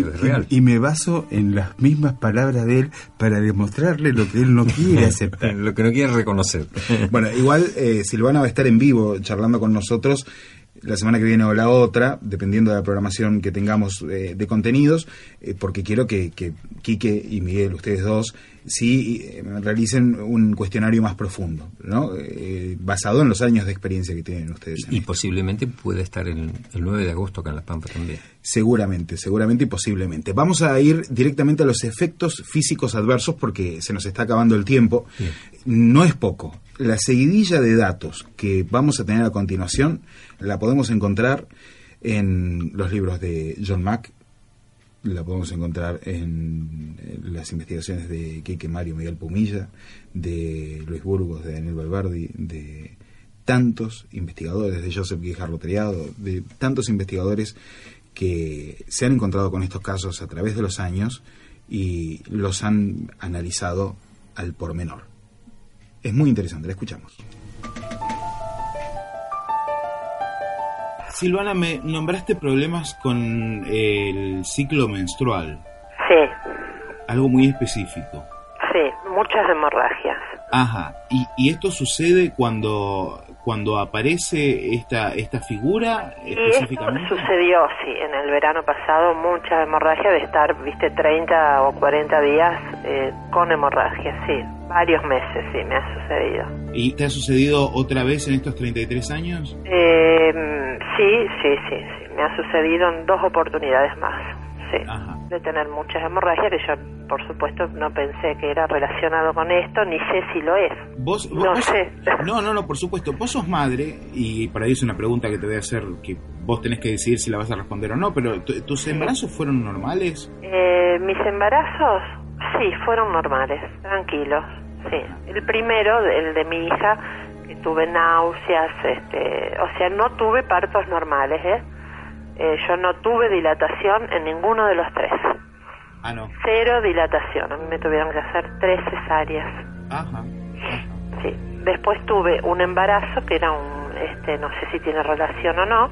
y- y me baso en las mismas palabras de él para demostrarle lo que él no quiere aceptar. lo que no quiere reconocer. Bueno, igual eh, Silvana va a estar en vivo charlando con nosotros la semana que viene o la otra, dependiendo de la programación que tengamos eh, de contenidos, eh, porque quiero que, que Quique y Miguel, ustedes dos, sí eh, realicen un cuestionario más profundo, ¿no? Eh, basado en los años de experiencia que tienen ustedes. Y posiblemente pueda estar el, el 9 de agosto acá en La Pampa también. Seguramente, seguramente y posiblemente. Vamos a ir directamente a los efectos físicos adversos porque se nos está acabando el tiempo. No es poco. La seguidilla de datos que vamos a tener a continuación la podemos encontrar en los libros de John Mack, la podemos encontrar en las investigaciones de Quique Mario Miguel Pumilla, de Luis Burgos, de Daniel Valverdi, de tantos investigadores, de Joseph Guijarro Triado, de tantos investigadores que se han encontrado con estos casos a través de los años y los han analizado al por menor. Es muy interesante, la escuchamos. Silvana, me nombraste problemas con el ciclo menstrual, Sí, algo muy específico. sí, muchas hemorragias. Ajá, y, y esto sucede cuando cuando aparece esta esta figura Y esto específicamente. sucedió, sí, en el verano pasado, mucha hemorragia de estar, viste, 30 o 40 días eh, con hemorragia, sí. Varios meses, sí, me ha sucedido. ¿Y te ha sucedido otra vez en estos 33 años? Eh, sí, sí, sí, sí, me ha sucedido en dos oportunidades más, sí. De tener muchas hemorragias, que yo, por supuesto, no pensé que era relacionado con esto, ni sé si lo es. Vos, vos- No vos- sé. No, no, no, por supuesto. Vos sos madre y para ahí es una pregunta que te voy a hacer que vos tenés que decidir si la vas a responder o no, pero ¿tu- ¿tus embarazos fueron normales? Eh, mis embarazos, sí, fueron normales, tranquilos, sí. El primero, el de mi hija, que tuve náuseas, este, o sea, no tuve partos normales, ¿eh? Eh, yo no tuve dilatación en ninguno de los tres. Ah, no. Cero dilatación, a mí me tuvieron que hacer tres cesáreas. Ajá. Sí. Después tuve un embarazo que era un, este, no sé si tiene relación o no,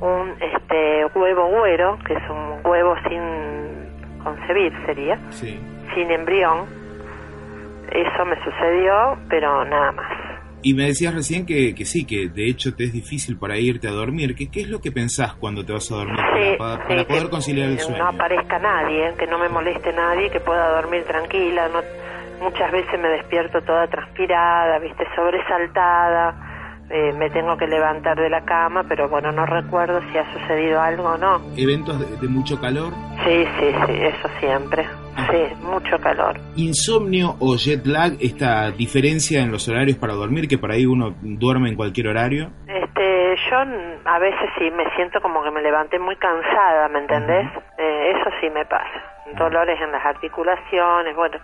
un este huevo güero, que es un huevo sin concebir sería, Sí. sin embrión. Eso me sucedió, pero nada más. Y me decías recién que, que sí, que de hecho te es difícil para irte a dormir. ¿Qué, ¿Qué es lo que pensás cuando te vas a dormir Sí, para, para- sí, para poder que conciliar el no sueño? aparezca nadie, que no me moleste nadie, que pueda dormir tranquila. No, muchas veces me despierto toda transpirada, viste, sobresaltada. Eh, me tengo que levantar de la cama, pero bueno, no recuerdo si ha sucedido algo o no. ¿Eventos de, de mucho calor? Sí, sí, sí, eso siempre. Sí, mucho calor. ¿Insomnio o jet lag, esta diferencia en los horarios para dormir, que por ahí uno duerme en cualquier horario? Este, yo a veces sí me siento como que me levanté muy cansada, ¿me entendés? Eh, eso sí me pasa. Dolores en las articulaciones, bueno,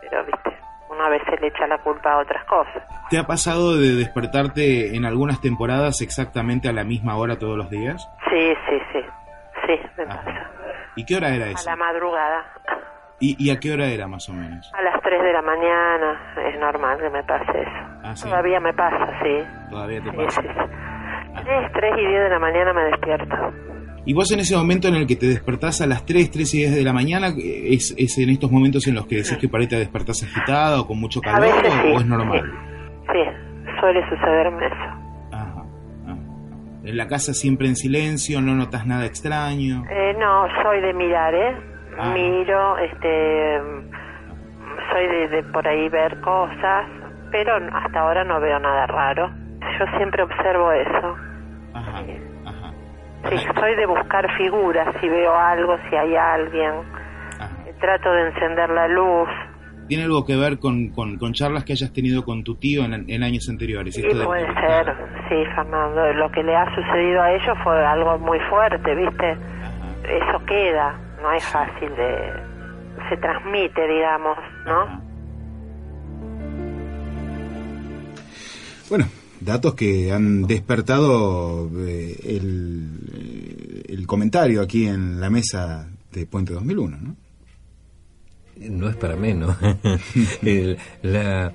pero viste, uno a veces le echa la culpa a otras cosas. ¿Te ha pasado de despertarte en algunas temporadas exactamente a la misma hora todos los días? Sí, sí, sí, sí, me pasa. ¿Y qué hora era A eso? la madrugada, ¿Y, y a qué hora era más o menos? a las 3 de la mañana, es normal que me pase eso. Ah, sí. Todavía me pasa, sí. Todavía te Sí, pasa. sí, sí. 3, 3 y 10 de la mañana me despierto. ¿Y vos en ese momento en el que te despertás a las 3, 3 y 10 de la mañana, es, es en estos momentos en los que decís que por ahí te despertás agitada o con mucho calor o, sí, o es normal? Sí, suele sucederme eso. En la casa siempre en silencio, no notas nada extraño. Eh, no, soy de mirar, ¿eh? Ah. Miro, este, soy de, de por ahí ver cosas, pero hasta ahora no veo nada raro. Yo siempre observo eso. Ajá, Sí, soy de buscar figuras, si veo algo, si hay alguien. Eh, Trato de encender la luz. ¿Tiene algo que ver con, con, con charlas que hayas tenido con tu tío en, en años anteriores? Sí, Esto de- puede ser, sí, Fernando. Lo que le ha sucedido a ellos fue algo muy fuerte, ¿viste? Eso queda, no es fácil de... Se transmite, digamos, ¿no? Bueno, datos que han despertado eh, el, eh, el comentario aquí en la mesa de Puente 2001, ¿no? No es para menos. El- la,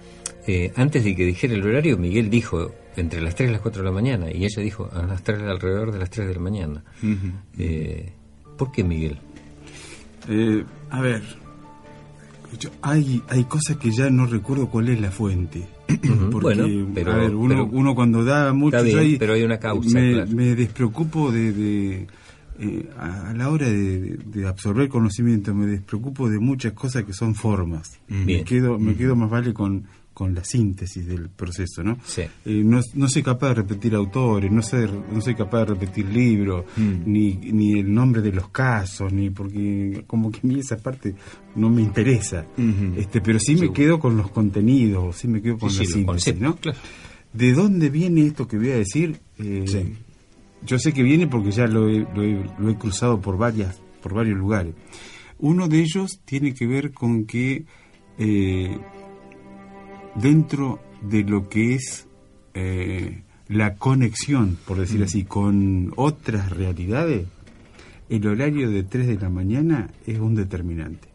eh, antes de que dijera el horario, Miguel dijo entre las 3 y las 4 de la mañana, y ella dijo a las 3, alrededor de las 3 de la mañana. Eh, ¿Por qué Miguel? Eh, a ver, yo- hay, hay cosas que ya no recuerdo cuál es la fuente. Porque, bueno, pero- a ver, uno, pero- uno cuando da mucho, bien, ahí pero hay una causa, Me, claro. me despreocupo de, de, eh, a a la hora de, de absorber conocimiento, me despreocupo de muchas cosas que son formas. Me Bien. quedo, me quedo más vale con, con la síntesis del proceso, ¿no? Sí. Eh, no, no soy capaz de repetir autores, no, sé, no soy capaz de repetir libros, Mm. ni, ni el nombre de los casos, ni porque como que a mí esa parte no me interesa. este Pero sí me quedo con los contenidos, sí me quedo con Sí, la síntesis, ¿no? conceptos, ¿De dónde viene esto que voy a decir? Eh, Yo sé que viene porque ya lo he, lo he- lo he cruzado por, varias, por varios lugares. Uno de ellos tiene que ver con que eh, dentro de lo que es eh, la conexión, por decir Mm. así, con otras realidades, el horario de 3 de la mañana es un determinante.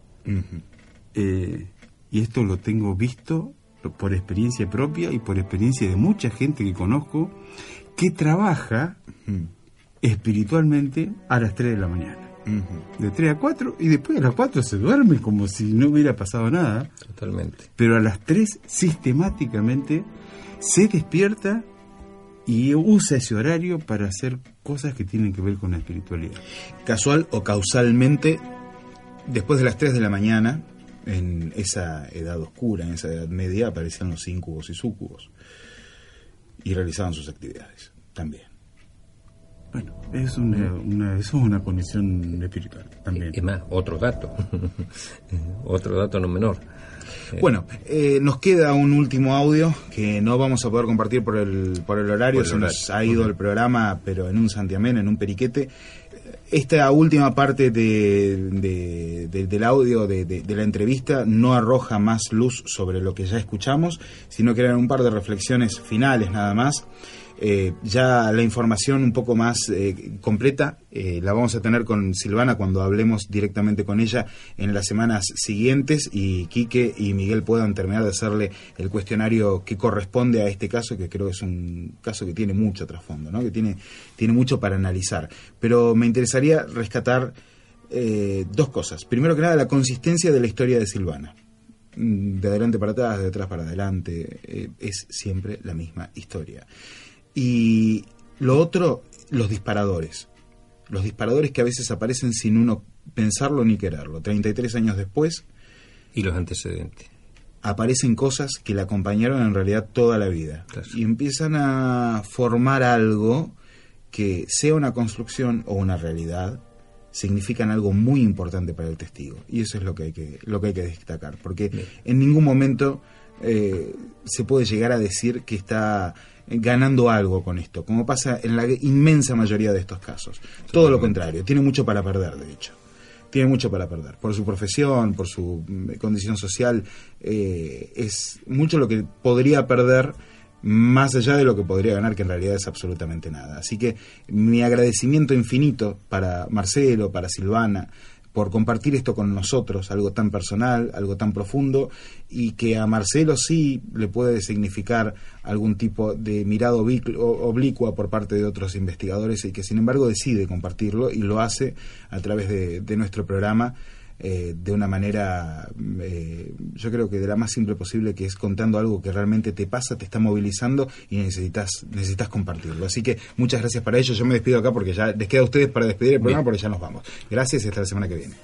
Eh, y esto lo tengo visto por experiencia propia y por experiencia de mucha gente que conozco que trabaja espiritualmente a las 3 de la mañana. De 3 a 4 y después a las 4 se duerme como si no hubiera pasado nada. Totalmente. Pero a las 3 sistemáticamente se despierta y usa ese horario para hacer cosas que tienen que ver con la espiritualidad. Casual o causalmente, después de las 3 de la mañana, en esa edad oscura, en esa edad media, aparecían los íncubos y súcubos. Y realizaban sus actividades también. Bueno, es una, una- eso es una condición espiritual también. Es más, otro dato. otro dato no menor. Eh, Bueno, eh, nos queda un último audio que no vamos a poder compartir por el, por el horario, Por el se nos ha ido el programa, pero en un santiamén, en un periquete. Esta última parte de, de- de- del audio de, de- de la entrevista no arroja más luz sobre lo que ya escuchamos, sino que eran un par de reflexiones finales nada más. Eh, ya la información un poco más eh, completa eh, la vamos a tener con Silvana cuando hablemos directamente con ella en las semanas siguientes y Quique y Miguel puedan terminar de hacerle el cuestionario que corresponde a este caso, que creo que es un caso que tiene mucho trasfondo, ¿no? que tiene, tiene mucho para analizar. Pero me interesaría rescatar eh, dos cosas. Primero que nada, la consistencia de la historia de Silvana. Mm, De adelante para atrás, de atrás para adelante, eh, es siempre la misma historia. Y lo otro, los disparadores. Los disparadores que a veces aparecen sin uno pensarlo ni quererlo. 33 años después. Y los antecedentes. Aparecen cosas que la acompañaron en realidad toda la vida. Y empiezan a formar algo que sea una construcción o una realidad, significan algo muy importante para el testigo. Y eso es lo que hay que, lo que, hay que destacar. Porque en ningún momento eh, se puede llegar a decir que está ganando algo con esto, como pasa en la inmensa mayoría de estos casos. Todo lo contrario, tiene mucho para perder, de hecho. Tiene mucho para perder. Por su profesión, por su mm, condición social, eh, es mucho lo que podría perder más allá de lo que podría ganar, que en realidad es absolutamente nada. Así que mi agradecimiento infinito para Marcelo, para Silvana, por compartir esto con nosotros, algo tan personal, algo tan profundo, y que a Marcelo sí le puede significar algún tipo de mirada oblicua por parte de otros investigadores y que sin embargo decide compartirlo y lo hace a través de, de nuestro programa eh, de una manera, eh, yo creo que de la más simple posible, que es contando algo que realmente te pasa, te está movilizando y necesitas, necesitas compartirlo. Así que muchas gracias para ello. Yo me despido acá porque ya les queda a ustedes para despedir el programa porque ya nos vamos. Gracias y hasta la semana que viene.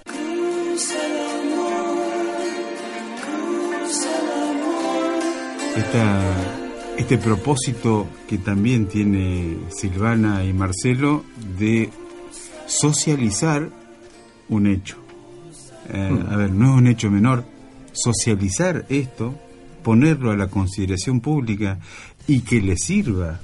Esta, este propósito que también tiene Silvana y Marcelo de socializar un hecho. Eh, Mm. A ver, no es un hecho menor, socializar esto, ponerlo a la consideración pública y que le sirva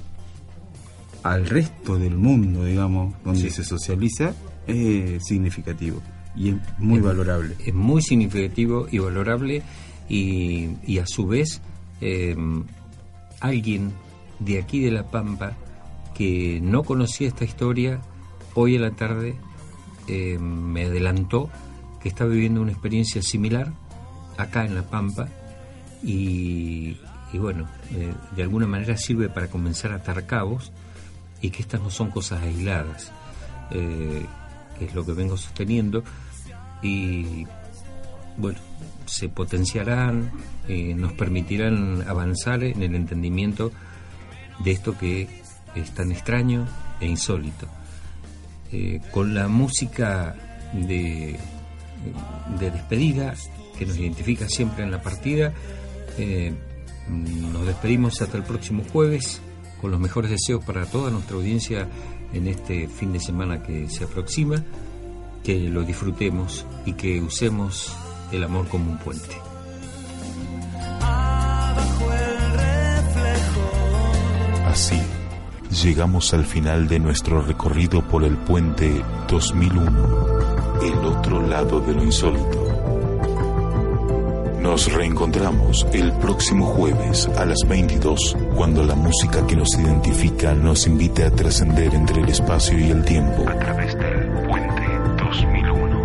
al resto del mundo, digamos, donde se socializa, es significativo y es muy Es- valorable. Es muy significativo y valorable y, y a su vez eh, alguien de aquí de La Pampa que no conocía esta historia, hoy en la tarde eh, me adelantó que está viviendo una experiencia similar acá en La Pampa y, bueno, eh, de alguna manera sirve para comenzar a atar cabos y que estas no son cosas aisladas, eh, que es lo que vengo sosteniendo y bueno, se potenciarán, eh, nos permitirán avanzar en el entendimiento de esto que es tan extraño e insólito. Con la música de, de despedida que nos identifica siempre en la partida, eh, nos despedimos hasta el próximo jueves con los mejores deseos para toda nuestra audiencia en este fin de semana que se aproxima, que lo disfrutemos y que usemos el amor como un puente. Así, llegamos al final de nuestro recorrido por el puente 2001, el otro lado de lo insólito. Nos reencontramos el próximo jueves a las 22, cuando la música que nos identifica nos invite a trascender entre el espacio y el tiempo. A través del puente 2001.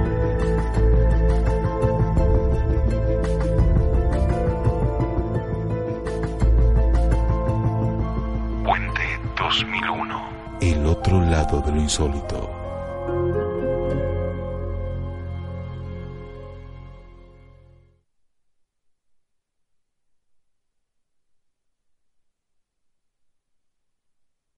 Puente 2001. El otro lado de lo insólito.